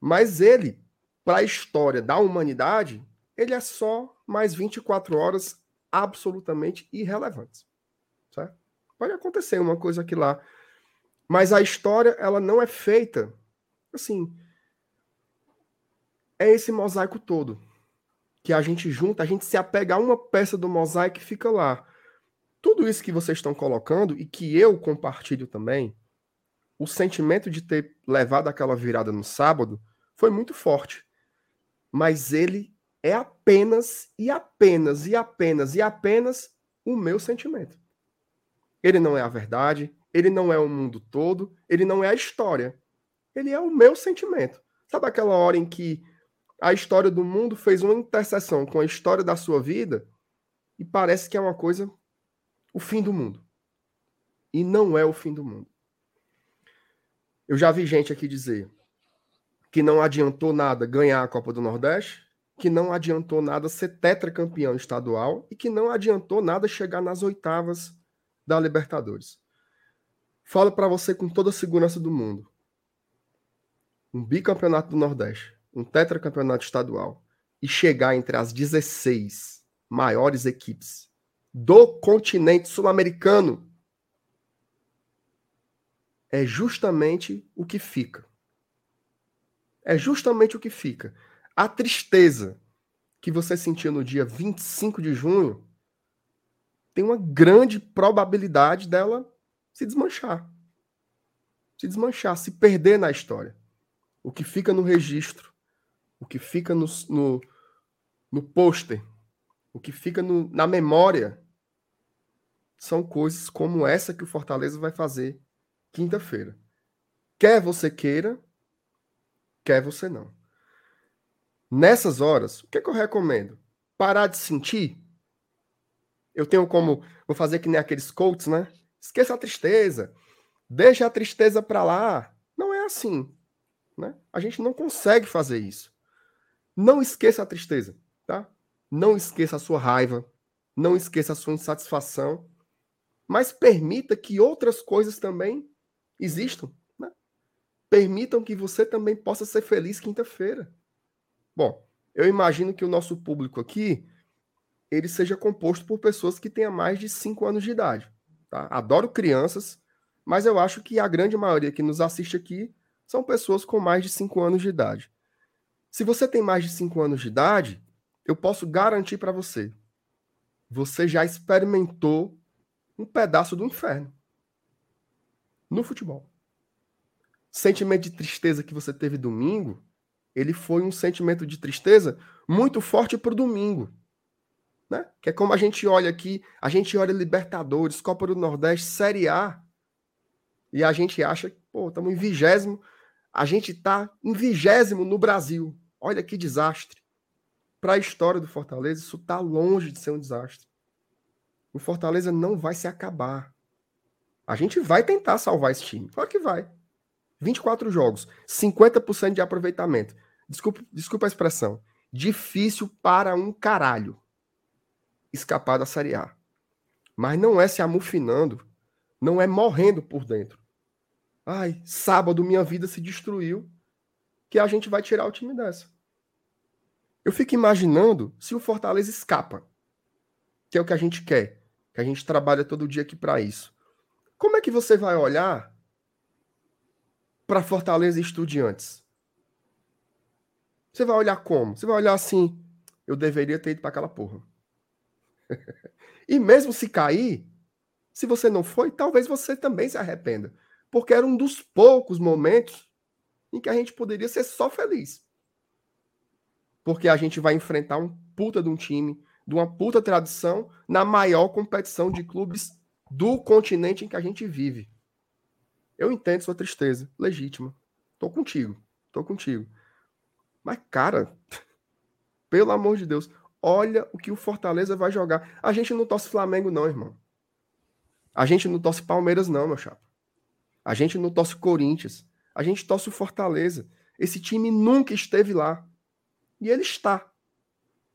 Mas ele, para a história da humanidade, ele é só mais 24 horas absolutamente irrelevantes. Certo? Pode acontecer uma coisa aqui lá. Mas a história, ela não é feita assim. É esse mosaico todo que a gente junta, a gente se apega a uma peça do mosaico e fica lá. Tudo isso que vocês estão colocando e que eu compartilho também, o sentimento de ter levado aquela virada no sábado foi muito forte. Mas ele é apenas e apenas e apenas e apenas o meu sentimento. Ele não é a verdade, ele não é o mundo todo, ele não é a história. Ele é o meu sentimento. Sabe aquela hora em que a história do mundo fez uma interseção com a história da sua vida e parece que é uma coisa o fim do mundo. E não é o fim do mundo. Eu já vi gente aqui dizer que não adiantou nada ganhar a Copa do Nordeste, que não adiantou nada ser tetracampeão estadual e que não adiantou nada chegar nas oitavas da Libertadores. Falo para você com toda a segurança do mundo. Um bicampeonato do Nordeste, um tetracampeonato estadual e chegar entre as 16 maiores equipes do continente sul-americano é justamente o que fica. É justamente o que fica. A tristeza que você sentiu no dia 25 de junho tem uma grande probabilidade dela se desmanchar. Se desmanchar, se perder na história. O que fica no registro, o que fica no, no, no pôster, o que fica no, na memória, são coisas como essa que o Fortaleza vai fazer quinta-feira. Quer você queira, quer você não. Nessas horas, o que, é que eu recomendo? Parar de sentir. Eu tenho como. Vou fazer que nem aqueles coaches, né? Esqueça a tristeza. Deixa a tristeza para lá. Não é assim. Né? A gente não consegue fazer isso. Não esqueça a tristeza, tá? Não esqueça a sua raiva. Não esqueça a sua insatisfação. Mas permita que outras coisas também existam. Né? Permitam que você também possa ser feliz quinta-feira. Bom, eu imagino que o nosso público aqui ele seja composto por pessoas que tenham mais de 5 anos de idade. Tá? Adoro crianças, mas eu acho que a grande maioria que nos assiste aqui são pessoas com mais de 5 anos de idade. Se você tem mais de 5 anos de idade, eu posso garantir para você, você já experimentou um pedaço do inferno no futebol. Sentimento de tristeza que você teve domingo, ele foi um sentimento de tristeza muito forte para o domingo né? Que é como a gente olha aqui, a gente olha Libertadores, Copa do Nordeste, Série A, e a gente acha que, pô, estamos em vigésimo, a gente está em vigésimo no Brasil. Olha que desastre. Para a história do Fortaleza, isso está longe de ser um desastre. O Fortaleza não vai se acabar. A gente vai tentar salvar esse time. Claro que vai. 24 jogos, 50% de aproveitamento. Desculpa, desculpa a expressão. Difícil para um caralho escapar da Série A. Mas não é se amufinando, não é morrendo por dentro. Ai, sábado minha vida se destruiu, que a gente vai tirar o time dessa. Eu fico imaginando se o Fortaleza escapa, que é o que a gente quer, que a gente trabalha todo dia aqui para isso. Como é que você vai olhar para Fortaleza e Estudiantes? Você vai olhar como? Você vai olhar assim, eu deveria ter ido para aquela porra e mesmo se cair, se você não foi, talvez você também se arrependa. Porque era um dos poucos momentos em que a gente poderia ser só feliz. Porque a gente vai enfrentar um puta de um time, de uma puta tradição, na maior competição de clubes do continente em que a gente vive. Eu entendo sua tristeza, legítima. Tô contigo, tô contigo. Mas, cara, pelo amor de Deus, Olha o que o Fortaleza vai jogar. A gente não torce Flamengo, não, irmão. A gente não torce Palmeiras, não, meu chapa. A gente não torce Corinthians. A gente torce o Fortaleza. Esse time nunca esteve lá. E ele está.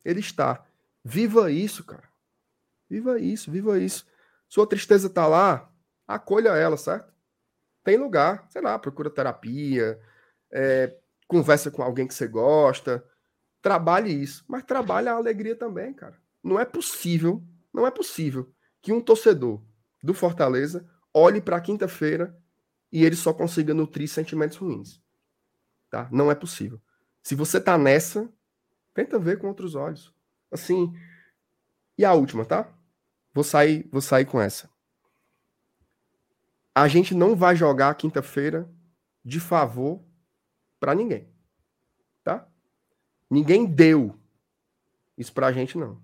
Ele está. Viva isso, cara. Viva isso, viva isso. Sua tristeza tá lá, acolha ela, certo? Tem lugar, sei lá, procura terapia, é, conversa com alguém que você gosta, Trabalhe isso, mas trabalhe a alegria também, cara. Não é possível, não é possível que um torcedor do Fortaleza olhe para quinta-feira e ele só consiga nutrir sentimentos ruins. Tá? Não é possível. Se você tá nessa, tenta ver com outros olhos. Assim, e a última, tá? Vou sair, vou sair com essa. A gente não vai jogar quinta-feira de favor para ninguém. Ninguém deu Isso pra gente não.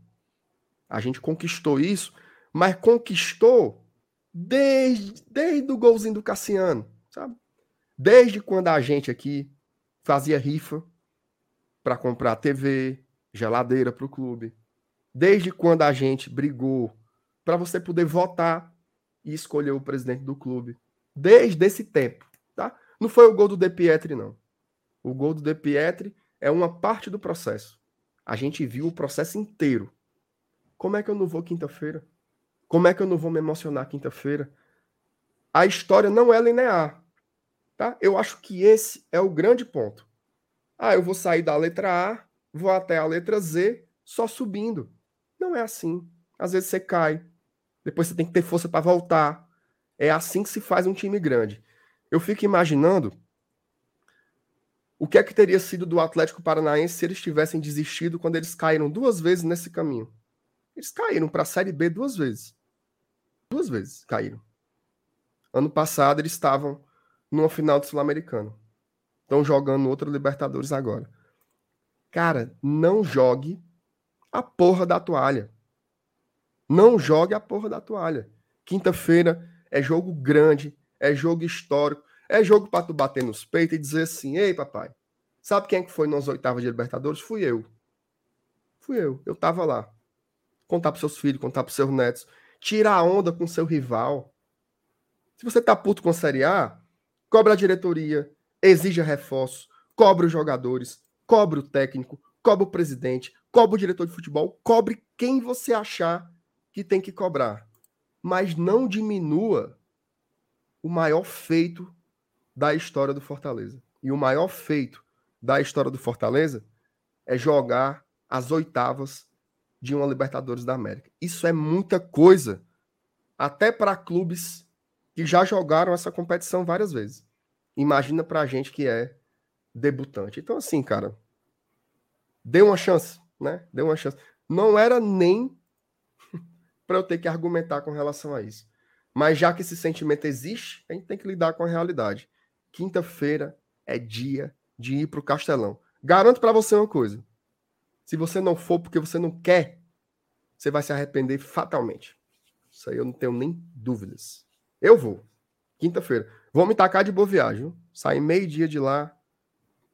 A gente conquistou isso, mas conquistou desde, desde o golzinho do Cassiano, sabe? Desde quando a gente aqui fazia rifa para comprar TV, geladeira para o clube. Desde quando a gente brigou para você poder votar e escolher o presidente do clube. Desde esse tempo, tá? Não foi o gol do De Pietri, não. O gol do De Pietri é uma parte do processo. A gente viu o processo inteiro. Como é que eu não vou quinta-feira? Como é que eu não vou me emocionar quinta-feira? A história não é linear. Tá? Eu acho que esse é o grande ponto. Ah, eu vou sair da letra A, vou até a letra Z, só subindo. Não é assim. Às vezes você cai, depois você tem que ter força para voltar. É assim que se faz um time grande. Eu fico imaginando o que é que teria sido do Atlético Paranaense se eles tivessem desistido quando eles caíram duas vezes nesse caminho. Eles caíram para a Série B duas vezes. Duas vezes caíram. Ano passado eles estavam numa final do Sul-Americano. Estão jogando outra Libertadores agora. Cara, não jogue a porra da toalha. Não jogue a porra da toalha. Quinta-feira é jogo grande, é jogo histórico, é jogo para tu bater nos peitos e dizer assim: "Ei, papai, sabe quem é que foi nas oitavas de Libertadores? Fui eu. Fui eu. Eu tava lá. Contar para seus filhos, contar para seus netos, tirar a onda com seu rival. Se você tá puto com a Série A, cobra a diretoria, exija reforços, cobra os jogadores, cobra o técnico, cobra o presidente, cobra o diretor de futebol, cobre quem você achar que tem que cobrar. Mas não diminua o maior feito da história do Fortaleza. E o maior feito da história do Fortaleza é jogar as oitavas de uma Libertadores da América. Isso é muita coisa, até para clubes que já jogaram essa competição várias vezes. Imagina para a gente que é debutante. Então, assim, cara, dê uma chance, né? Dê uma chance. Não era nem para eu ter que argumentar com relação a isso. Mas já que esse sentimento existe, a gente tem que lidar com a realidade. Quinta-feira é dia de ir para o Castelão. Garanto para você uma coisa: se você não for porque você não quer, você vai se arrepender fatalmente. Isso aí eu não tenho nem dúvidas. Eu vou. Quinta-feira. Vou me tacar de boa viagem. Sair meio-dia de lá,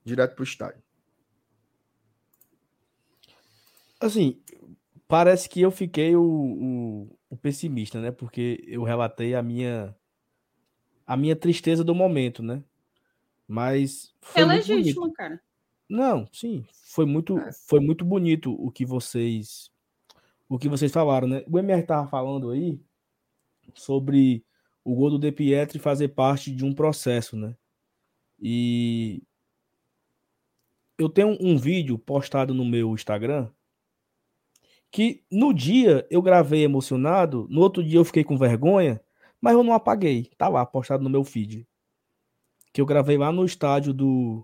direto para o estádio. Assim, parece que eu fiquei o, o, o, pessimista, né? Porque eu relatei a minha a minha tristeza do momento, né? Mas foi é legítimo, bonito. cara. Não, sim, foi muito é. foi muito bonito o que vocês o que vocês falaram, né? O MR tava falando aí sobre o gol do De Pietri fazer parte de um processo, né? E eu tenho um vídeo postado no meu Instagram que no dia eu gravei emocionado, no outro dia eu fiquei com vergonha, mas eu não apaguei. Tá lá, postado no meu feed. Que eu gravei lá no estádio do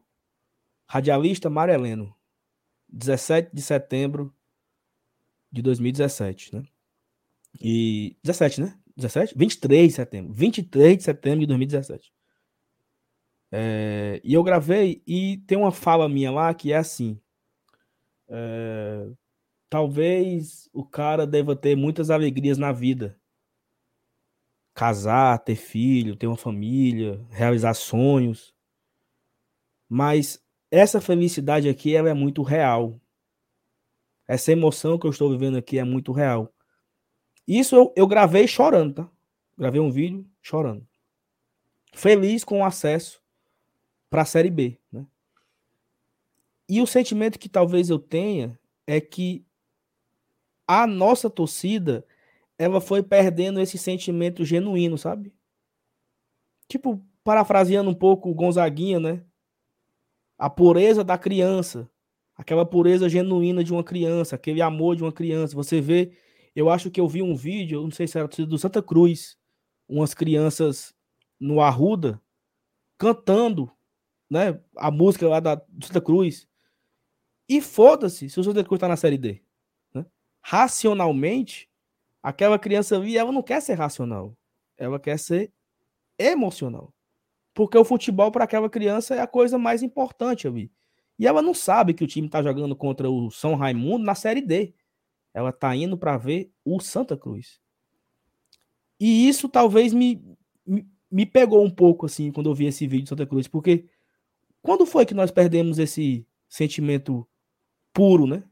Radialista Mareleno, 17 de setembro de 2017, né? E 17, né? 17? 23 de setembro. 23 de setembro de 2017. É, e eu gravei e tem uma fala minha lá que é assim. É, talvez o cara deva ter muitas alegrias na vida. Casar, ter filho, ter uma família, realizar sonhos. Mas essa felicidade aqui ela é muito real. Essa emoção que eu estou vivendo aqui é muito real. Isso eu, eu gravei chorando, tá? Gravei um vídeo chorando. Feliz com o acesso para a Série B, né? E o sentimento que talvez eu tenha é que a nossa torcida ela foi perdendo esse sentimento genuíno, sabe? Tipo, parafraseando um pouco o Gonzaguinha, né? A pureza da criança, aquela pureza genuína de uma criança, aquele amor de uma criança. Você vê, eu acho que eu vi um vídeo, não sei se era do Santa Cruz, umas crianças no Arruda cantando, né, a música lá da Santa Cruz. E foda-se se o Santa Cruz tá na série D racionalmente, aquela criança ali, ela não quer ser racional. Ela quer ser emocional. Porque o futebol para aquela criança é a coisa mais importante ali. E ela não sabe que o time tá jogando contra o São Raimundo na Série D. Ela tá indo para ver o Santa Cruz. E isso talvez me, me, me pegou um pouco, assim, quando eu vi esse vídeo de Santa Cruz, porque quando foi que nós perdemos esse sentimento puro, né?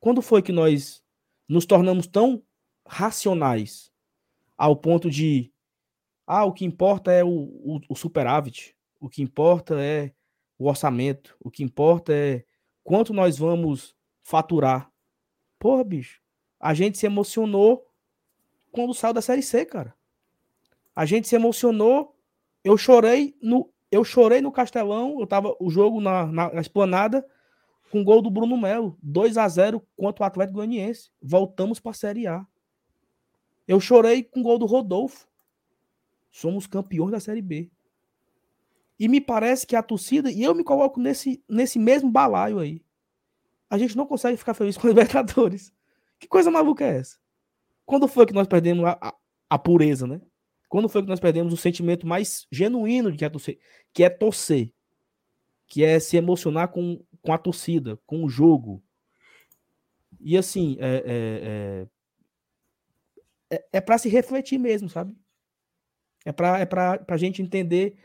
Quando foi que nós nos tornamos tão racionais ao ponto de ah, o que importa é o, o, o superávit, o que importa é o orçamento, o que importa é quanto nós vamos faturar. Porra, bicho, a gente se emocionou quando saiu da Série C, cara. A gente se emocionou, eu chorei no eu chorei no Castelão, eu tava o jogo na, na, na esplanada com gol do Bruno Melo, 2 a 0 contra o Atlético Goianiense. Voltamos para a Série A. Eu chorei com o gol do Rodolfo. Somos campeões da Série B. E me parece que a torcida, e eu me coloco nesse, nesse mesmo balaio aí. A gente não consegue ficar feliz com a Libertadores. Que coisa maluca é essa? Quando foi que nós perdemos a, a, a pureza, né? Quando foi que nós perdemos o sentimento mais genuíno de que é torcer, que é torcer, que é se emocionar com, com a torcida, com o jogo. E assim, é, é, é, é, é para se refletir mesmo, sabe? É para é pra, a gente entender,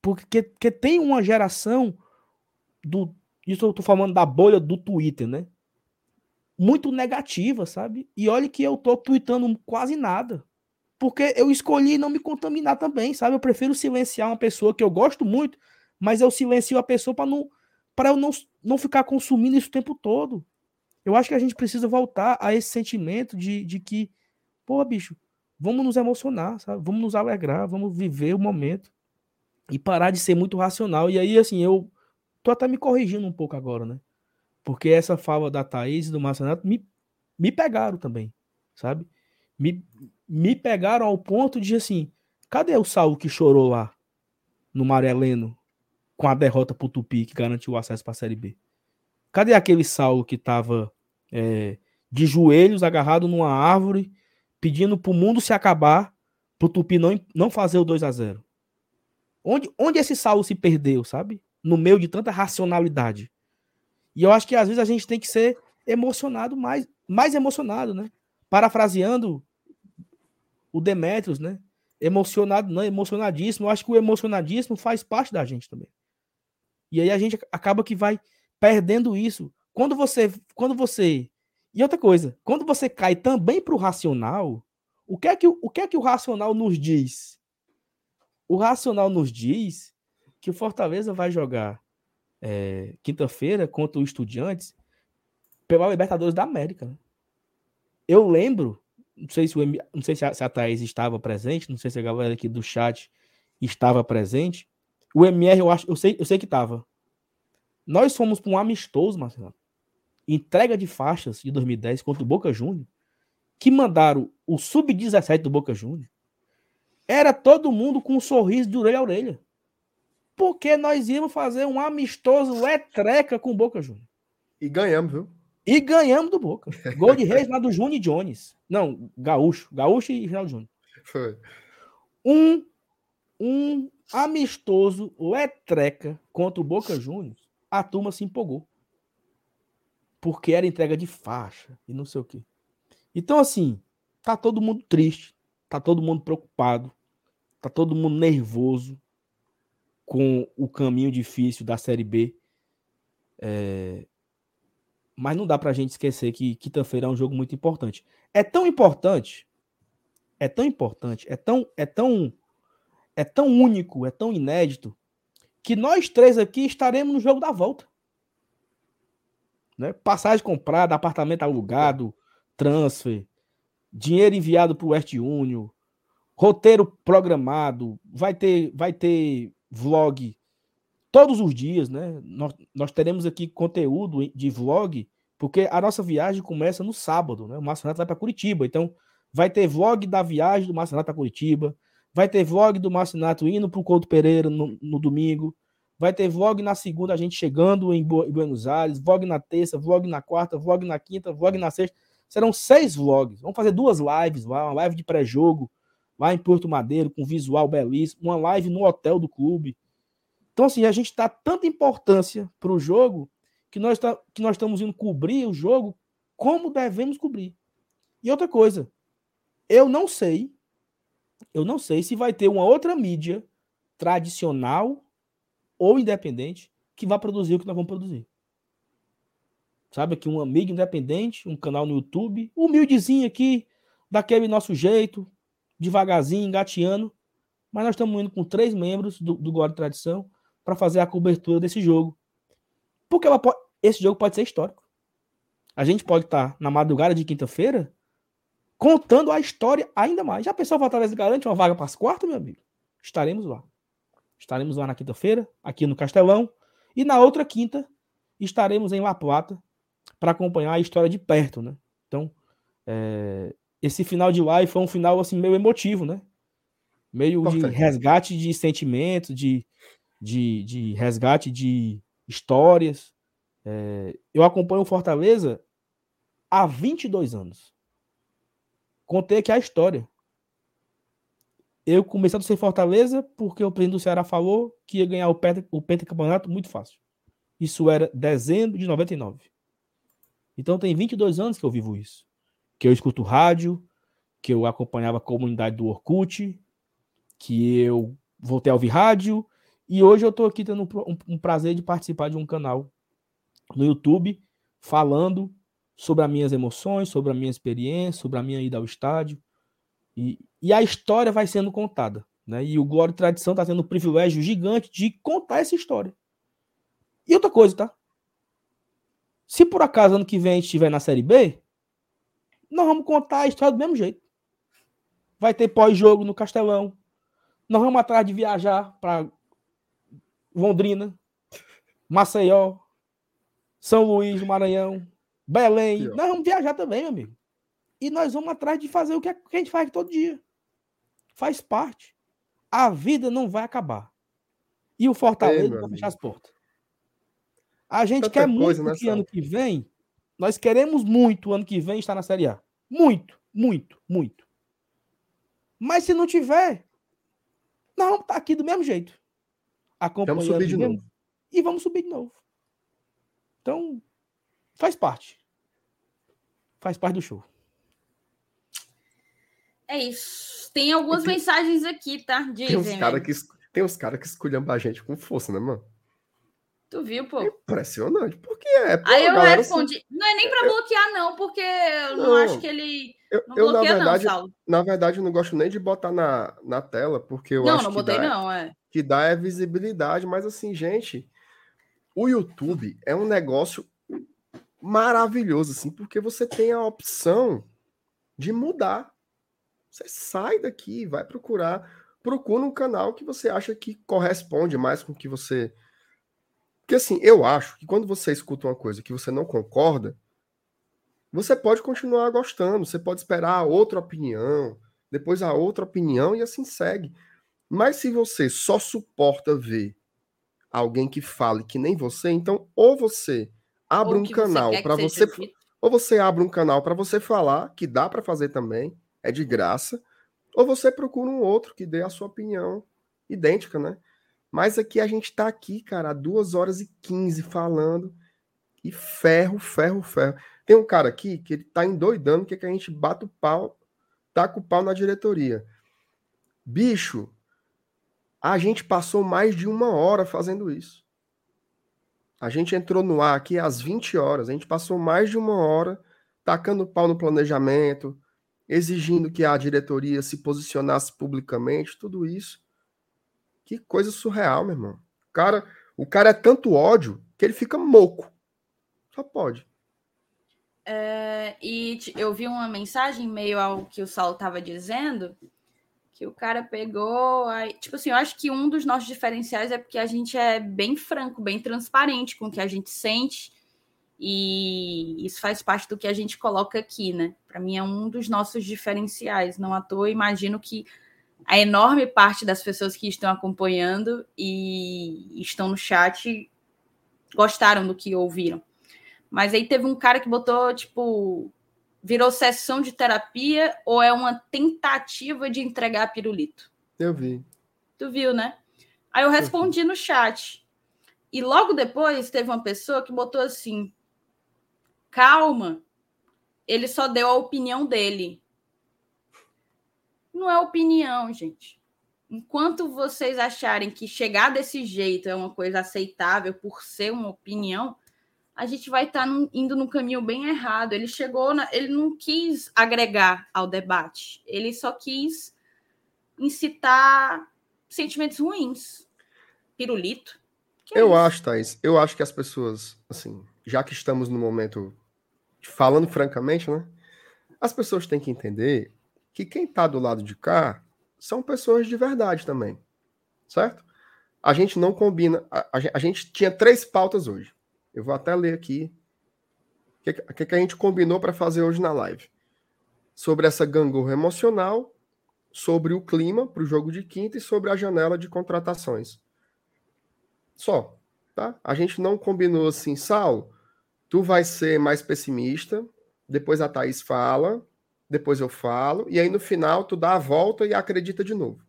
porque, porque tem uma geração do. Isso eu tô falando da bolha do Twitter, né? Muito negativa, sabe? E olha que eu tô tweetando quase nada. Porque eu escolhi não me contaminar também, sabe? Eu prefiro silenciar uma pessoa que eu gosto muito, mas eu silencio a pessoa para não para eu não, não ficar consumindo isso o tempo todo. Eu acho que a gente precisa voltar a esse sentimento de, de que, pô, bicho, vamos nos emocionar, sabe? Vamos nos alegrar, vamos viver o momento e parar de ser muito racional. E aí, assim, eu tô até me corrigindo um pouco agora, né? Porque essa fala da Thaís e do Marcenato me, me pegaram também, sabe? Me, me pegaram ao ponto de, assim, cadê o Saulo que chorou lá no Mareleno com a derrota pro Tupi que garantiu o acesso para a Série B? Cadê aquele Saulo que tava é, de joelhos agarrado numa árvore pedindo pro mundo se acabar pro Tupi não, não fazer o 2 a 0 Onde, onde esse Saulo se perdeu, sabe? No meio de tanta racionalidade. E eu acho que às vezes a gente tem que ser emocionado mais, mais emocionado, né? Parafraseando o Demetrios, né? Emocionado, não, emocionadíssimo. Eu acho que o emocionadíssimo faz parte da gente também. E aí a gente acaba que vai perdendo isso. Quando você, quando você e outra coisa, quando você cai também para o racional, o que é que o que é que o racional nos diz? O racional nos diz que o Fortaleza vai jogar é, quinta-feira contra o Estudiantes pela Libertadores da América. Né? Eu lembro, não sei se o não sei se a, se a Thaís estava presente, não sei se a galera aqui do chat estava presente, o MR, eu acho, eu sei, eu sei que tava. Nós fomos para um amistoso, Marcelo. Entrega de faixas de 2010 contra o Boca Júnior, que mandaram o sub-17 do Boca Júnior. Era todo mundo com um sorriso de orelha a orelha. Porque nós íamos fazer um amistoso letreca com o Boca Júnior. E ganhamos, viu? E ganhamos do Boca. Gol de Reis lá do Júnior Jones. Não, Gaúcho. Gaúcho e Rinaldo Júnior. Foi. Um, um amistoso letreca contra o Boca Juniors, a turma se empolgou. Porque era entrega de faixa e não sei o quê. Então, assim, tá todo mundo triste, tá todo mundo preocupado, tá todo mundo nervoso com o caminho difícil da Série B. É... Mas não dá pra gente esquecer que quinta-feira é um jogo muito importante. É tão importante, é tão importante, é tão, é tão é tão único, é tão inédito, que nós três aqui estaremos no jogo da volta. Né? Passagem comprada, apartamento alugado, transfer, dinheiro enviado para o West Union, roteiro programado, vai ter, vai ter vlog todos os dias, né? Nós, nós teremos aqui conteúdo de vlog, porque a nossa viagem começa no sábado, né? O Marcenato vai para Curitiba, então vai ter vlog da viagem do Marcenato para Curitiba, Vai ter vlog do Marcinato indo para o Couto Pereira no, no, domingo. Vai ter vlog na segunda, a gente chegando em Buenos Aires. Vlog na terça, vlog na quarta, vlog na quinta, vlog na sexta. Serão seis vlogs. Vamos fazer duas lives lá. Uma live de pré-jogo lá em Porto Madeiro, com visual belíssimo. Uma live no hotel do clube. Então, assim, a gente dá tanta importância para o jogo que nós, tá, que nós estamos indo cobrir o jogo como devemos cobrir. E outra coisa, eu não sei, eu não sei se vai ter uma outra mídia tradicional ou independente que vai produzir o que nós vamos produzir. Sabe, aqui um amigo independente, um canal no YouTube, humildezinho aqui, daquele nosso jeito, devagarzinho, engateando. Mas nós estamos indo com três membros do, do Glória Tradição para fazer a cobertura desse jogo. Porque pode, esse jogo pode ser histórico. A gente pode estar tá na madrugada de quinta-feira contando a história ainda mais. Já pensou Fortaleza garante uma vaga para as quartas, meu amigo? Estaremos lá. Estaremos lá na quinta-feira, aqui no Castelão. E na outra quinta, estaremos em La Plata para acompanhar a história de perto, né? Então, é, esse final de live foi um final assim meio emotivo, né? Meio de resgate de sentimentos, de, de, de resgate de histórias. É, eu acompanho o Fortaleza há 22 anos. Contei aqui a história. Eu comecei a ser Fortaleza porque o presidente do Ceará falou que ia ganhar o, o pentacampeonato muito fácil. Isso era dezembro de 99. Então tem 22 anos que eu vivo isso. Que eu escuto rádio, que eu acompanhava a comunidade do Orkut, que eu voltei a ouvir rádio, e hoje eu estou aqui tendo um, um, prazer de participar de um canal no YouTube falando sobre as minhas emoções, sobre a minha experiência, sobre a minha ida ao estádio. E, e a história vai sendo contada. Né? E o Glória e Tradição está tendo o privilégio gigante de contar essa história. E outra coisa, tá? Se por acaso ano que vem a gente estiver na Série B, nós vamos contar a história do mesmo jeito. Vai ter pós-jogo no Castelão. Nós vamos atrás de viajar para Londrina, Maceió, São Luís Maranhão, Belém. Nós vamos viajar também, meu amigo. E nós vamos atrás de fazer o que a gente faz todo dia. Faz parte. A vida não vai acabar. E o Fortaleza é, vai fechar as portas. A gente Tanta quer muito né, que ano que vem, nós queremos muito ano que vem estar na Série A. Muito, muito, muito. Mas se não tiver, nós vamos estar aqui do mesmo jeito. Acompanhando vamos subir de mesmo, novo. E vamos subir de novo. Então, faz parte. Faz parte do show. É isso. Tem algumas tem, mensagens aqui, tá? Dizem, tem uns caras que, tem uns cara que escolhem a gente com força, né, mano? Tu viu, pô? Impressionante. Por que é? Pô, Aí eu respondi. Não é nem para bloquear, não, porque eu não, não acho que ele. Eu, não eu, bloqueia, na verdade, não, Na verdade, eu não gosto nem de botar na, na tela, porque eu não, acho não que. Não, botei, dá, não, é. Que dá é visibilidade, mas assim, gente, o YouTube é um negócio maravilhoso, assim, porque você tem a opção de mudar. Você sai daqui, vai procurar, procura um canal que você acha que corresponde mais com o que você porque assim, eu acho que quando você escuta uma coisa que você não concorda, você pode continuar gostando, você pode esperar a outra opinião, depois a outra opinião e assim segue. Mas se você só suporta ver alguém que fale que nem você, então ou você abre ou um canal para você, você ou você abre um canal para você falar, que dá para fazer também, é de graça, ou você procura um outro que dê a sua opinião idêntica, né? Mas aqui a gente tá aqui, cara, duas horas e 15 falando. E ferro, ferro, ferro. Tem um cara aqui que ele tá endoidando que, é que a gente bate o pau, taca o pau na diretoria. Bicho, a gente passou mais de uma hora fazendo isso. A gente entrou no ar aqui às 20 horas. A gente passou mais de uma hora tacando pau no planejamento, exigindo que a diretoria se posicionasse publicamente, tudo isso. Que coisa surreal, meu irmão. O cara, o cara é tanto ódio que ele fica moco. Só pode. É, e eu vi uma mensagem meio ao que o Saulo estava dizendo, que o cara pegou. Aí, tipo assim, eu acho que um dos nossos diferenciais é porque a gente é bem franco, bem transparente com o que a gente sente. E isso faz parte do que a gente coloca aqui, né? Para mim é um dos nossos diferenciais. Não à toa, imagino que a enorme parte das pessoas que estão acompanhando e estão no chat gostaram do que ouviram. Mas aí teve um cara que botou, tipo, virou sessão de terapia ou é uma tentativa de entregar pirulito? Eu vi. Tu viu, né? Aí eu respondi no chat. E logo depois teve uma pessoa que botou assim: calma, ele só deu a opinião dele. Não é opinião, gente. Enquanto vocês acharem que chegar desse jeito é uma coisa aceitável por ser uma opinião, a gente vai estar tá indo no caminho bem errado. Ele chegou, na, ele não quis agregar ao debate, ele só quis incitar sentimentos ruins. Pirulito. É eu isso? acho, Thaís, eu acho que as pessoas, assim, já que estamos no momento, falando francamente, né? As pessoas têm que entender que quem está do lado de cá são pessoas de verdade também, certo? A gente não combina. A, a, gente tinha três pautas hoje. Eu vou até ler aqui o que, que, que a gente combinou para fazer hoje na live. Sobre essa gangorra emocional, sobre o clima para o jogo de quinta e sobre a janela de contratações. Só, tá? A gente não combinou assim, Sal, tu vai ser mais pessimista, depois a Thaís fala, depois eu falo, e aí no final tu dá a volta e acredita de novo.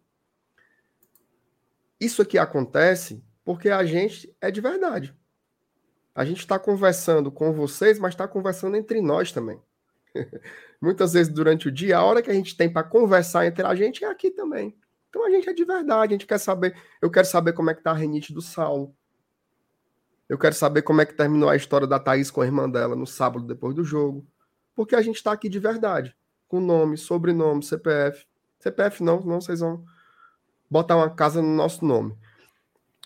Isso aqui acontece porque a gente é de verdade. A gente está conversando com vocês, mas está conversando entre nós também. Muitas vezes durante o dia, a hora que a gente tem para conversar entre a gente é aqui também. Então a gente é de verdade, a gente quer saber. Eu quero saber como é que tá a renite do Saulo. Eu quero saber como é que terminou a história da Thaís com a irmã dela no sábado depois do jogo. Porque a gente está aqui de verdade com nome, sobrenome, CPF. CPF não, não vocês vão botar uma casa no nosso nome.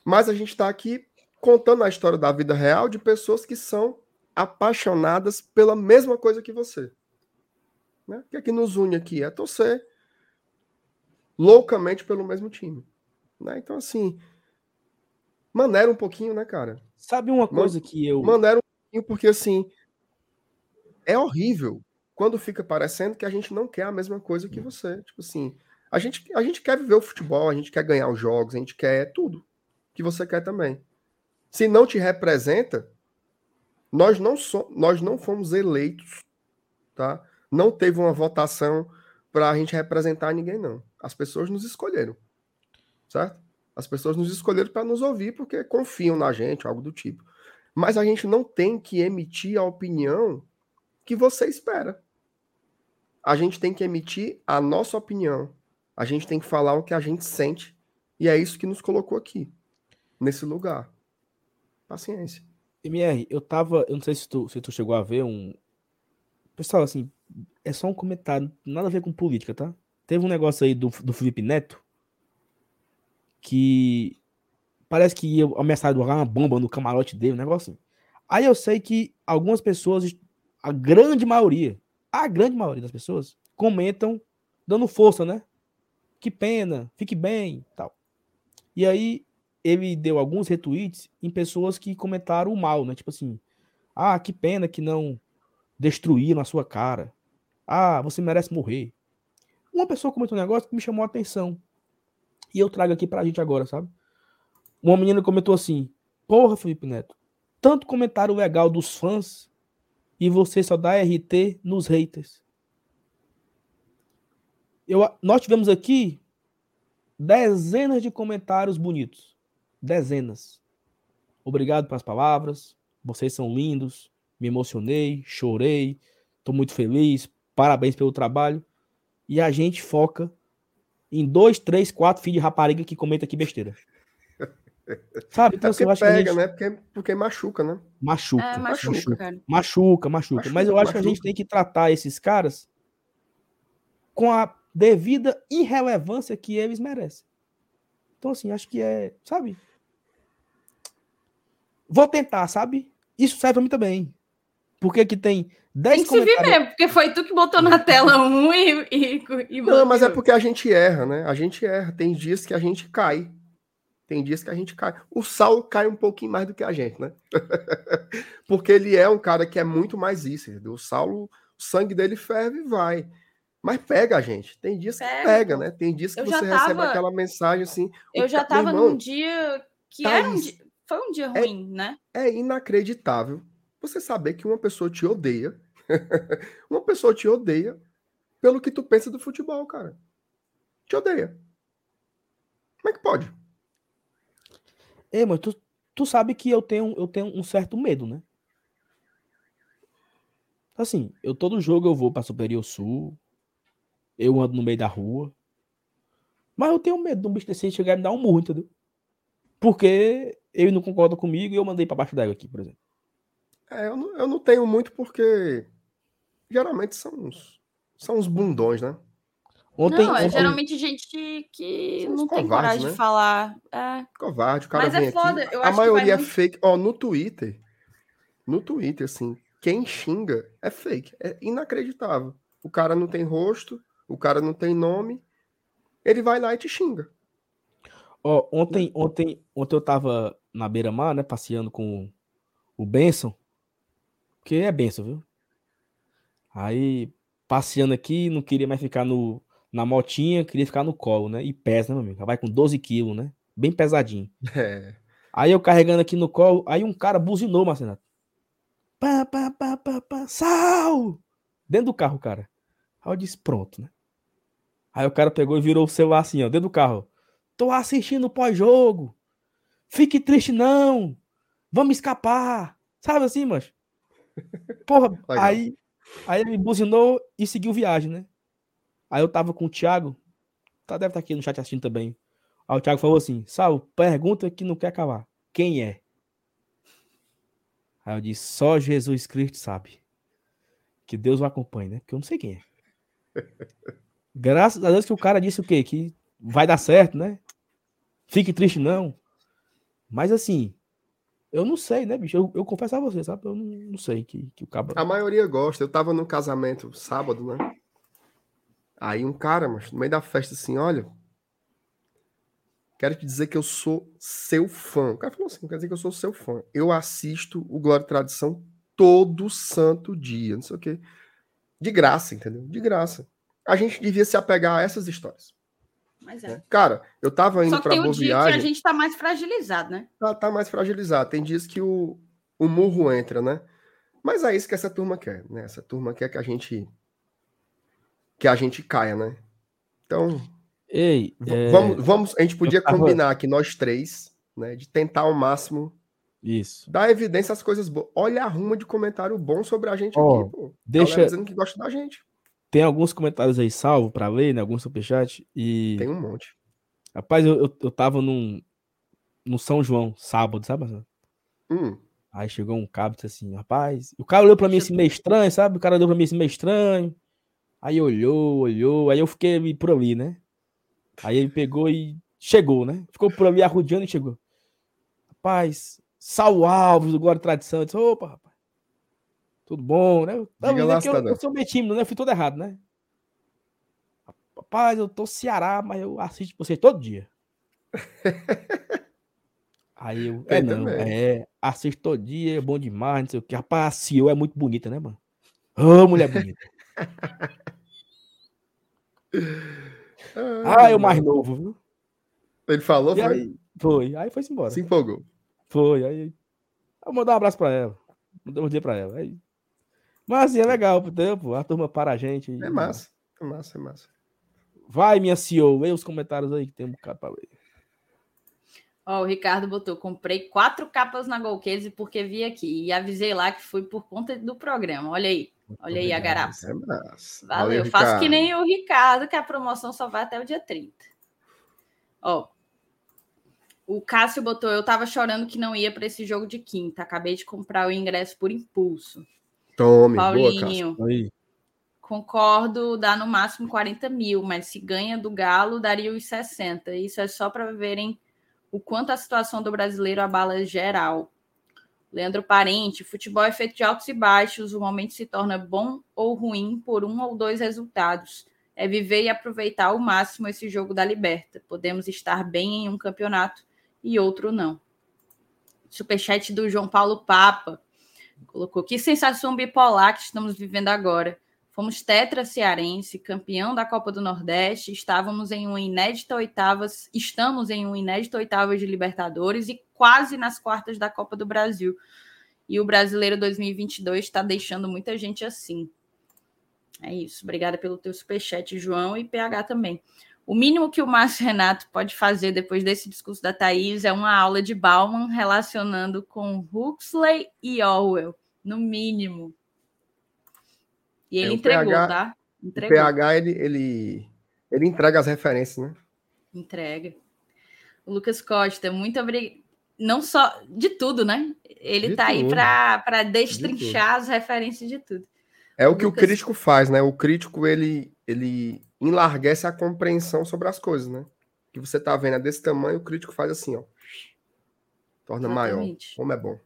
Mas a gente está aqui contando a história da vida real de pessoas que são apaixonadas pela mesma coisa que você. Né? O que é que nos une aqui? É torcer loucamente pelo mesmo time. Né? Então, assim, maneira um pouquinho, né, cara? Sabe uma coisa Man que eu. Maneira um pouquinho, porque, assim, é horrível quando fica parecendo que a gente não quer a mesma coisa que você. Tipo assim, a gente, a gente quer viver o futebol, a gente quer ganhar os jogos, a gente quer tudo que você quer também. Se não te representa, nós não, so, nós não fomos eleitos, tá? Não teve uma votação para a gente representar ninguém, não. As pessoas nos escolheram, certo? As pessoas nos escolheram para nos ouvir porque confiam na gente, algo do tipo. Mas a gente não tem que emitir a opinião que você espera a gente tem que emitir a nossa opinião. A gente tem que falar o que a gente sente. E é isso que nos colocou aqui, nesse lugar. Paciência. MR, eu tava. Eu não sei se tu, se tu chegou a ver um. Pessoal, assim, é só um comentário, nada a ver com política, tá? Teve um negócio aí do, do Felipe Neto que parece que ia ameaçar jogar uma bomba no camarote dele, um negócio. Assim. Aí eu sei que algumas pessoas, a grande maioria, a grande maioria das pessoas comentam dando força, né? Que pena, fique bem, tal. E aí ele deu alguns retweets em pessoas que comentaram o mal, né? Tipo assim, ah, que pena que não destruíram a sua cara. Ah, você merece morrer. Uma pessoa comentou um negócio que me chamou a atenção. E eu trago aqui pra gente agora, sabe? Uma menina comentou assim: Porra, Felipe Neto, tanto comentário legal dos fãs e você só dá RT nos haters. Eu, nós tivemos aqui dezenas de comentários bonitos. Dezenas. Obrigado pelas palavras. Vocês são lindos. Me emocionei, chorei. Estou muito feliz. Parabéns pelo trabalho. E a gente foca em dois, três, quatro filhos de rapariga que comenta aqui besteira. Sabe? Então, é assim, eu acho pega, que gente... né? Porque, porque machuca, né? Machuca. É, machuca, machuca, machuca, machuca. Mas eu acho machuca. que a gente tem que tratar esses caras com a devida irrelevância que eles merecem. Então, assim, acho que é, sabe? Vou tentar, sabe? Isso serve pra mim também. Porque aqui tem 10 Tem que se vir mesmo, porque foi tu que botou na tela um e, e, e Não, mas é porque a gente erra, né? A gente erra. Tem dias que a gente cai. Tem dias que a gente cai. O Saulo cai um pouquinho mais do que a gente, né? Porque ele é um cara que é muito mais isso. O Saulo, o sangue dele ferve e vai. Mas pega a gente. Tem dias que pega, pega né? Tem dias que eu você tava... recebe aquela mensagem assim. Eu já tava irmão, num dia que era um dia... foi um dia é ruim, é, né? É inacreditável você saber que uma pessoa te odeia. uma pessoa te odeia pelo que tu pensa do futebol, cara. Te odeia. Como é que pode? É, mas tu, tu sabe que eu tenho, eu tenho um certo medo, né? Assim, eu todo jogo eu vou pra Superior Sul, eu ando no meio da rua, mas eu tenho medo de um bicho desse chegar e me dar um murro, entendeu? Porque ele não concorda comigo e eu mandei pra baixo d'água aqui, por exemplo. É, eu, não, eu não tenho muito porque geralmente são uns, são uns bundões, né? Ontem, não, é ontem- geralmente gente que não tem covardes, coragem né? de falar. É, Covarde, o cara Mas é vem foda, aqui. eu a acho que vai maioria é muito- fake. Ó, no Twitter, no Twitter, assim, quem xinga é fake. É inacreditável. O cara não tem rosto, o cara não tem nome, ele vai lá e te xinga. Ó, ontem, ontem, ontem eu tava na beira-mar, né, passeando com o Benson, que é Benson, viu? Aí, passeando aqui, não queria mais ficar no, na motinha, queria ficar no colo, né? E pesa, né, meu amigo? Vai com 12 quilos, né? Bem pesadinho. É. Aí eu carregando aqui no colo, aí um cara buzinou, Marcelo. Pá, pá, pá, pá, pá, sal! Dentro do carro, cara. Aí eu disse, pronto, né? Aí o cara pegou e virou o celular assim, ó, dentro do carro. Tô assistindo o pós-jogo. Fique triste, não. Vamos escapar. Sabe assim, mas Porra, Legal. aí, aí ele buzinou e seguiu viagem, né? Aí eu tava com o Thiago, tá, deve estar aqui no chat assistindo também. Aí o Thiago falou assim: Sal, pergunta que não quer calar. Quem é? Aí eu disse: Só Jesus Cristo sabe. Que Deus o acompanhe, né? Porque eu não sei quem é. Graças a Deus que o cara disse o quê? Que vai dar certo, né? Fique triste, não. Mas assim, eu não sei, né, bicho? Eu, eu confesso a você, sabe? Eu não, não sei que, que o cabo. A maioria gosta. Eu tava num casamento sábado, né? Aí um cara, mas no meio da festa, assim, olha. Quero te dizer que eu sou seu fã. O cara falou assim: quer dizer que eu sou seu fã. Eu assisto o Glória e Tradição todo santo dia, não sei o quê. De graça, entendeu? De graça. A gente devia se apegar a essas histórias. Mas é. né? Cara, eu tava indo Só que pra tem um boa dia viagem. que a gente tá mais fragilizado, né? tá, tá mais fragilizado. Tem dias que o, o murro entra, né? Mas é isso que essa turma quer, né? Essa turma quer que a gente que a gente caia, né? Então, Ei, é, vamos, vamos, a gente podia tava- combinar aqui nós três, né, de tentar ao máximo isso. dar evidência às coisas boas. Olha a ruma de comentário bom sobre a gente Ó, aqui, pô. Deixa. Galera dizendo que gosta da gente. Tem alguns comentários aí salvo pra ler, né? Alguns superchat. E. Tem um monte. Rapaz, eu, eu, eu tava num. No São João, sábado, sabe? Hum, Aí chegou um cabo e disse assim, rapaz. O cara olhou pra mim assim meio estranho, sabe? O cara olhou pra mim assim meio estranho. Aí olhou, olhou. Aí eu fiquei por ali, né? Aí ele pegou e chegou, né? Ficou por ali arrodeando e chegou. Rapaz, Sal Alves do Glória e Tradição. Eu disse, opa, rapaz. Tudo bom, né? Eu, Diga eu, lá, eu, sou meio tímido, né? Eu fui todo errado, né? Rapaz, eu tô Ceará, mas eu assisto vocês todo dia. Aí eu, é não, também. é, assisto todo dia, é bom demais, não sei o que. Rapaz, a CEO é muito bonita, né, mano? Ô, mulher bonita. Ah, eu mais novo, viu? Ele falou, E foi? aí, foi, aí foi embora. Se empolgou. Foi, aí. Eu mandar um abraço pra ela. Mandar um dia pra ela. Aí. Mas assim, é legal, pô? A turma para a gente. É massa. É massa, é massa. Vai, minha CEO, lê os comentários aí que tem um bocado pra ler. Ó, o Ricardo botou, comprei quatro capas na Golcase porque vi aqui e avisei lá que foi por conta do programa. Olha aí, olha aí a garapa. É massa. Valeu, faço que nem o Ricardo, que a promoção só vai até o dia 30. Ó, o Cássio botou, eu tava chorando que não ia para esse jogo de quinta. Acabei de comprar o ingresso por impulso. Tome, boa. Paulinho, Aí. concordo, dá no máximo 40 mil, mas se ganha do Galo, daria os 60. Isso é só para verem o quanto a situação do brasileiro abala geral. Leandro Parente, futebol é feito de altos e baixos, o momento se torna bom ou ruim por um ou dois resultados. É viver e aproveitar ao máximo esse jogo da Liberta. Podemos estar bem em um campeonato e outro não. Superchat do João Paulo Papa. Colocou que sensação bipolar que estamos vivendo agora. Fomos tetra cearense, campeão da Copa do Nordeste, estávamos em uma inédita oitavas, estamos em uma inédita oitavas de Libertadores e quase nas quartas da Copa do Brasil. E o Brasileiro 2022 está deixando muita gente assim. É isso. Obrigada pelo teu superchat, João, e PH também. O mínimo que o Márcio Renato pode fazer depois desse discurso da Thaís é uma aula de Bauman relacionando com Huxley e Orwell, no mínimo. E ele É, o entregou, PH tá? O Entregou. PH, ele, ele, ele entrega as referências, né? Entrega. O Lucas Costa, muito obrigado. Não só de tudo, né? Ele De tá aí tudo. para destrinchar as referências de tudo. É o que Lucas- o crítico faz, né? O crítico, ele, ele enlarguece a compreensão sobre as coisas, né? Que você tá vendo é desse tamanho, o crítico faz assim, ó. Torna maior. Exatamente. Como é bom.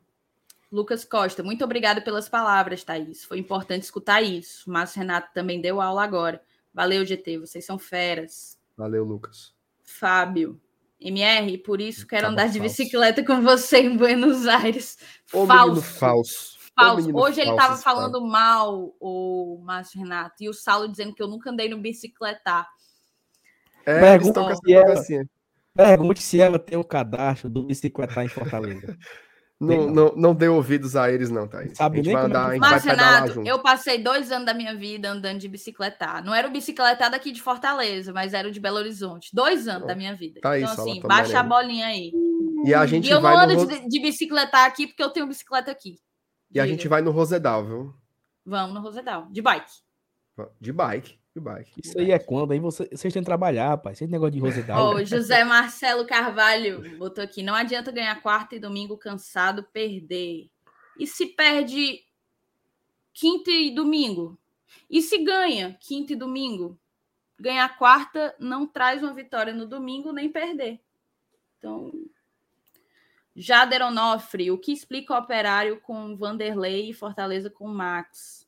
Lucas Costa, muito obrigado pelas palavras, Thaís. Foi importante escutar isso. Márcio Renato também deu aula agora. Valeu, GT, vocês são feras. Valeu, Lucas. Fábio, MR, por isso quero Cabo andar de falso. bicicleta com você em Buenos Aires. Ô, falso. falso. Falso. Hoje ele estava falando mal, o Márcio Renato, e o Saulo dizendo que eu nunca andei no bicicletar. É, Pergunta eles estão com essa se ela- conversinha. Pergunte se ela tem o cadastro do bicicletar em Fortaleza. Não, não, não dê ouvidos a eles, não, Thaís. Sabe a gente nem vai é andar, que a gente vai Márcio pedalar Renato, junto. eu passei dois anos da minha vida andando de bicicletar. Não era o bicicletar daqui de Fortaleza, mas era o de Belo Horizonte. Dois anos da minha vida. Tá então, assim, baixa a bolinha aí. E a gente E eu não vai ando no, de, de bicicletar aqui porque eu tenho bicicleta aqui. E a gente vai no Rosedal, viu? Vamos no Rosedal, de bike. De bike, de bike. Isso aí é quando? Aí você- vocês têm que trabalhar, rapaz. Têm negócio de Rosedal. O José Marcelo Carvalho botou aqui: não adianta ganhar quarta e domingo cansado, perder. E se perde quinta e domingo? E se ganha quinta e domingo? Ganhar quarta não traz uma vitória no domingo nem perder. Então. Jader Onofre, o que explica o operário com Vanderlei e Fortaleza com Max?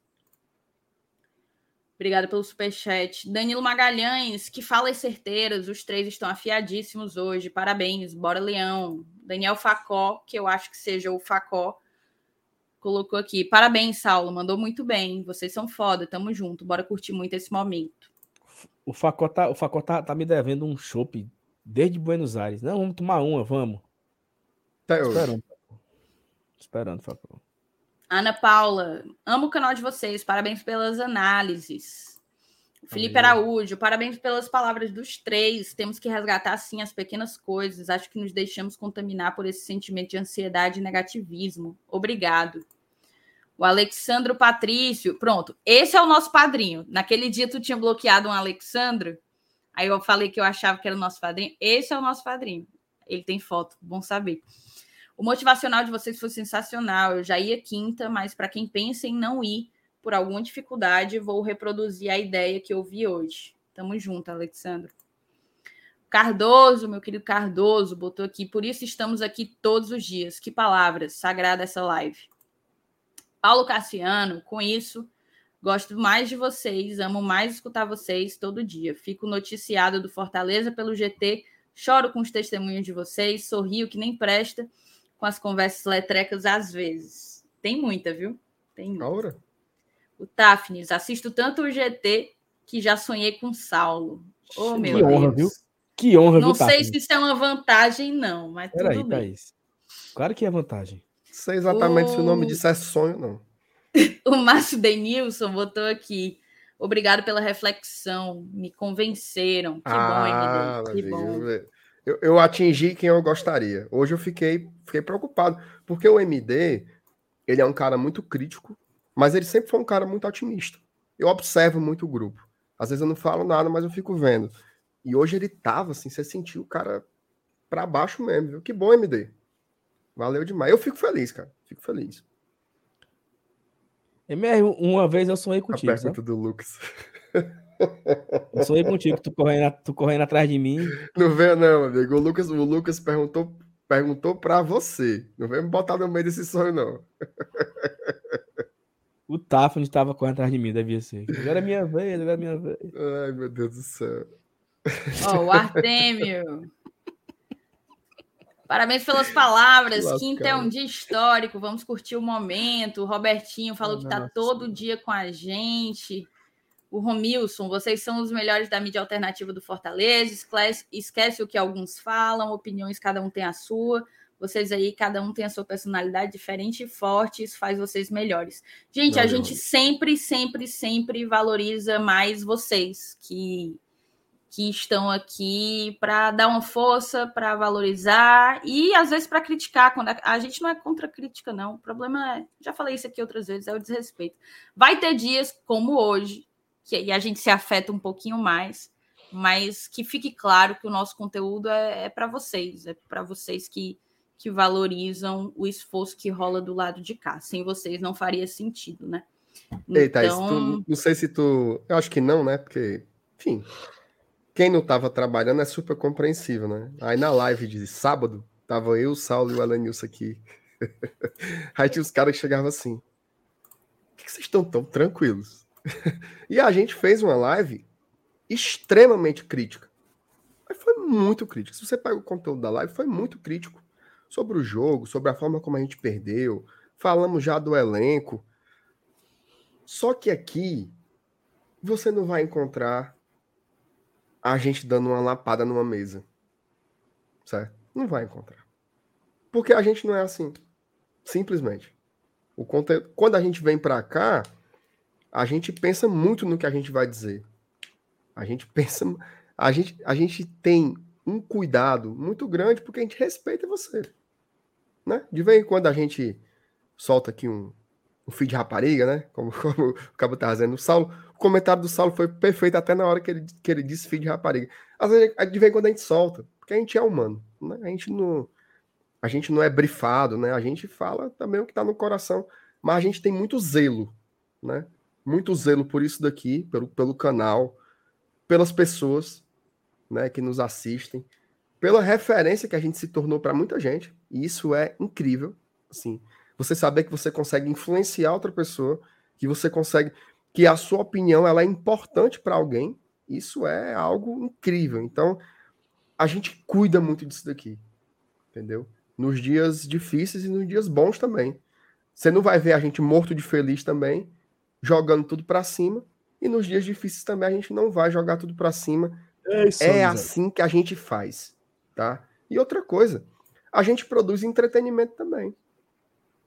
Obrigada pelo superchat. Danilo Magalhães, que falas certeiras, os três estão afiadíssimos hoje. Parabéns, bora Leão. Daniel Facó, que eu acho que seja o Facó, colocou aqui. Parabéns, Saulo, mandou muito bem. Vocês são foda, tamo junto. Bora curtir muito esse momento. O Facó, tá, o Facó tá, tá me devendo um chopp desde Buenos Aires. Não, vamos tomar uma, vamos. Até hoje. Esperando. Esperando, Facó. Ana Paula, amo o canal de vocês. Parabéns pelas análises. Felipe. Araújo, parabéns pelas palavras dos três. Temos que resgatar, sim, as pequenas coisas. Acho que nos deixamos contaminar por esse sentimento de ansiedade e negativismo. Obrigado. O Alexandro Patrício, pronto. Esse é o nosso padrinho. Naquele dia tu tinha bloqueado um Alexandro. Aí eu falei que eu achava que era o nosso padrinho. Esse é o nosso padrinho. Ele tem foto, bom saber. O motivacional de vocês foi sensacional. Eu já ia quinta, mas para quem pensa em não ir por alguma dificuldade, vou reproduzir a ideia que eu vi hoje. Tamo junto, Alexandre. Cardoso, meu querido Cardoso, botou aqui. Por isso estamos aqui todos os dias. Que palavras, sagrada essa live. Paulo Cassiano, com isso, gosto mais de vocês, amo mais escutar vocês todo dia. Fico noticiado do Fortaleza pelo GT, choro com os testemunhos de vocês, sorrio que nem presta com as conversas letrecas às vezes. Tem muita, viu? Tem muita. Aura? O Tafnis, assisto tanto o GT que já sonhei com Saulo. Oh, Que meu honra, Deus. viu? Que honra, Não viu, sei Tati? se isso é uma vantagem, não, mas tudo Peraí, bem. Thaís. Claro que é vantagem. Sei exatamente se o nome O- disso é sonho, não. O Márcio Denilson botou aqui. Obrigado pela reflexão. Me convenceram. Que ah, bom, MD. Que bom. viu? Eu, eu atingi quem eu gostaria. Hoje eu fiquei, fiquei preocupado, porque o MD, ele é um cara muito crítico, mas ele sempre foi um cara muito otimista. Eu observo muito o grupo. Às vezes eu não falo nada, mas eu fico vendo. E hoje ele tava assim, você sentiu o cara pra baixo mesmo, viu? Que bom, MD. Valeu demais. Eu fico feliz, cara. Fico feliz. MR, uma vez eu sonhei A contigo, sabe? pergunta do Lucas. Eu sonhei contigo, tu correndo, tu correndo atrás de mim. Não veio, não, amigo. O Lucas, o Lucas perguntou, perguntou pra você. Não vem me botar no meio desse sonho, não. O Tafni estava correndo atrás de mim, devia ser. Agora é minha vez, agora é minha vez. Ai, meu Deus do céu. Ó, o Artêmio. Parabéns pelas palavras. Lascado. Quinta é um dia histórico. Vamos curtir o momento. O Robertinho falou que está Nossa. todo dia com a gente. O Romilson, vocês são os melhores da mídia alternativa do Fortaleza. Esquece, esquece o que alguns falam, opiniões, cada um tem a sua. Vocês aí, cada um tem a sua personalidade diferente e forte, isso faz vocês melhores. Gente, a Valeu. gente sempre, sempre, sempre valoriza mais vocês que que estão aqui para dar uma força, para valorizar e às vezes para criticar. Quando a, a, gente não é contra crítica, não. O problema é, já falei isso aqui outras vezes, é o desrespeito. Vai ter dias como hoje que a gente se afeta um pouquinho mais, mas que fique claro que o nosso conteúdo é, é para vocês, é para vocês que que valorizam o esforço que rola do lado de cá. Sem vocês não faria sentido, né? Ei, Thaís, tu, então não sei se tu. Eu acho que não, né? Porque, enfim, quem não estava trabalhando é super compreensível, né? Aí na live de sábado, tava eu, o Saulo e o Alanilson aqui. Aí tinha os caras que chegavam assim: Por que vocês estão tão tranquilos? e a gente fez uma live extremamente crítica. Mas foi muito crítica. Se você pega o conteúdo da live, foi muito crítico sobre o jogo, sobre a forma como a gente perdeu. Falamos já do elenco. Só que aqui você não vai encontrar a gente dando uma lapada numa mesa. Certo? Não vai encontrar. Porque a gente não é assim. Simplesmente. O conteúdo, quando a gente vem para cá, a gente pensa muito no que a gente vai dizer. A gente pensa, a gente, a gente tem um cuidado muito grande porque a gente respeita você. Né? De vez em quando a gente solta aqui um, um feed de rapariga, né? Como, como o Cabo tá dizendo. O, Saulo, o comentário do Saulo foi perfeito até na hora que ele, que ele disse feed de rapariga. Às vezes, de vez em quando a gente solta, porque a gente é humano. Né? A, gente não, a gente não é brifado, né? A gente fala também o que está no coração. Mas a gente tem muito zelo, né? Muito zelo por isso daqui, pelo, pelo canal, pelas pessoas né, que nos assistem pela referência que a gente se tornou para muita gente, e isso é incrível, assim, você saber que você consegue influenciar outra pessoa, que você consegue que a sua opinião ela é importante para alguém, isso é algo incrível. Então, a gente cuida muito disso daqui, entendeu? Nos dias difíceis e nos dias bons também. Você não vai ver a gente morto de feliz também, jogando tudo para cima, e nos dias difíceis também a gente não vai jogar tudo para cima. É, isso, é assim que a gente faz tá? E outra coisa, a gente produz entretenimento também,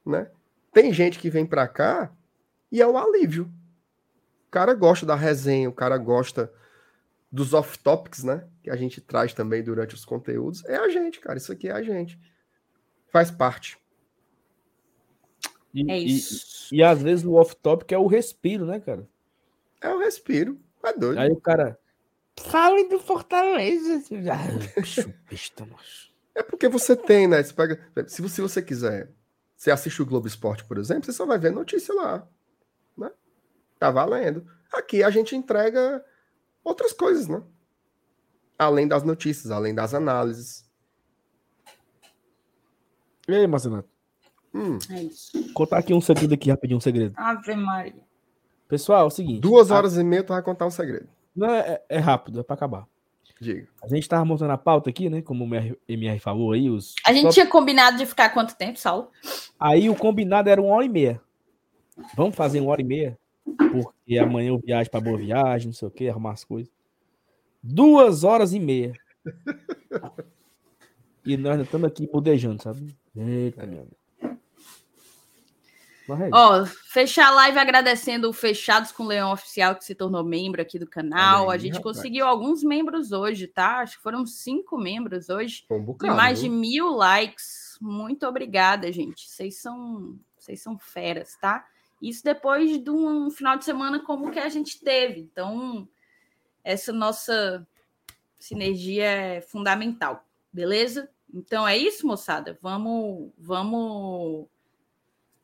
né? Tem gente que vem para cá e é um alívio. O cara gosta da resenha, o cara gosta dos off-topics, né? Que a gente traz também durante os conteúdos. É a gente, cara. Isso aqui é a gente. Faz parte. E, é isso. E, e às vezes o off-topic é o respiro, né, cara? É o respiro. É doido. Aí o cara. Falem do Fortaleza. é porque você tem, né? Você pega, se, você, se você quiser, você assiste o Globo Esporte, por exemplo, você só vai ver notícia lá. Né? Tá valendo. Aqui a gente entrega outras coisas, né? Além das notícias, além das análises. E aí, Marcelo? Hum. É isso. Contar aqui um segredo aqui, rapidinho, um segredo. Ave Maria. Pessoal, é o seguinte. Duas horas a... e meia tu vai contar um segredo. Não, é, é rápido, é para acabar. Diga. A gente tava montando a pauta aqui, né? Como o MR falou aí. Os a gente tinha combinado de ficar quanto tempo, Saulo? Aí o combinado era uma hora e meia. Vamos fazer uma hora e meia? Porque amanhã eu viajo para Boa Viagem, não sei o que, arrumar as coisas. Duas horas e meia. E nós estamos aqui bodejando, sabe? Eita, meu amigo. Ó, fechar a live agradecendo o Fechados com o Leão Oficial, que se tornou membro aqui do canal. Aí, a gente rapaz. conseguiu alguns membros hoje, tá? Acho que foram cinco membros hoje. Um bocado, mais de mil likes. Muito obrigada, gente. Vocês são, vocês são feras, tá? Isso depois de um final de semana como que a gente teve. Então, essa nossa sinergia é fundamental, beleza? Então é isso, moçada. Vamos, vamos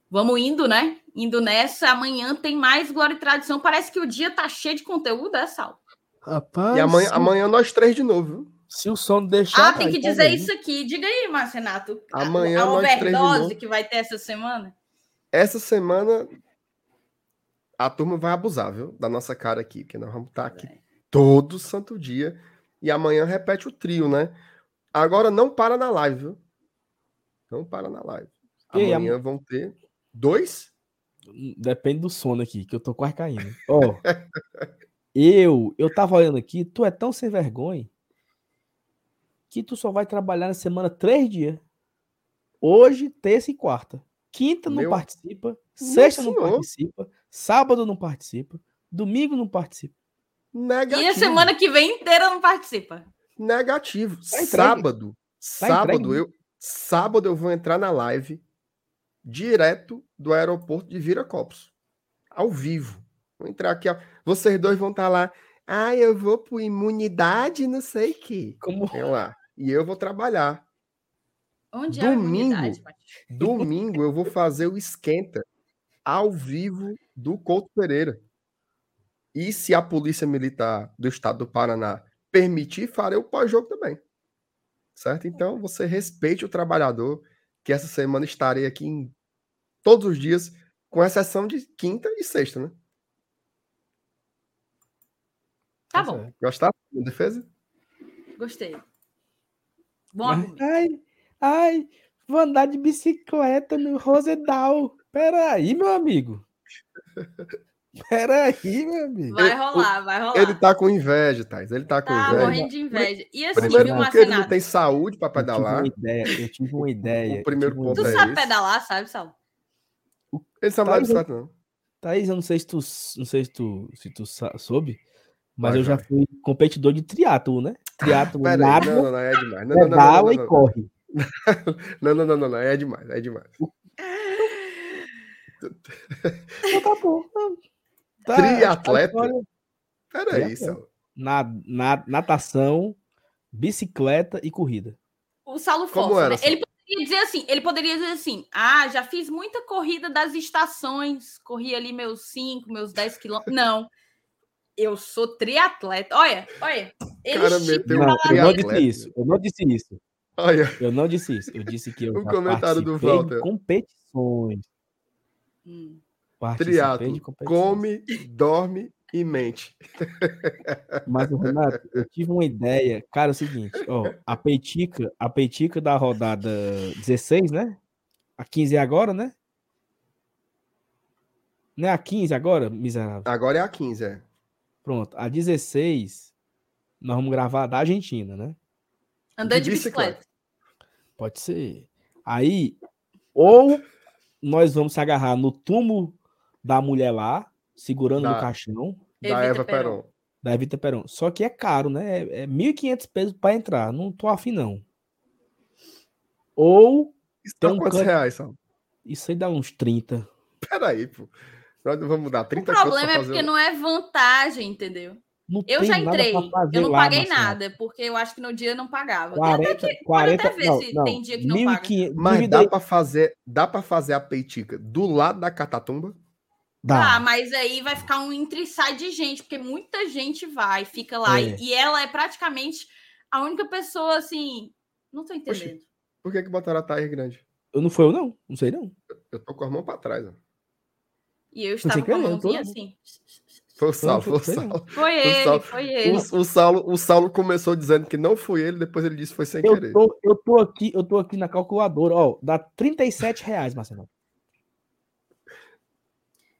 Vamos indo, né? Indo nessa. Amanhã tem mais Glória e Tradição. Parece que o dia tá cheio de conteúdo, é, Sal? Rapaz. E amanhã, amanhã nós três de novo, viu? Se o som deixar. Ah, tem que dizer isso aqui. Diga aí, Marcenato. Amanhã a, a overdose que vai ter essa semana. Essa semana a turma vai abusar, viu? Da nossa cara aqui, porque nós vamos estar tá aqui é. todo santo dia. E amanhã repete o trio, né? Agora não para na live, viu? Não para na live. Amanhã e, vão ter Dois? Depende do sono aqui, que eu tô quase caindo. Ó, oh, eu, eu tava olhando aqui, tu é tão sem vergonha que tu só vai trabalhar na semana três dias. Hoje, terça e quarta. Quinta não Meu... participa, sexta não participa, sábado não participa, domingo não participa. Negativo. E a semana que vem inteira não participa. Negativo. Tá sábado. sábado entregue. eu sábado eu vou entrar na live direto do aeroporto de Viracopos. Ao vivo. Vou entrar aqui, ó. Vocês dois vão estar lá. Ah, eu vou por imunidade, não sei o quê. Como Vem lá. E eu vou trabalhar. Onde é a Domingo. imunidade, Mati? Domingo eu vou fazer o esquenta ao vivo do Couto Pereira. E se a Polícia Militar do Estado do Paraná permitir, farei o pós-jogo também. Certo? Então, você respeite o trabalhador, que essa semana estarei aqui em todos os dias, com exceção de quinta e sexta, né? Tá bom, Gostaram da defesa? gostei. Bom Ai, ai, vou andar de bicicleta no Rosedal. Peraí, meu amigo. Peraí, meu amigo. Vai rolar, vai rolar. Ele tá com inveja, Thais. Ele tá com Tá inveja. morrendo de inveja. E assim, Primeiro viu, porque ele não tem saúde para Eu tive pedalar. uma ideia, eu tive uma ideia. O primeiro ponto Tu é sabe isso. pedalar, sabe, Sal? Ele sabe Tá, mais eu- certo, não. Thaís, eu não sei se tu, não sei se tu, se tu soube, mas Vai, eu já vai. fui competidor de triatlo, né? Triatlo aí, nada, não, não, não, é demais. Não, não, não, não, e não, corre. não, não, não, não, não, é demais, é demais. Então tá bom. Tá, Triatleta? Pera aí. Sal. Na, na, natação, bicicleta e corrida. O Saulo Como força, era, né? Saulo? Ele poderia dizer assim, ele poderia dizer assim, ah, já fiz muita corrida das estações, corri ali meus 5, meus 10 quilômetros. Não, eu sou triatleta. Olha, olha. Ele Cara, meteu lá eu não disse isso. Eu não disse isso. Olha, Eu não disse isso. Eu disse que eu O já comentário do Walter. competições. Hum. Triatlo, competições. come, dorme e mente. Mas, o Renato, eu tive uma ideia. Cara, é o seguinte, ó, a peitica, a peitica da rodada 16, né? A 15 é agora, né? Não é a 15 agora, miserável? Agora é a 15, é. Pronto, a 16, nós vamos gravar da Argentina, né? Andando De de bicicleta. Pode ser. Aí, ou nós vamos se agarrar no túmulo da mulher lá, segurando Da- no caixão, Da Evita Eva Peron. Peron. da Evita Peron. Só que é caro, né? É, é 1.500 pesos para entrar. Não tô afim, não. Ou Isso um quantos canto- reais, Sal? isso aí dá uns 30. Pera aí, pô. Vamos dar O 30 conto problema é porque um- não é vantagem, entendeu? Não Eu já entrei, eu não lá, paguei Marcelo. nada, porque eu acho que no dia não pagava. Tem 40, até que- 40, pode até ver não, se não, tem dia que não paga. 1.500, Mas divide dá pra fazer, dá para fazer a peitica do lado da catatumba? Dá. Ah, mas aí vai ficar um entre e sai de gente, porque muita gente vai, fica lá, É. e, e ela é praticamente a única pessoa assim. Não tô entendendo. Por que que botaram a Thaís grande? Eu não foi eu, não. Não sei, não. Eu tô com a mão pra trás, ó. E eu estava com a querer, eu tô- mãozinha assim. Foi o Foi, Saulo, foi foi o Saulo. Foi ele, Saulo- foi ele. O, o Saulo, o Saulo começou dizendo que não foi ele, depois ele disse que foi sem Eu querer. tô, eu tô aqui, eu tô aqui na calculadora, ó, dá 37 reais, Marcelo.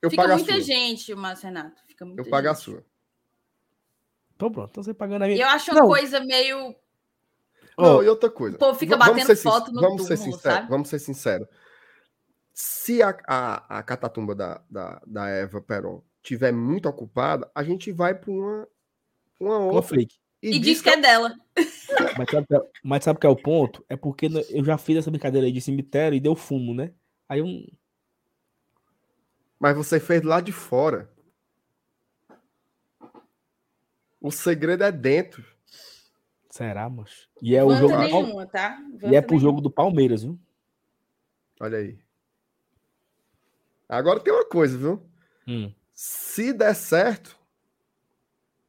Eu Fica pago a muita sua. gente, Márcio Renato. Fica muita Eu pago a gente. sua. Então pronto, então você pagando a E minha. eu acho uma Não. coisa meio. Não, Ó, e outra coisa. O povo fica vamos batendo ser foto no vamos ser túmulo, sincero, sabe? Vamos ser sinceros. Se a, a, a catatumba da, da, da Eva Peron tiver muito ocupada, a gente vai para uma, uma uma outra. fake. E diz que é dela. Mas sabe, é- mas sabe que é o ponto? É porque eu já fiz essa brincadeira aí de cemitério e deu fumo, né? Aí eu. Mas você fez lá de fora. O segredo é dentro. Será, macho? E é o jogo. nenhuma, tá? E é pro jogo do Palmeiras, viu? Olha aí. Agora tem uma coisa, viu? Hum. Se der certo,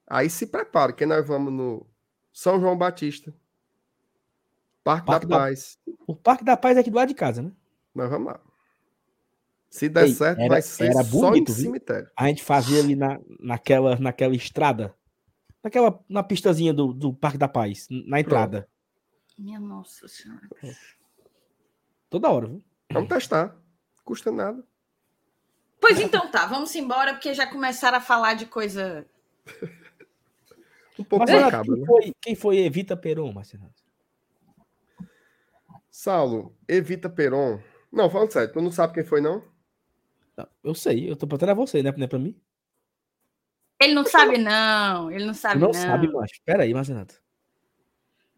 aí se prepara, que nós vamos no São João Batista. Parque, Parque da da- Paz. O Parque da Paz é aqui do lado de casa, né? Nós vamos lá. Se der Ei, certo, era- vai ser era só bonito, em viu? cemitério. A gente fazia ali na, naquela, naquela estrada. Naquela, na pistazinha do, do Parque da Paz, na entrada. Minha nossa senhora. Toda hora, viu? Vamos testar. Custa nada. Pois então tá, vamos embora, porque já começaram a falar de coisa. Um pouco Mas, macabro, quem, né? foi, quem foi Evita Peron, Marcelo? Saulo, evita Peron. Não, falando sério, tu não sabe quem foi, não? Eu sei, eu tô botando a você, né? Não é pra mim? Ele não sabe, não. Ele não sabe, não, não. sabe, macho. Pera aí, Marcenato.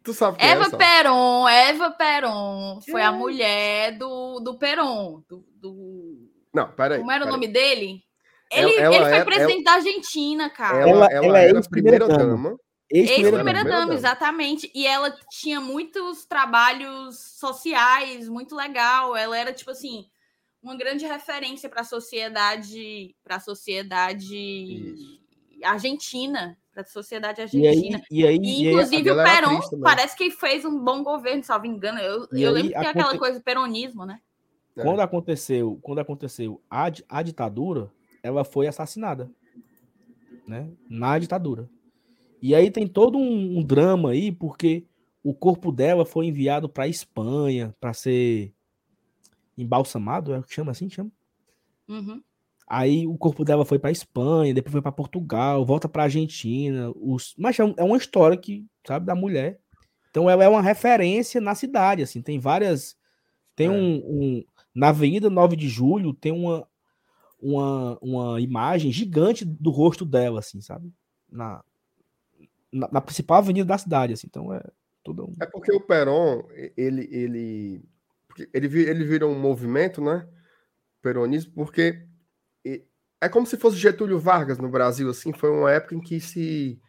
Tu sabe quem Eva é? Peron, Eva Peron foi a É. mulher do, do Peron. Do, do- Não, peraí. Como era o peraí. nome dele? Ela- Ele, ela ele foi era- presidente da Argentina, cara. Ela, Ela- ela, ela é era a primeira dama. dama. Ex-primeira dama, exatamente. E ela tinha muitos trabalhos sociais, muito legal. Ela era, tipo assim, uma grande referência para a sociedade, para a sociedade Isso. argentina, para a sociedade E argentina. aí, e aí, E, e aí inclusive, o atriz também. parece que fez um bom governo, salvo engano. Eu, E eu aí, lembro que tem aquela aconte- coisa peronismo, né? É. quando aconteceu, quando aconteceu a, a ditadura, ela foi assassinada, né? Na ditadura. E aí tem todo um, um drama aí, porque o corpo dela foi enviado para Espanha para ser embalsamado, é o que chama assim, chama. Uhum. Aí o corpo dela foi para Espanha, depois foi para Portugal, volta para Argentina. Os... Mas é é uma história que, sabe, da mulher. Então ela é uma referência na cidade, assim. Tem várias. Tem É. um, um- Na Avenida 9 de Julho tem uma, uma, uma imagem gigante do rosto dela, assim, sabe? Na, na, na principal avenida da cidade, assim. Então é tudo um. É porque o Peron, ele, ele, ele, ele vira um movimento, né? Peronismo, porque é como se fosse Getúlio Vargas no Brasil, assim, foi uma época em que se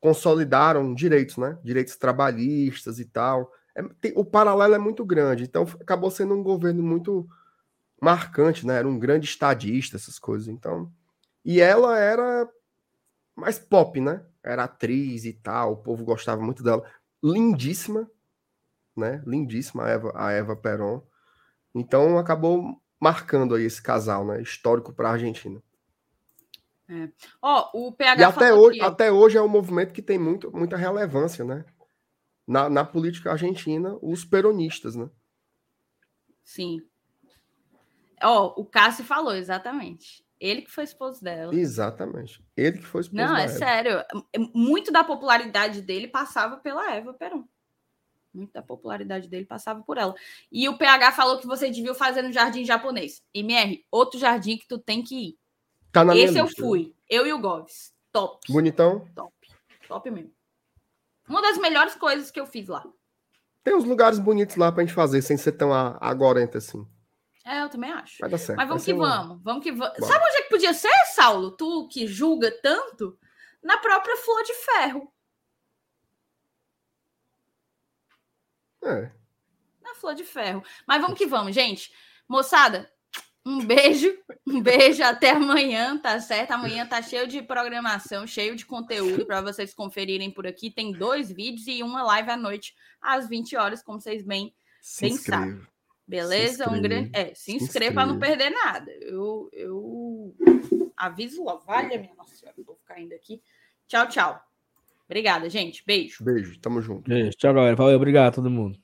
consolidaram direitos, né? Direitos trabalhistas e tal. É, tem- o paralelo é muito grande, então acabou sendo um governo muito marcante, né? Era um grande estadista, essas coisas. Então, e ela era mais pop, né? Era atriz e tal, o povo gostava muito dela. Lindíssima, né? Lindíssima a Eva, a Eva Peron. Então acabou marcando aí esse casal, né? Histórico para a Argentina. Ó, o PH E até hoje, ó. até hoje é um movimento que tem muito, muita relevância, né? Na, na política argentina, os peronistas, né? Sim. Ó, o Cássio falou, exatamente. Ele que foi esposo dela. Exatamente. Ele que foi esposo Não, é Eva. sério. Muito da popularidade dele passava pela Eva Peron. Muito da popularidade dele passava por ela. E o PH falou que você devia fazer no jardim japonês. MR, outro jardim que tu tem que ir. Tá na Esse eu lista. fui. Eu e o Goves. Top. Bonitão. Top. Top mesmo. Uma das melhores coisas que eu fiz lá. Tem uns lugares bonitos lá pra gente fazer, sem ser tão a- agorento assim. É, eu também acho. Vai dar certo. Mas vamos que um- vamos. Vamos que vamos. Sabe onde é que podia ser, Saulo? Tu que julga tanto? Na própria Flor de Ferro. É. Na Flor de Ferro. Mas vamos que vamos, gente. Moçada, um beijo. Um beijo. Até amanhã, tá certo? Amanhã tá cheio de programação, cheio de conteúdo para vocês conferirem por aqui. Tem dois vídeos e uma live à noite, às 20 horas, como vocês bem Se Bem inscreva. Beleza? Um inscreva. grande. É, se Se inscreva para não perder nada. Eu, eu aviso logo. Valha, minha nossa senhora, vou ficar indo aqui. Tchau, tchau. Obrigada, gente. Beijo. Beijo, tamo junto. Tchau, galera. Valeu, obrigado a todo mundo.